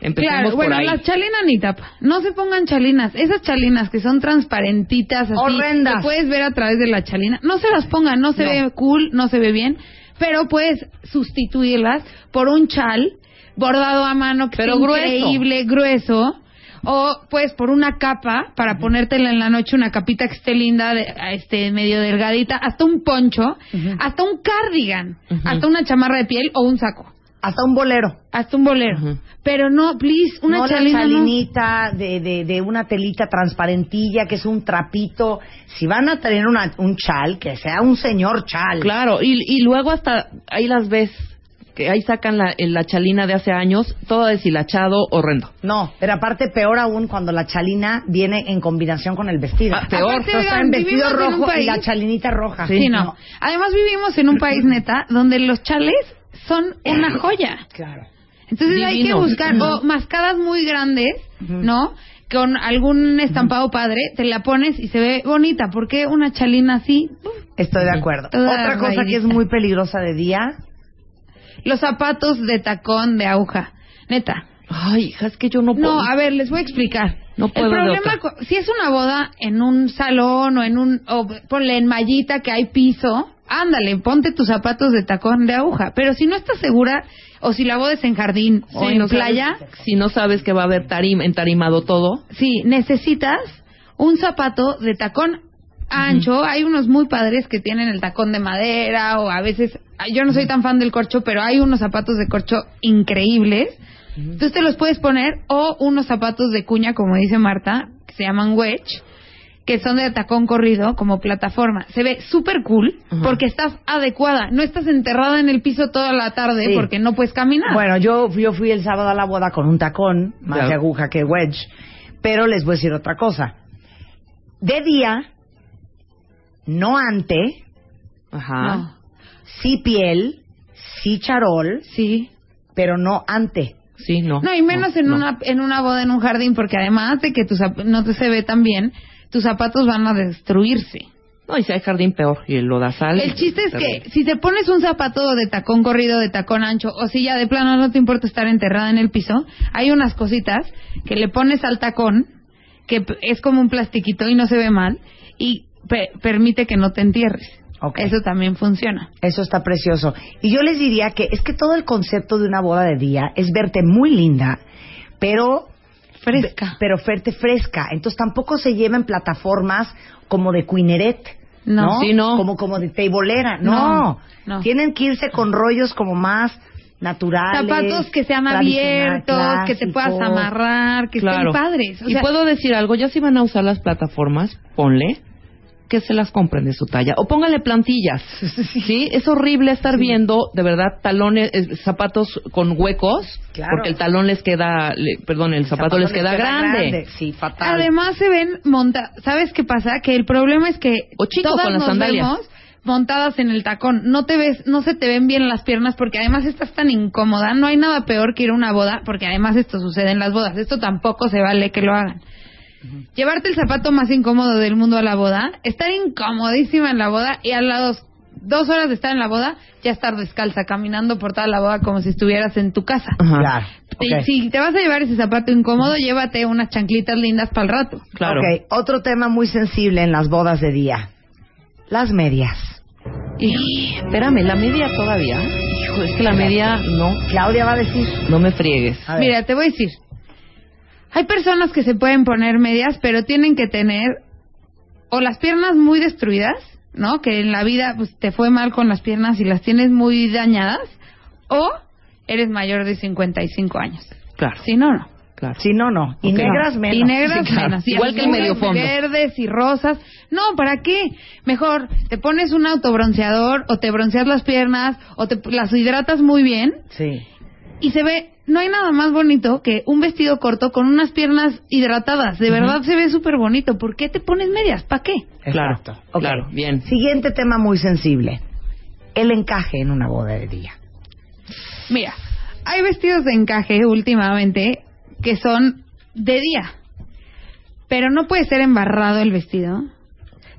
Empecemos Claro, por bueno, ahí. las chalinas ni tapa. No se pongan chalinas. Esas chalinas que son transparentitas, así, Horrendas. que puedes ver a través de la chalina. No se las pongan, no se No. ve cool, no se ve bien, pero puedes sustituirlas por un chal bordado a mano que Pero grueso. increíble, grueso. O pues por una capa para ponértela en la noche, una capita que esté linda, de, este medio delgadita, hasta un poncho, hasta un cardigan, hasta una chamarra de piel o un saco. Hasta un bolero. Hasta un bolero. Pero no, please, una no chalina la no. chalinita de, de, de una telita transparentilla que es un trapito. Si van a tener una, un chal, que sea un señor chal. Claro, y, y luego hasta ahí las ves, que ahí sacan la, la chalina de hace años, todo deshilachado, horrendo. No, pero aparte peor aún cuando la chalina viene en combinación con el vestido. Ah, peor. Aparte, o sea, en vestido en rojo y la chalinita roja. Sí, no. Además vivimos en un país neta donde los chales son una joya. Claro. Entonces hay que buscar o mascadas muy grandes, ¿no? Con algún estampado padre, te la pones y se ve bonita. porque una chalina así? Estoy de acuerdo. Otra cosa que es muy peligrosa de día. Los zapatos de tacón de aguja. Neta. Ay, hija, es que yo no puedo. No, a ver, les voy a explicar. No puedo El problema, si es una boda en un salón o en un, o ponle en mallita que hay piso, ándale, ponte tus zapatos de tacón de aguja. Pero si no estás segura, o si la boda es en jardín o en no sabes- playa, si no sabes que va a haber tarim, entarimado todo. sí, necesitas un zapato de tacón ancho. Hay unos muy padres que tienen el tacón de madera o a veces, yo no soy tan fan del corcho, pero hay unos zapatos de corcho increíbles. Entonces te los puedes poner o unos zapatos de cuña, como dice Marta, que se llaman wedge, que son de tacón corrido como plataforma. Se ve súper cool porque estás adecuada. No estás enterrada en el piso toda la tarde Sí. porque no puedes caminar. Bueno, yo, yo fui el sábado a la boda con un tacón, más de aguja que wedge. Pero les voy a decir otra cosa. De día, no ante, Ajá. No. sí piel, sí charol, Sí. pero no ante. Sí, no. No, y menos en no. una en una boda en un jardín, porque además de que tus no te se ve tan bien, tus zapatos van a destruirse. No, y si hay jardín peor, y el lodazal. El chiste es terrible. que si te pones un zapato de tacón corrido, de tacón ancho, o si ya de plano no te importa estar enterrada en el piso, hay unas cositas que le pones al tacón, que es como un plastiquito y no se ve mal, y pe- permite que no te entierres. Ok. Eso también funciona. Eso está precioso. Y yo les diría que es que todo el concepto de una boda de día es verte muy linda, pero Fresca. pero verte fresca. Entonces tampoco se lleven plataformas como de Quineret. No. ¿no? Sí, no. Como, como de teibolera. No. No, no. Tienen que irse con rollos como más naturales. Zapatos que sean abiertos, que te puedas amarrar, que Claro. estén padres. O y puedo decir algo, ya si van a usar las plataformas, ponle que se las compren de su talla. O póngale plantillas. Sí, es horrible estar viendo, de verdad, talones, eh, zapatos con huecos, Claro. porque el talón les queda, le- perdón, el zapato, les queda, grande. Sí, fatal. Además se ven monta ¿Sabes qué pasa? Que el problema es que O chico todas con las nos sandalias. vemos montadas en el tacón. No te ves, no se te ven bien las piernas porque además estás tan incómoda. No hay nada peor que ir a una boda porque además esto sucede en las bodas. Esto tampoco se vale que lo hagan. Llevarte el zapato más incómodo del mundo a la boda, estar incomodísima en la boda y a las dos, dos horas de estar en la boda ya estar descalza caminando por toda la boda como si estuvieras en tu casa. Claro. Si te vas a llevar ese zapato incómodo, llévate unas chanclitas lindas para el rato. Claro. Ok, otro tema muy sensible en las bodas de día. Las medias. Y, espérame, la media todavía. Hijo, es que la media no, Claudia va a decir. no me friegues. A ver. Mira, te voy a decir. Hay personas que se pueden poner medias, pero tienen que tener o las piernas muy destruidas, ¿no? Que en la vida pues, te fue mal con las piernas y las tienes muy dañadas, o eres mayor de 55 años. Claro. Si no, no. Claro. Si no, no. Y negras menos. Y negras Sí, claro. menos. Y Igual que el medio fondo. Verdes y rosas. No, ¿para qué? Mejor te pones un autobronceador o te bronceas las piernas o te las hidratas muy bien Sí. Y se ve, no hay nada más bonito que un vestido corto con unas piernas hidratadas. De verdad se ve súper bonito. ¿Por qué te pones medias? ¿Para qué? Claro, Exacto. Ok. claro, bien. Siguiente tema muy sensible. El encaje en una boda de día. Mira, hay vestidos de encaje últimamente que son de día, pero no puede ser embarrado el vestido.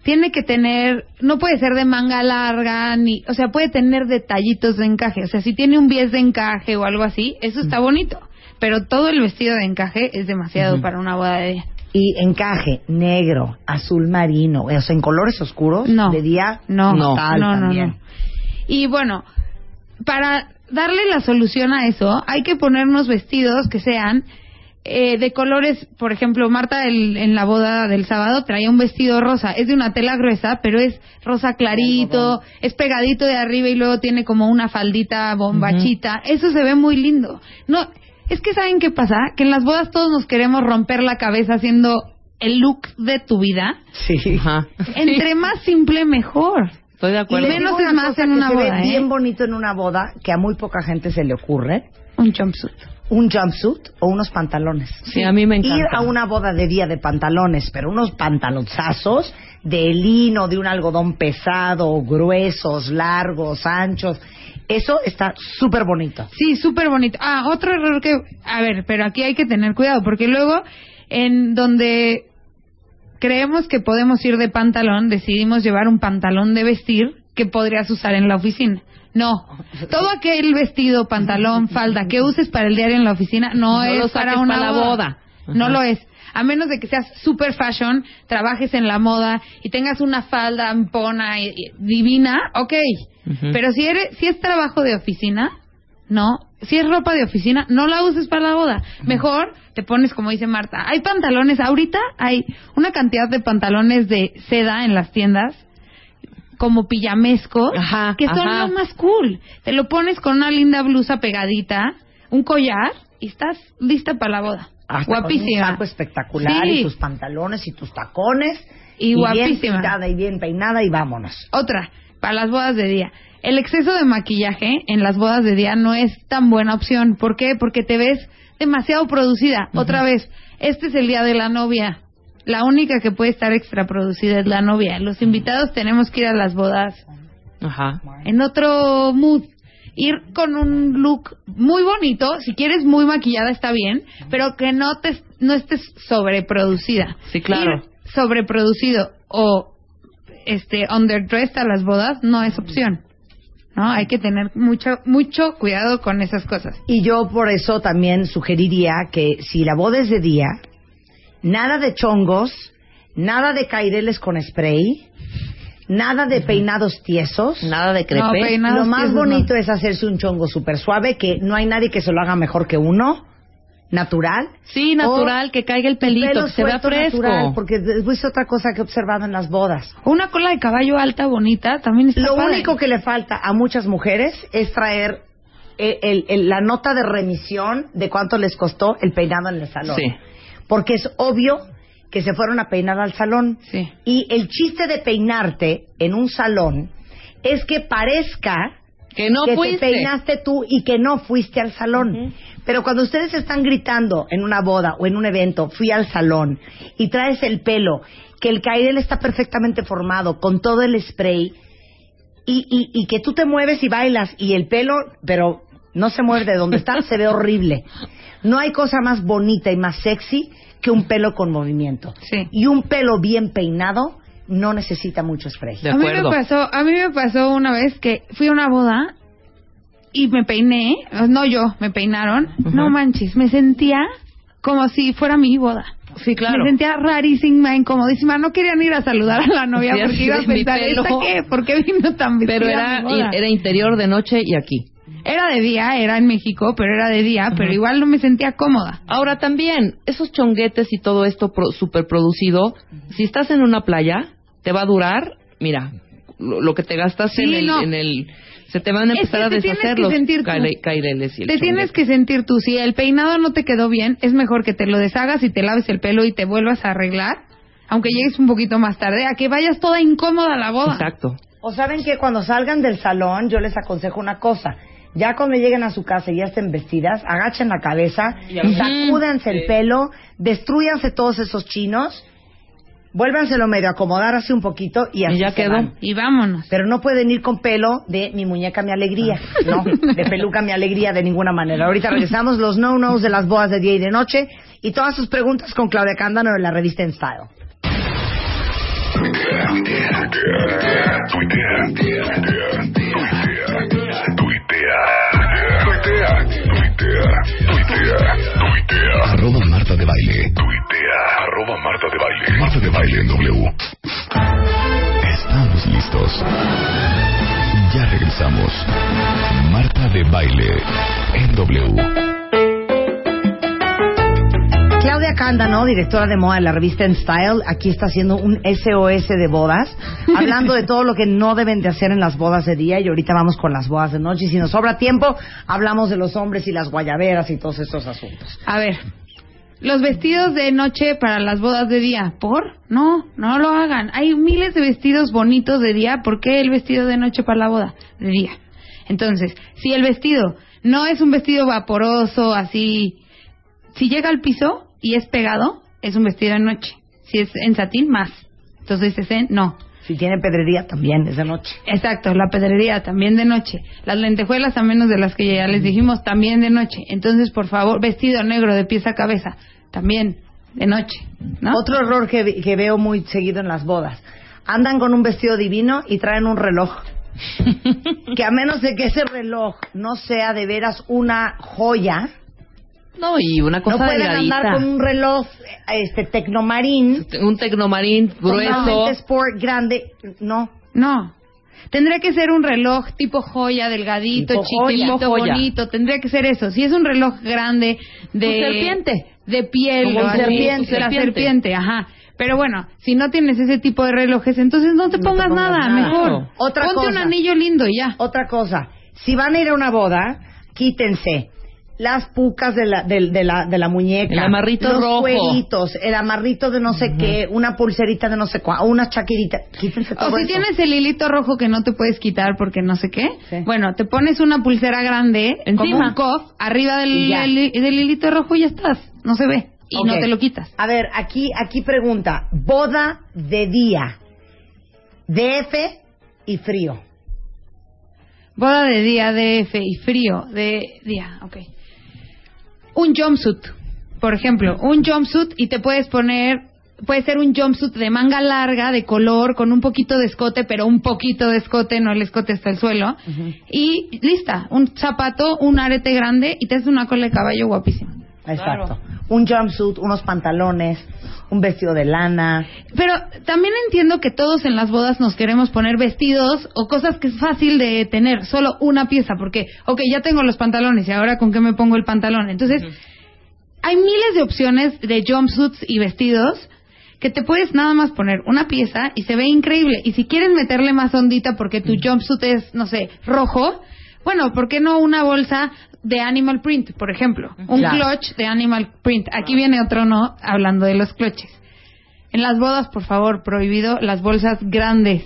Tiene que tener, no puede ser de manga larga, ni, o sea, puede tener detallitos de encaje. O sea, si tiene un bies de encaje o algo así, eso está bonito. Pero todo el vestido de encaje es demasiado para una boda de día. Y encaje negro, azul marino, o sea, en colores oscuros. No. De día, No, no, tal no, no, no. Y bueno, para darle la solución a eso, hay que ponernos vestidos que sean eh, de colores, por ejemplo, Marta el- en la boda del sábado traía un vestido rosa, es de una tela gruesa, pero es rosa clarito, es pegadito de arriba y luego tiene como una faldita bombachita, eso se ve muy lindo. No, es que saben qué pasa, que en las bodas todos nos queremos romper la cabeza haciendo el look de tu vida. Sí. Ajá. Entre más simple mejor. Estoy de Y acuerdo. les Menos es una más en que una se boda, ve ¿eh? bien bonito en una boda, que a muy poca gente se le ocurre. Un jumpsuit. Un jumpsuit o unos pantalones. Sí, a mí me encanta. Ir a una boda de día de pantalones, pero unos pantalonzazos de lino, de un algodón pesado, gruesos, largos, anchos. Eso está súper bonito. Sí, súper bonito. Ah, otro error que... A ver, pero aquí hay que tener cuidado, porque luego en donde creemos que podemos ir de pantalón, decidimos llevar un pantalón de vestir que podrías usar en la oficina. No, todo aquel vestido, pantalón, falda que uses para el diario en la oficina no, es para una para boda. No lo es. A menos de que seas super fashion, trabajes en la moda y tengas una falda ampona y, y divina, ok. Pero si eres, si es trabajo de oficina, no. Si es ropa de oficina, no la uses para la boda. Mejor te pones, como dice Marta, hay pantalones, ahorita hay una cantidad de pantalones de seda en las tiendas, como pijamescos, Ajá, que son ajá. lo más cool. Te lo pones con una linda blusa pegadita, un collar, y estás lista para la boda. Hasta con Guapísima. un saco espectacular Sí. y tus pantalones y tus tacones. Y bien guapísima. pintada y bien peinada y vámonos. Otra, para las bodas de día. El exceso de maquillaje en las bodas de día no es tan buena opción. ¿Por qué? Porque te ves demasiado producida. Otra vez, este es el día de la novia. La única que puede estar extra producida es la novia. Los invitados tenemos que ir a las bodas Ajá. en otro mood. Ir con un look muy bonito, si quieres muy maquillada está bien, pero que no te no estés sobreproducida. Sí, claro. Ir sobreproducido o este underdressed a las bodas no es opción. ¿No? Hay que tener mucho mucho cuidado con esas cosas. Y yo por eso también sugeriría que si la boda es de día, nada de chongos, nada de caireles con spray, nada de peinados tiesos. Nada de crepe. No, peinados Lo más tiesos no. bonito es hacerse un chongo súper suave, que no hay nadie que se lo haga mejor que uno, natural. Sí, natural, que caiga el pelito, Pelo que se vea fresco. natural, porque después es otra cosa que he observado en las bodas. Una cola de caballo alta bonita también está Lo padre. único que le falta a muchas mujeres es traer el- el- la nota de remisión de cuánto les costó el peinado en el salón. Sí. Porque es obvio que se fueron a peinar al salón. Sí. Y el chiste de peinarte en un salón es que parezca Que no que fuiste. te peinaste tú y que no fuiste al salón. Pero cuando ustedes están gritando en una boda o en un evento, fui al salón y traes el pelo, que el cairel está perfectamente formado con todo el spray y, y, y que tú te mueves y bailas y el pelo, pero no se mueve de donde está, se ve horrible. No hay cosa más bonita y más sexy que un pelo con movimiento. Sí. Y un pelo bien peinado no necesita mucho spray. De A mí me acuerdo. pasó, a mí me pasó una vez que fui a una boda y me peiné, no yo, me peinaron. No manches, me sentía como si fuera mi boda. Sí, claro. Me sentía rarísima, incomodísima. No querían ir a saludar a la novia Sí, porque iba a pensar, pelo. ¿esta qué? ¿Por qué vino tan vestida Pero a era, mi boda?" era interior de noche y aquí. Era de día, era en México, pero era de día, pero igual no me sentía cómoda. Ahora también, esos chonguetes y todo esto pro, super producido, si estás en una playa, te va a durar, mira, lo, lo que te gastas Sí, en, el, no. en el... Se te van a Es que empezar a te tienes deshacer que los sentir tú. caire- caireles y el Te tienes que sentir tú. Si el peinado no te quedó bien, es mejor que te lo deshagas y te laves el pelo y te vuelvas a arreglar, aunque llegues un poquito más tarde, a que vayas toda incómoda a la boda. Exacto. O saben que cuando salgan del salón, yo les aconsejo una cosa. Ya cuando lleguen a su casa y ya estén vestidas, agachen la cabeza, Y sacúdense el pelo, destruyanse todos esos chinos, vuélvanselo medio a acomodar así un poquito y así Y ya se quedó. van. Y vámonos. Pero no pueden ir con pelo de mi muñeca mi alegría, no, de peluca mi alegría de ninguna manera. Ahorita regresamos los no-nos de las bodas de día y de noche y todas sus preguntas con Claudia Cándano de la revista En Style. Arroba Marta de Baile. Tuitea. Arroba Marta de Baile. Marta de Baile en W. Estamos listos. Ya regresamos. Marta de Baile en W. Claudia Cándano, directora de moda de la revista En Style, aquí está haciendo un SOS de bodas, hablando de todo lo que no deben de hacer en las bodas de día y ahorita vamos con las bodas de noche y si nos sobra tiempo hablamos de los hombres y las guayaberas y todos estos asuntos. A ver, los vestidos de noche para las bodas de día, ¿por? No, no lo hagan. Hay miles de vestidos bonitos de día, ¿por qué el vestido de noche para la boda? De día. Entonces, si el vestido no es un vestido vaporoso, así, si llega al piso y es pegado, es un vestido de noche. Si es en satín, más. Entonces, ese no. Si tiene pedrería también es de noche. Exacto, la pedrería también de noche. Las lentejuelas, a menos de las que ya les dijimos, también de noche. Entonces, por favor, vestido negro de pies a cabeza, también de noche. ¿no? Otro error que, que veo muy seguido en las bodas. Andan con un vestido divino y traen un reloj. que a menos de que ese reloj no sea de veras una joya, No, y una cosa no pueden delgadita. andar con un reloj este tecnomarín Un tecnomarín grueso. totalmente sport grande, no. No. Tendría que ser un reloj tipo joya, delgadito, Tipo chiquito, joya. bonito. Tendría que ser eso. Si es un reloj grande de... Un serpiente. De piel. Como un serpiente. La serpiente, ajá. Pero bueno, si no tienes ese tipo de relojes, entonces no te, No te pongas, nada, nada. mejor. Otra Ponte un anillo lindo y ya. Otra cosa, si van a ir a una boda, quítense las pucas de la, del- de, la, de la muñeca, El amarrito los rojo. cueritos, el amarrito de no sé qué, una pulserita de no sé cuál, una chaquirita, quítense todo O si eso. tienes el hilito rojo que no te puedes quitar porque no sé qué, bueno, te pones una pulsera grande, como Encima. un cuff, arriba del, hilito rojo y ya estás. No se ve. Y no te lo quitas. A ver, aquí, aquí pregunta, boda de día, DF y frío. Boda de día, DF y frío de día, ok. Un jumpsuit, por ejemplo, un jumpsuit y te puedes poner, puede ser un jumpsuit de manga larga, de color, con un poquito de escote, pero un poquito de escote, no el escote hasta el suelo. Y lista, un zapato, un arete grande y te haces una cola de caballo guapísima. Exacto. Un jumpsuit, unos pantalones, un vestido de lana. Pero también entiendo que todos en las bodas nos queremos poner vestidos o cosas que es fácil de tener, solo una pieza, porque, ok, ya tengo los pantalones y ahora con qué me pongo el pantalón. Entonces, hay miles de opciones de jumpsuits y vestidos que te puedes nada más poner una pieza y se ve increíble. Y si quieres meterle más ondita porque tu jumpsuit es, no sé, rojo, bueno, ¿por qué no una bolsa de animal print, por ejemplo? Un Claro. clutch de animal print. Aquí viene otro no, hablando de los clutches. En las bodas, por favor, prohibido las bolsas grandes.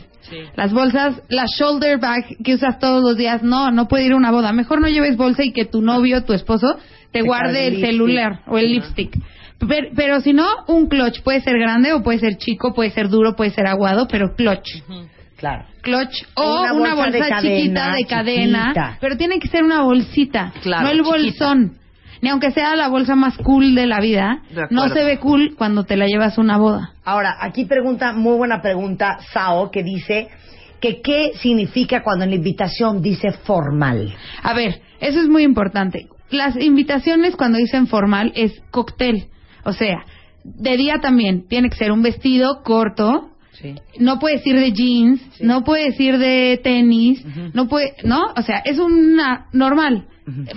Las bolsas, la shoulder bag que usas todos los días, no, no puede ir a una boda. Mejor no lleves bolsa y que tu novio, tu esposo, te, Te guarde el celular o el lipstick. Pero, pero si no, un clutch puede ser grande o puede ser chico, puede ser duro, puede ser aguado, pero clutch. Claro. Clutch O una una, bolsa de bolsa, cadena, chiquita de cadena, chiquita. pero tiene que ser una bolsita, Claro, no el chiquita. bolsón. Ni aunque sea la bolsa más cool de la vida, De no se ve cool cuando te la llevas a una boda. Ahora, aquí pregunta, muy buena pregunta, Sao, que dice que qué significa cuando en la invitación dice formal. A ver, eso es muy importante. Las invitaciones cuando dicen formal es cóctel. O sea, de día también tiene que ser un vestido corto. No puedes ir de jeans, no puedes ir de tenis, no puede, ¿no? O sea, es una normal.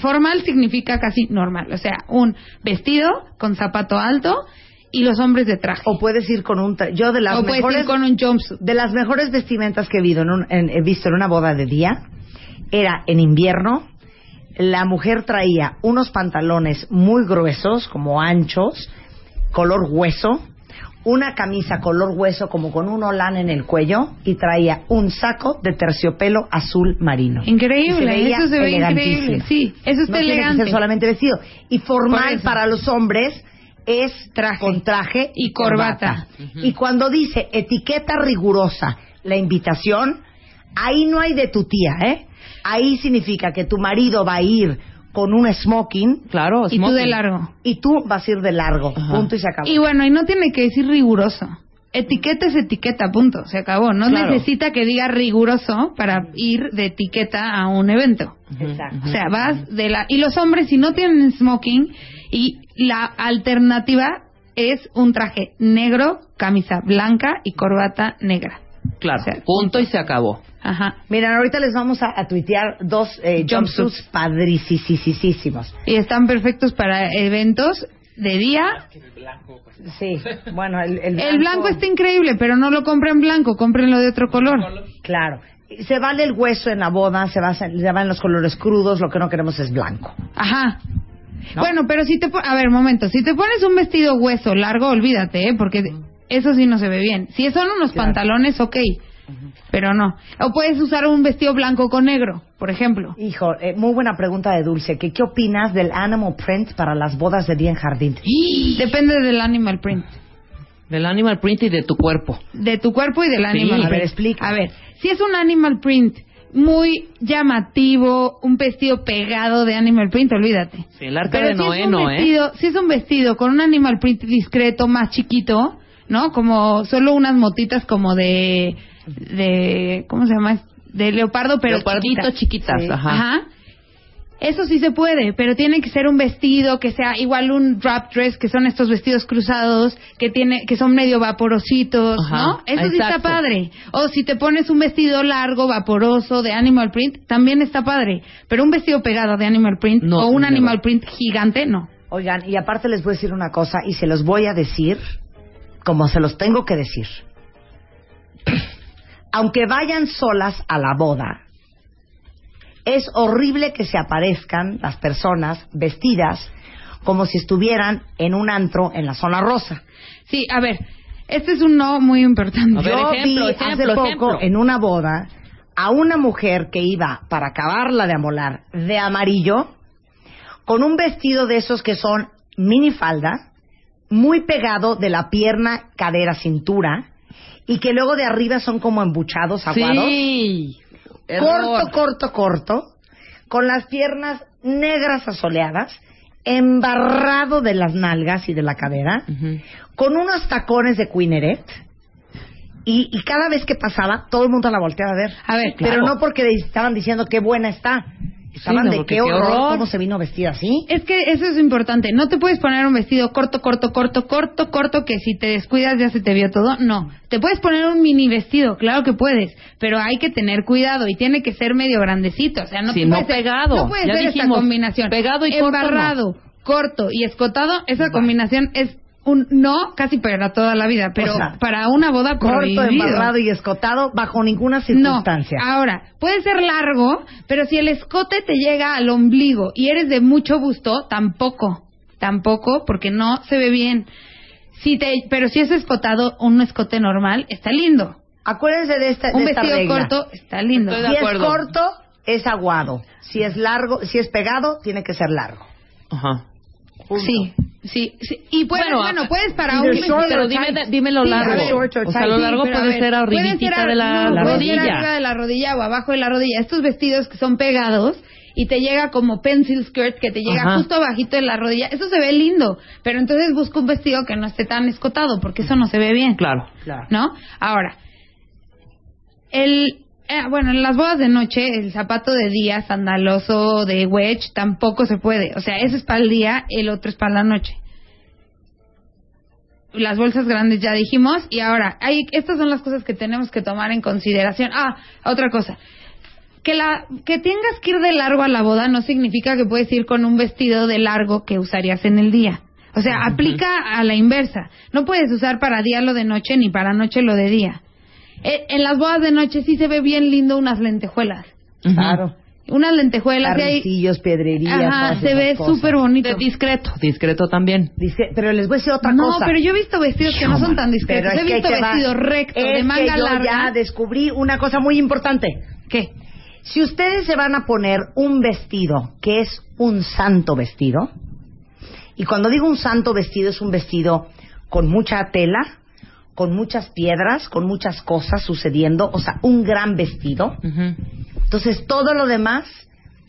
Formal significa casi normal, o sea, un vestido con zapato alto y los hombres de traje. O puedes ir con un tra- yo de las O puedes ir mejores con un jumpsuit. de las mejores vestimentas que he, visto en un- en- he visto en una boda de día era en invierno la mujer traía unos pantalones muy gruesos como anchos color hueso una camisa color hueso como con un olán en el cuello y traía un saco de terciopelo azul marino. Increíble, veía eso se ve increíble. Sí, eso está no tiene elegante. que ser solamente vestido. Y formal para los hombres es con traje y corbata. Y cuando dice etiqueta rigurosa, la invitación, ahí no hay de tu tía, ¿eh? Ahí significa que tu marido va a ir con un smoking. Claro, Y tú de largo. Y tú vas a ir de largo. Punto y se acabó. Y bueno, y no tiene que decir riguroso. Etiqueta es etiqueta, punto. Se acabó. No Claro. necesita que diga riguroso para ir de etiqueta a un evento. Exacto. O sea, vas de la... Y los hombres, si no tienen smoking, y la alternativa es un traje negro, camisa blanca y corbata negra. Claro, punto y se acabó. Ajá. Miren, ahorita les vamos a, a tuitear dos eh, jumpsuits padricisísimos. Y están perfectos para eventos de día. Sí, bueno, el, el El blanco está increíble, pero no lo compren blanco, cómprenlo de otro color. Claro. Se vale el hueso en la boda, se, va, se van los colores crudos, lo que no queremos es blanco. Ajá. Bueno, pero si te... po- A ver, momento. Si te pones un vestido hueso largo, olvídate, ¿eh? Porque eso sí no se ve bien. Si son unos pantalones, ok. Pero no. O puedes usar un vestido blanco con negro, por ejemplo. Hijo, eh, muy buena pregunta de Dulce. que ¿Qué opinas del animal print para las bodas de día en jardín? Depende del animal print. Del animal print y de tu cuerpo. De tu cuerpo y del Sí, animal a ver, print. explica. A ver, si es un animal print muy llamativo, un vestido pegado de animal print, olvídate. Sí, el arca Pero de si Noé es un no, ¿eh? vestido, si es un vestido con un animal print discreto, más chiquito, ¿no? Como solo unas motitas como de, de, ¿cómo se llama? De leopardo, pero Leopardito chiquitas, Sí. ajá. Eso sí se puede, pero tiene que ser un vestido que sea igual un wrap dress, que son estos vestidos cruzados, que tiene, que son medio vaporositos, Ajá, ¿no? Eso sí está padre. O si te pones un vestido largo, vaporoso, de animal print, también está padre. Pero un vestido pegado de animal print No, o un animal print gigante, no. Oigan, y aparte les voy a decir una cosa, y se los voy a decir como se los tengo que decir. Aunque vayan solas a la boda, es horrible que se aparezcan las personas vestidas como si estuvieran en un antro en la zona rosa. Sí, a ver, este es un no muy importante. Yo vi hace poco en una boda a una mujer que iba para acabarla de amolar de amarillo con un vestido de esos que son minifalda muy pegado de la pierna, cadera, cintura y que luego de arriba son como embuchados, aguados. Sí. Corto, corto, corto, con las piernas negras asoleadas, embarrado de las nalgas y de la cadera, con unos tacones de Queeneret. Y, y cada vez que pasaba, todo el mundo la volteaba a ver. A ver, Pero claro. no porque le estaban diciendo qué buena está. Estaban no, de qué qué horror, cómo se vino vestida así. Es que eso es importante. No te puedes poner un vestido corto, corto, corto, corto, corto, que si te descuidas ya se te vio todo. No. Te puedes poner un mini vestido, claro que puedes. Pero hay que tener cuidado y tiene que ser medio grandecito. O sea, no Sí, no puede ser- pegado. No puede Ya esta dijimos, combinación. pegado y corto, Embarrado, corto y escotado, esa combinación es un no casi para toda la vida. Pero O sea, para una boda Corto, prohibido. embarrado y escotado bajo ninguna circunstancia. No. Ahora, puede ser largo, pero si el escote te llega al ombligo y eres de mucho busto, tampoco. Tampoco, porque no se ve bien. Si te, pero si es escotado, un escote normal, está lindo. Acuérdense de esta, de Un esta vestido regla. corto, está lindo. si es corto, es aguado. Si es largo, si es pegado, tiene que ser largo. Ajá. Sí, sí, sí. Y puedes, Bueno, bueno, a- puedes para un short pero dime, dime lo Sí, largo. a ver, or o sea, lo largo a puede ver, ser arribitita ser de la- la pueden ser rodilla. arriba de la rodilla o abajo de la rodilla. Estos vestidos que son pegados y te llega como pencil skirt que te llega Ajá. justo abajito de la rodilla. Eso se ve lindo, pero entonces busca un vestido que no esté tan escotado porque eso no se ve bien. Claro. ¿No? Ahora, el eh, bueno, en las bodas de noche, el zapato de día sandaloso de wedge tampoco se puede. O sea, ese es para el día, el otro es para la noche. Las bolsas grandes ya dijimos. Y ahora, hay, estas son las cosas que tenemos que tomar en consideración. Ah, otra cosa. Que, la, que tengas que ir de largo a la boda no significa que puedes ir con un vestido de largo que usarías en el día. O O sea, aplica a la inversa. No puedes usar para día lo de noche ni para noche lo de día. Eh, En las bodas de noche sí se ve bien lindo unas lentejuelas. Claro. Unas lentejuelas. Carricillos, piedrerías. Ajá, se ve súper bonito. discreto, discreto también. Pero les voy a decir otra No, cosa. pero yo he visto vestidos que no son tan discretos. Pero He visto vestidos rectos, Es de manga que yo larga. ya descubrí una cosa muy importante. ¿Qué? Si ustedes se van a poner un vestido que es un santo vestido, y cuando digo un santo vestido es un vestido con mucha tela, con muchas piedras, con muchas cosas sucediendo, o sea, un gran vestido, entonces todo lo demás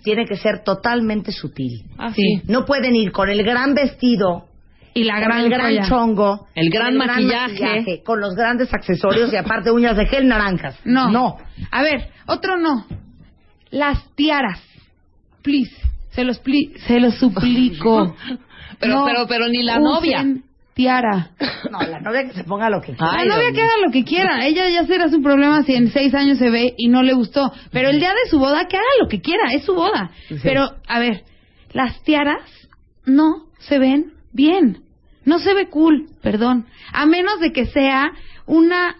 tiene que ser totalmente sutil. Ah, sí. No pueden ir con el gran vestido y la gran el gran chongo, El gran maquillaje. con los grandes accesorios y aparte uñas de gel naranjas. No. No. A ver, otro no. Las tiaras. Please. Se los, pli- se los suplico. Pero- No pero- pero ni la usen novia. Tiara. No, la novia que se ponga lo que quiera. la novia que haga lo que quiera. Ella ya será su problema si en seis años se ve y no le gustó. Pero el día de su boda, que haga lo que quiera. Es su boda. Pero, a ver, las tiaras no se ven bien. No se ve cool, perdón. A menos de que sea una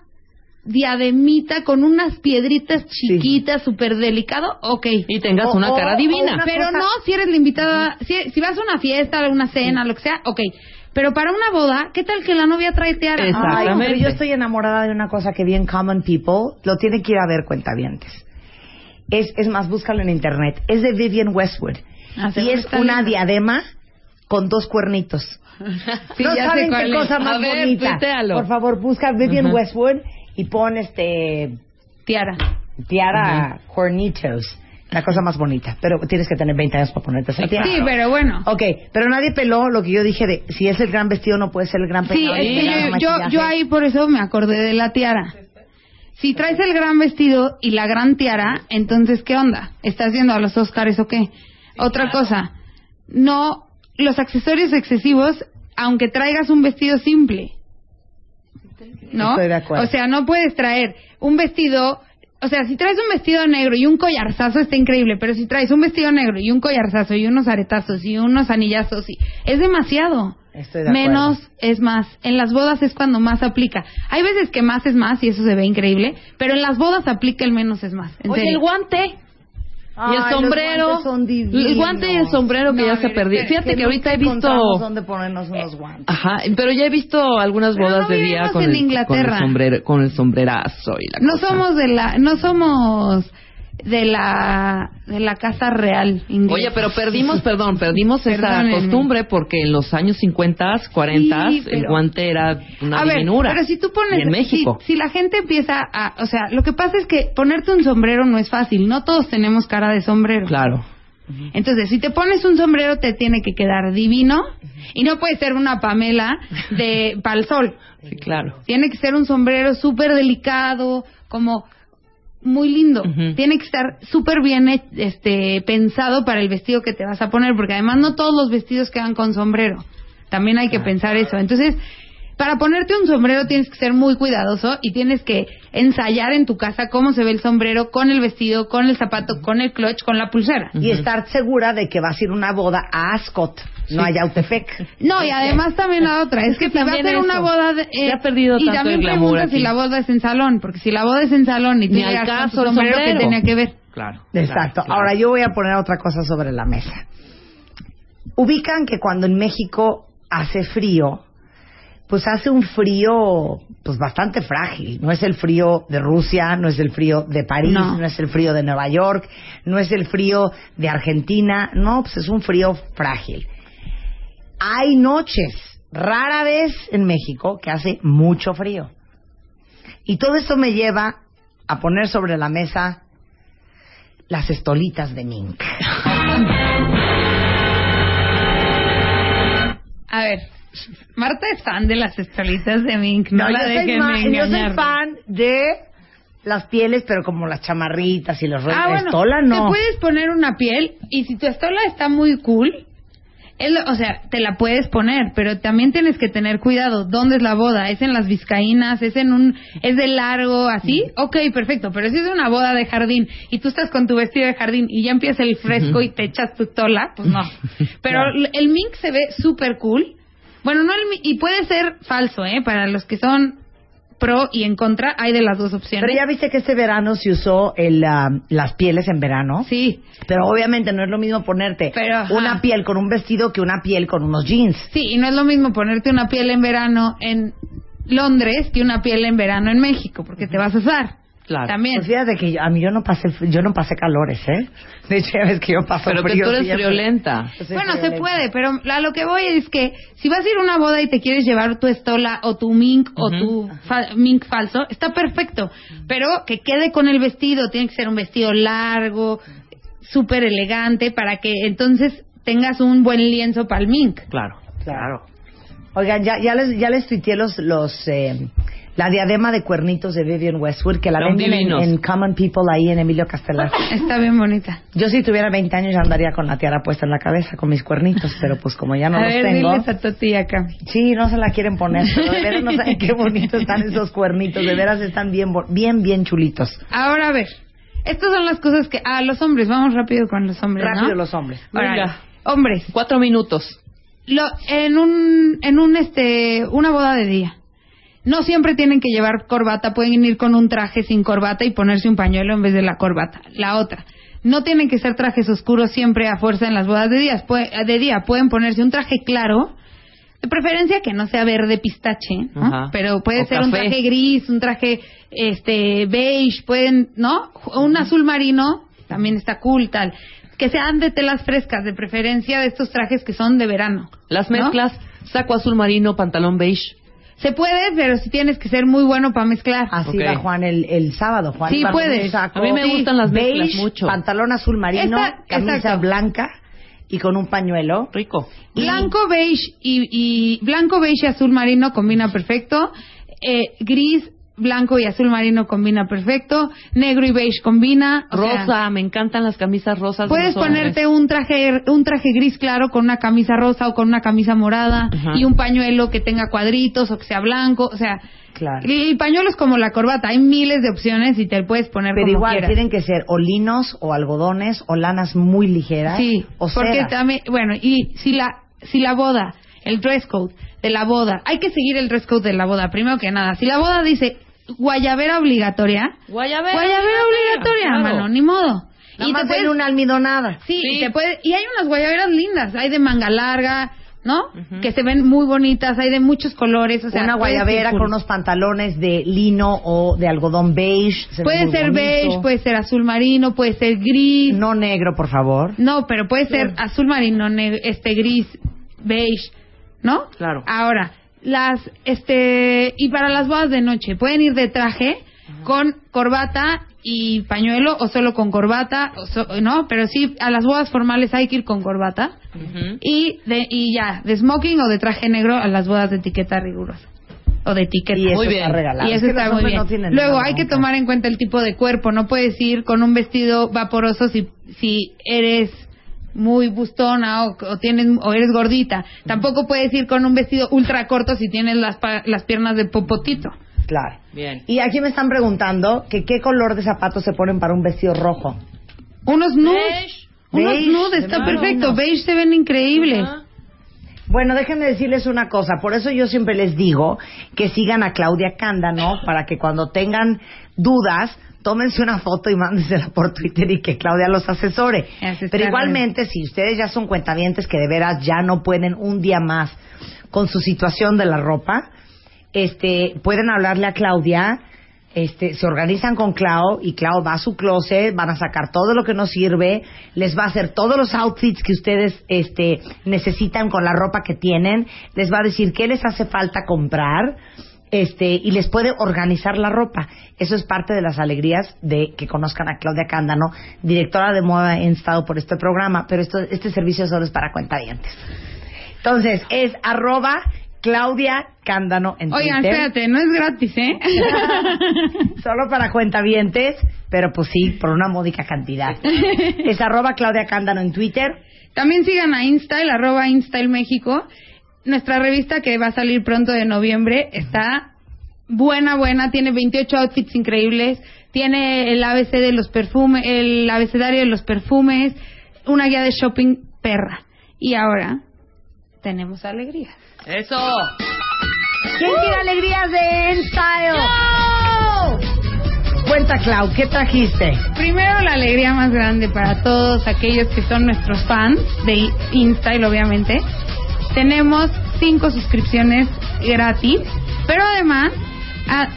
diademita con unas piedritas chiquitas, súper delicado, ok. Y tengas O- una cara o divina. una Pero no si eres la invitada, si, si vas a una fiesta, a una cena, lo que sea, ok. Pero para una boda, ¿qué tal que la novia trae tiara? Ay, pero yo estoy enamorada de una cosa que bien common people lo tienen que ir a ver cuentavientes. Es, es más, búscalo en internet. Es de Vivian Westwood. Ah, y es una diadema con dos cuernitos. Sí, no ya sé saben cuál qué es. cosa A más ver, bonita. tuitealo. Por favor, busca Vivian. Westwood y pon este Tiara. tiara cuernitos. La cosa más bonita. Pero tienes que tener 20 años para ponerte esa tiara. Sí, pero bueno. Ok, pero nadie peló lo que yo dije de si es el gran vestido no puede ser el gran Sí, peinado. es ni que yo ahí por eso me acordé de la tiara. Si traes el gran vestido y la gran tiara, entonces ¿qué onda? ¿Estás yendo a los Oscars o qué? Otra cosa, no los accesorios excesivos, aunque traigas un vestido simple. ¿No? Estoy de acuerdo. O sea, no puedes traer un vestido, o sea, si traes un vestido negro y un collarzazo está increíble, pero si traes un vestido negro y un collarzazo y unos aretazos y unos anillazos, y, es demasiado. Estoy de acuerdo. Menos es más. En las bodas es cuando más aplica. Hay veces que más es más y eso se ve increíble, pero en las bodas aplica el menos es más. En Oye, serio. el guante. Ay, y el sombrero. son el guante y el sombrero que No, ya se perdió. Fíjate que, que ahorita he visto. dónde ponernos unos guantes. Ajá, pero ya he visto algunas bodas no de día con en el, con el Inglaterra. sombrero, con el sombrerazo y la No cosa. somos de la, no somos de la, de la casa real inglesa. Oye, pero perdimos, perdón, perdimos esa costumbre porque en los años 50, 40, Sí, el guante era una a ver, pero si tú pones, en México. Si, si la gente empieza a, o sea, lo que pasa es que ponerte un sombrero no es fácil. No todos tenemos cara de sombrero. Claro. Entonces, si te pones un sombrero, te tiene que quedar divino y no puede ser una Pamela de pal sol. Sí, claro. Tiene que ser un sombrero súper delicado, como muy lindo. Tiene que estar súper bien he- este, pensado para el vestido que te vas a poner, porque además no todos los vestidos quedan con sombrero. También hay que pensar eso. Entonces, para ponerte un sombrero tienes que ser muy cuidadoso y tienes que ensayar en tu casa cómo se ve el sombrero con el vestido, con el zapato, con el clutch, con la pulsera. Y estar segura de que vas a ir a una boda a Ascot, no a Yautepec. No, y además también la otra, es, que, si va a también ser una boda de, Se ha perdido y tanto también el pregunta si la boda es en salón, porque si la boda es en salón y tú llegas con caso tu el sombrero, ¿qué sombrero. tenía que ver? Claro. Exacto. Ahora yo voy a poner otra cosa sobre la mesa. Ubican que cuando en México hace frío, pues hace un frío pues bastante frágil. No es el frío de Rusia, no es el frío de París, No. no, es el frío de Nueva York, no es el frío de Argentina, no, pues es un frío frágil. Hay noches, rara vez en México, que hace mucho frío. Y todo esto me lleva a poner sobre la mesa las estolitas de mink. A ver, Marta es fan de las estrelitas de Mink, no, No, la yo, soy dejen ma- yo soy engañar. fan de las pieles, pero como las chamarritas y los Ah, de bueno, estola, te no. puedes poner una piel y si tu estola está muy cool, es o sea, te la puedes poner, pero también tienes que tener cuidado. ¿Dónde es la boda? ¿Es en las vizcaínas? ¿Es en un, es de largo, así? Ok, perfecto, pero si es una boda de jardín y tú estás con tu vestido de jardín y ya empieza el fresco y te echas tu tola, pues no. Pero el mink se ve súper cool Bueno, no el y puede ser falso, ¿eh? Para los que son pro y en contra, hay de las dos opciones. Pero ya viste que este verano se usó el, ah, las pieles en verano. Sí. Pero obviamente no es lo mismo ponerte Pero, una piel con un vestido que una piel con unos jeans. Sí, y no es lo mismo ponerte una piel en verano en Londres que una piel en verano en México, porque te vas a asar. Claro. También. Pues fíjate que yo- a mí yo no pasé yo no pasé calores, ¿eh? De hecho, ya ves que yo paso Pero que tú eres Bueno, se puede, pero a lo que voy es que si vas a ir a una boda y te quieres llevar tu estola o tu mink o tu fa- mink falso, está perfecto, pero que quede con el vestido, tiene que ser un vestido largo, súper elegante, para que entonces tengas un buen lienzo para el mink. Claro. Claro. Oigan, ya, ya les, ya les tuiteé los, los, eh, la diadema de cuernitos de Vivian Westwood, que la Son venden en, divinos. en Common People ahí en Emilio Castelar. Está bien bonita. Yo si tuviera 20 años ya andaría con la tiara puesta en la cabeza, con mis cuernitos, pero pues como ya no a los ver, tengo... diles a tu tía acá. Sí, no se la quieren poner, pero de veras no saben qué bonitos están esos cuernitos, de veras están bien, bo- bien, bien chulitos. Ahora a ver, estas son las cosas que... Ah, los hombres, vamos rápido con los hombres, ¿no? Rápido los hombres. Ahora, Venga. hombres, Cuatro minutos. lo, en un en un este una boda de día no siempre tienen que llevar corbata pueden ir con un traje sin corbata y ponerse un pañuelo en vez de la corbata la otra no tienen que ser trajes oscuros siempre a fuerza en las bodas de día Pue- de día pueden ponerse un traje claro de preferencia que no sea verde pistache ¿no? Ajá. pero puede O ser un traje gris un traje este beige pueden no un azul marino también está cool tal que sean de telas frescas de preferencia de estos trajes que son de verano Las ¿no? mezclas, saco azul marino, pantalón beige. Se puede, pero si tienes que ser muy bueno para mezclar. Así va Juan el, el sábado. Juan Sí, puedes. saco A mí me gustan las mezclas beige, mucho. pantalón azul marino, Esta- camisa exacto. blanca y con un pañuelo. Rico. Blanco, beige y, y blanco, beige y azul marino combina perfecto. Eh, gris, blanco y azul marino combina perfecto. Negro y beige combina. o sea, Rosa, me encantan las camisas rosas. de Puedes ponerte un traje un traje gris claro con una camisa rosa o con una camisa morada Ajá. y un pañuelo que tenga cuadritos o que sea blanco, o sea, Claro. el pañuelo es como la corbata, hay miles de opciones y te puedes poner Pero como igual quieras. tienen que ser o linos o algodones o lanas muy ligeras. Sí, o porque también, bueno, y si la, si la boda, el dress code de la boda, hay que seguir el dress code de la boda, primero que nada. Si la boda dice guayabera obligatoria, Guayabera. guayabera obligatoria, claro. mano, ni modo. Nada y más te puedes, denle una almidonada. sí, Sí. Y, te puede, y hay unas guayaberas lindas, hay de manga larga, ¿no? Que se ven muy bonitas, hay de muchos colores, o sea, una puedes guayabera con unos pantalones de lino o de algodón beige. se Puede ser bonito. beige, puede ser azul marino, puede ser gris. No negro, por favor. No, pero puede ser azul marino, este gris, beige, ¿no? Claro. Ahora, las, este, y para las bodas de noche, pueden ir de traje con corbata y pañuelo o solo con corbata, o so- ¿no? Pero sí, a las bodas formales hay que ir con corbata y de, y ya, de smoking o de traje negro a las bodas de etiqueta rigurosa. O de etiqueta. Y eso Muy está bien. regalado. Y Es eso que está muy bien. no Luego hay que tomar en cuenta el tipo de cuerpo. No puedes ir con un vestido vaporoso si, si eres muy bustona o, o tienes o eres gordita. Tampoco puedes ir con un vestido ultra corto si tienes las, pa- las piernas de popotito. Claro. Bien. Y aquí me están preguntando que qué color de zapatos se ponen para un vestido rojo. Unos nudes. Beige. Unos nudes, está perfecto. Beige se ven increíbles. Bueno, déjenme decirles una cosa, por eso yo siempre les digo que sigan a Claudia Cándano para que cuando tengan dudas, tómense una foto y mándensela por Twitter y que Claudia los asesore. Pero igualmente, si ustedes ya son cuentavientes que de veras ya no pueden un día más con su situación de la ropa, este, pueden hablarle a Claudia, este, se organizan con Clau y Clau va a su closet, van a sacar todo lo que nos sirve, les va a hacer todos los outfits que ustedes este, necesitan con la ropa que tienen, les va a decir qué les hace falta comprar este, y les puede organizar la ropa. Eso es parte de las alegrías de que conozcan a Claudia Cándano, directora de moda en estado por este programa, pero esto, este servicio solo es para cuentavientes. Entonces, es arroba Claudia Cándano en Oigan, Twitter. espérate, no es gratis, ¿eh? Solo para cuentavientes, pero pues sí, por una módica cantidad. Es arroba Claudia Cándano en Twitter. También sigan a Instael, arroba Instael México. Nuestra revista que va a salir pronto de noviembre está buena, buena. Tiene 28 outfits increíbles. Tiene el ABC de los perfumes, el abecedario de los perfumes, una guía de shopping perra. Y ahora tenemos alegrías. Eso. ¿Quién quiere alegrías de InStyle? Cuenta, Clau, ¿qué trajiste? Primero la alegría más grande para todos aquellos que son nuestros fans de InStyle, obviamente. Tenemos cinco suscripciones gratis, pero además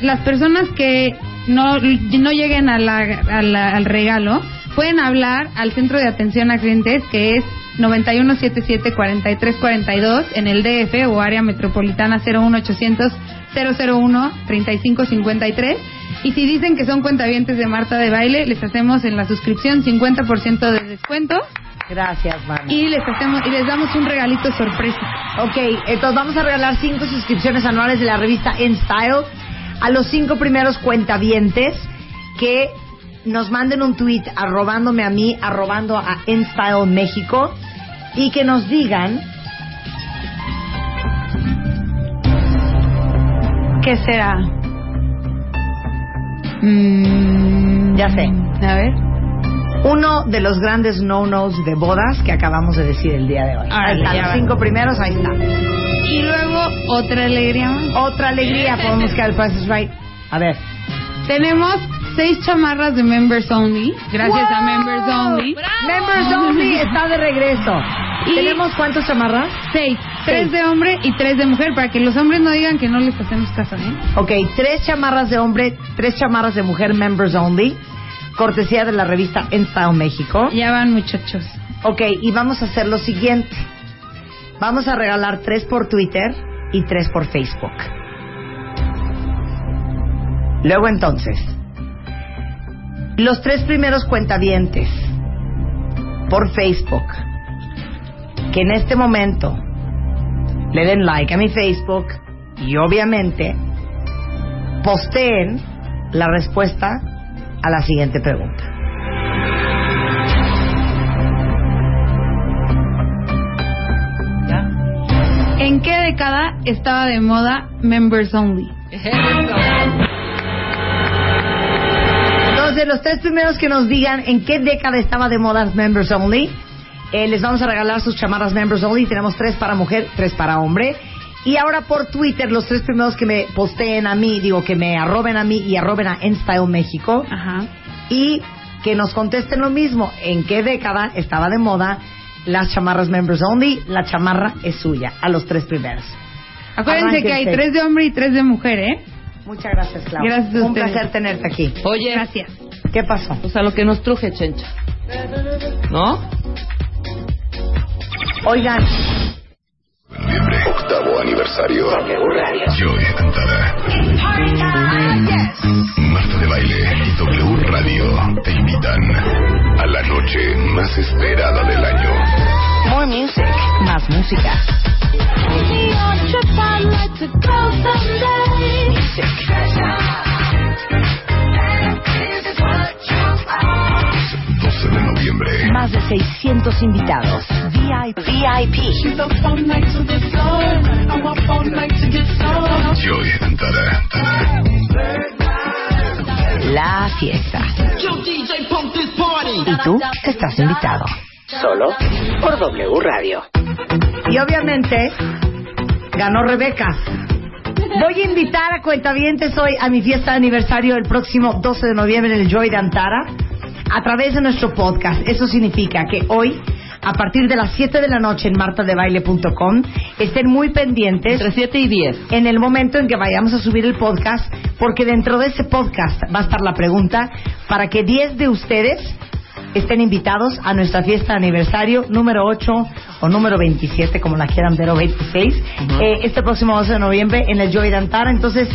las personas que no, no lleguen a la- al regalo pueden hablar al centro de atención a clientes que es 9177-4342 en el DF o área metropolitana 01800 001 3553 y si dicen que son cuentavientes de Marta de Baile les hacemos en la suscripción 50% de descuento Gracias, Vane. y les hacemos y les damos un regalito sorpresa. Ok, entonces vamos a regalar cinco suscripciones anuales de la revista InStyle a los cinco primeros cuentavientes que nos manden un tweet arrobándome a mí, arrobando a InStyle México y que nos digan ¿Qué será? ya sé. A ver. Uno de los grandes no-nos de bodas que acabamos de decir el día de hoy. Ahí están, ya los cinco primeros, ahí está. Y luego otra alegría más. Otra alegría, podemos que el Price is Right. A ver. Tenemos seis chamarras de Members Only, gracias a Members Only. Members Only está de regreso. ¿Tenemos cuántas chamarras? Seis. Tres de hombre y tres de mujer, para que los hombres no digan que no les hacemos caso, ¿eh? Ok, tres chamarras de hombre, tres chamarras de mujer, members only, cortesía de la revista InStyle México. Ya van, muchachos. Ok, y vamos a hacer lo siguiente. Vamos a regalar tres por Twitter y tres por Facebook. Luego entonces, los tres primeros cuentavientes por Facebook que en este momento le den like a mi Facebook y obviamente posteen la respuesta a la siguiente pregunta. ¿En qué década estaba de moda Members Only? Entonces, los tres primeros que nos digan en qué década estaba de moda Members Only, eh, les vamos a regalar sus chamarras Members Only. Tenemos tres para mujer, tres para hombre. Y ahora por Twitter, los tres primeros que me posteen a mí, digo que me arroben a mí y arroben a InStyle México. Y que nos contesten lo mismo. ¿En qué década estaba de moda las chamarras Members Only? La chamarra es suya, a los tres primeros. Acuérdense que hay tres de hombre y tres de mujer, ¿eh? Muchas gracias, Claudia. Gracias a Un ustedes. placer tenerte aquí. Oye. Gracias. ¿Qué pasó? Pues a lo que nos truje, chencha. ¿No? Oigan. Aniversario. Joy Antara. Marta de Baile y W Radio te invitan a la noche más esperada del año. More music, más música. 12 Más de 600 invitados. VIP. Joy Antara. La fiesta. Y tú estás invitado. Solo por W Radio. Y obviamente ganó Rebeca. Voy a invitar a cuentavientes hoy a mi fiesta de aniversario el próximo 12 de noviembre en el Joy de Antara a través de nuestro podcast. Eso significa que hoy, a partir de las 7 de la noche en martadebaile.com, estén muy pendientes. Entre 7 y 10. En el momento en que vayamos a subir el podcast, porque dentro de ese podcast va a estar la pregunta para que 10 de ustedes estén invitados a nuestra fiesta de aniversario número 8 o número 27, como la quieran ver, o 26, eh, este próximo 12 de noviembre en el Joy de Antara. Entonces,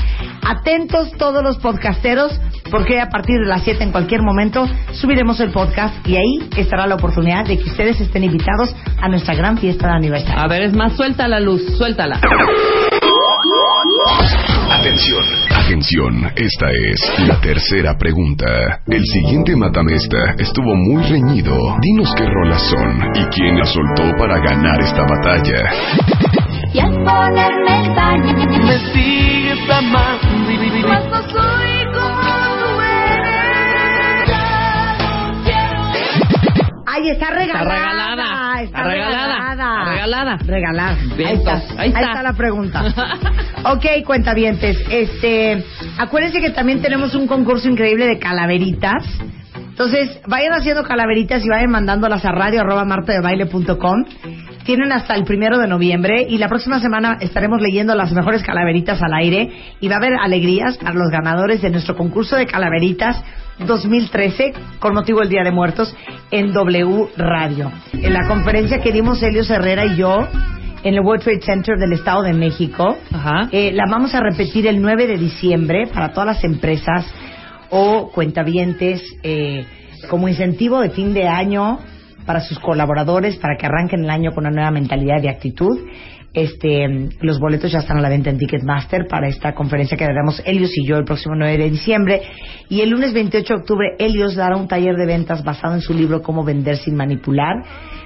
atentos todos los podcasteros, porque a partir de las 7 en cualquier momento subiremos el podcast y ahí estará la oportunidad de que ustedes estén invitados a nuestra gran fiesta de aniversario. A ver, es más, suelta la luz, suéltala. Atención, atención, esta es la tercera pregunta. El siguiente matamesta estuvo muy reñido. Dinos qué rolas son y quién la soltó para ganar esta batalla. Y al ponerme el baño me sigues amando ¡Ay, está regalada! Está regalada. Está regalada. regalada. Regalada. Ahí está. Ahí está. la pregunta. ok, cuentavientes. Este, acuérdense que también tenemos un concurso increíble de calaveritas. Entonces, vayan haciendo calaveritas y vayan mandándolas a radio arroba martadebaile.com. Tienen hasta el primero de noviembre y la próxima semana estaremos leyendo las mejores calaveritas al aire y va a haber alegrías para los ganadores de nuestro concurso de calaveritas 2013 con motivo del Día de Muertos en W Radio. En la conferencia que dimos Helios Herrera y yo en el World Trade Center del Estado de México, eh, la vamos a repetir el 9 de diciembre para todas las empresas o cuentavientes eh, como incentivo de fin de año para sus colaboradores para que arranquen el año con una nueva mentalidad y actitud. Este, los boletos ya están a la venta en Ticketmaster para esta conferencia que daremos Helios y yo el próximo 9 de diciembre. Y el lunes 28 de octubre, Helios dará un taller de ventas basado en su libro Cómo vender sin manipular.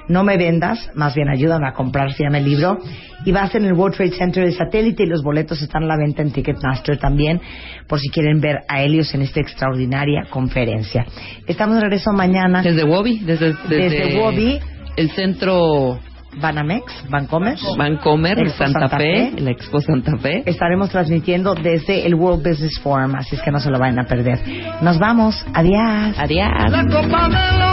No me vendas, más bien ayúdame a comprar, se llama el libro. Y va a ser en el World Trade Center de satélite y los boletos están a la venta en Ticketmaster también, por si quieren ver a Helios en esta extraordinaria conferencia. Estamos de regreso mañana. Desde Wobby, desde, desde, Desde Wobby. El centro Banamex, Bancomer. Bancomer, Expo Santa, Santa Fe, Fe. la Expo Santa Fe. Estaremos transmitiendo desde el World Business Forum, así es que no se lo vayan a perder. Nos vamos. Adiós. Adiós. La copa de.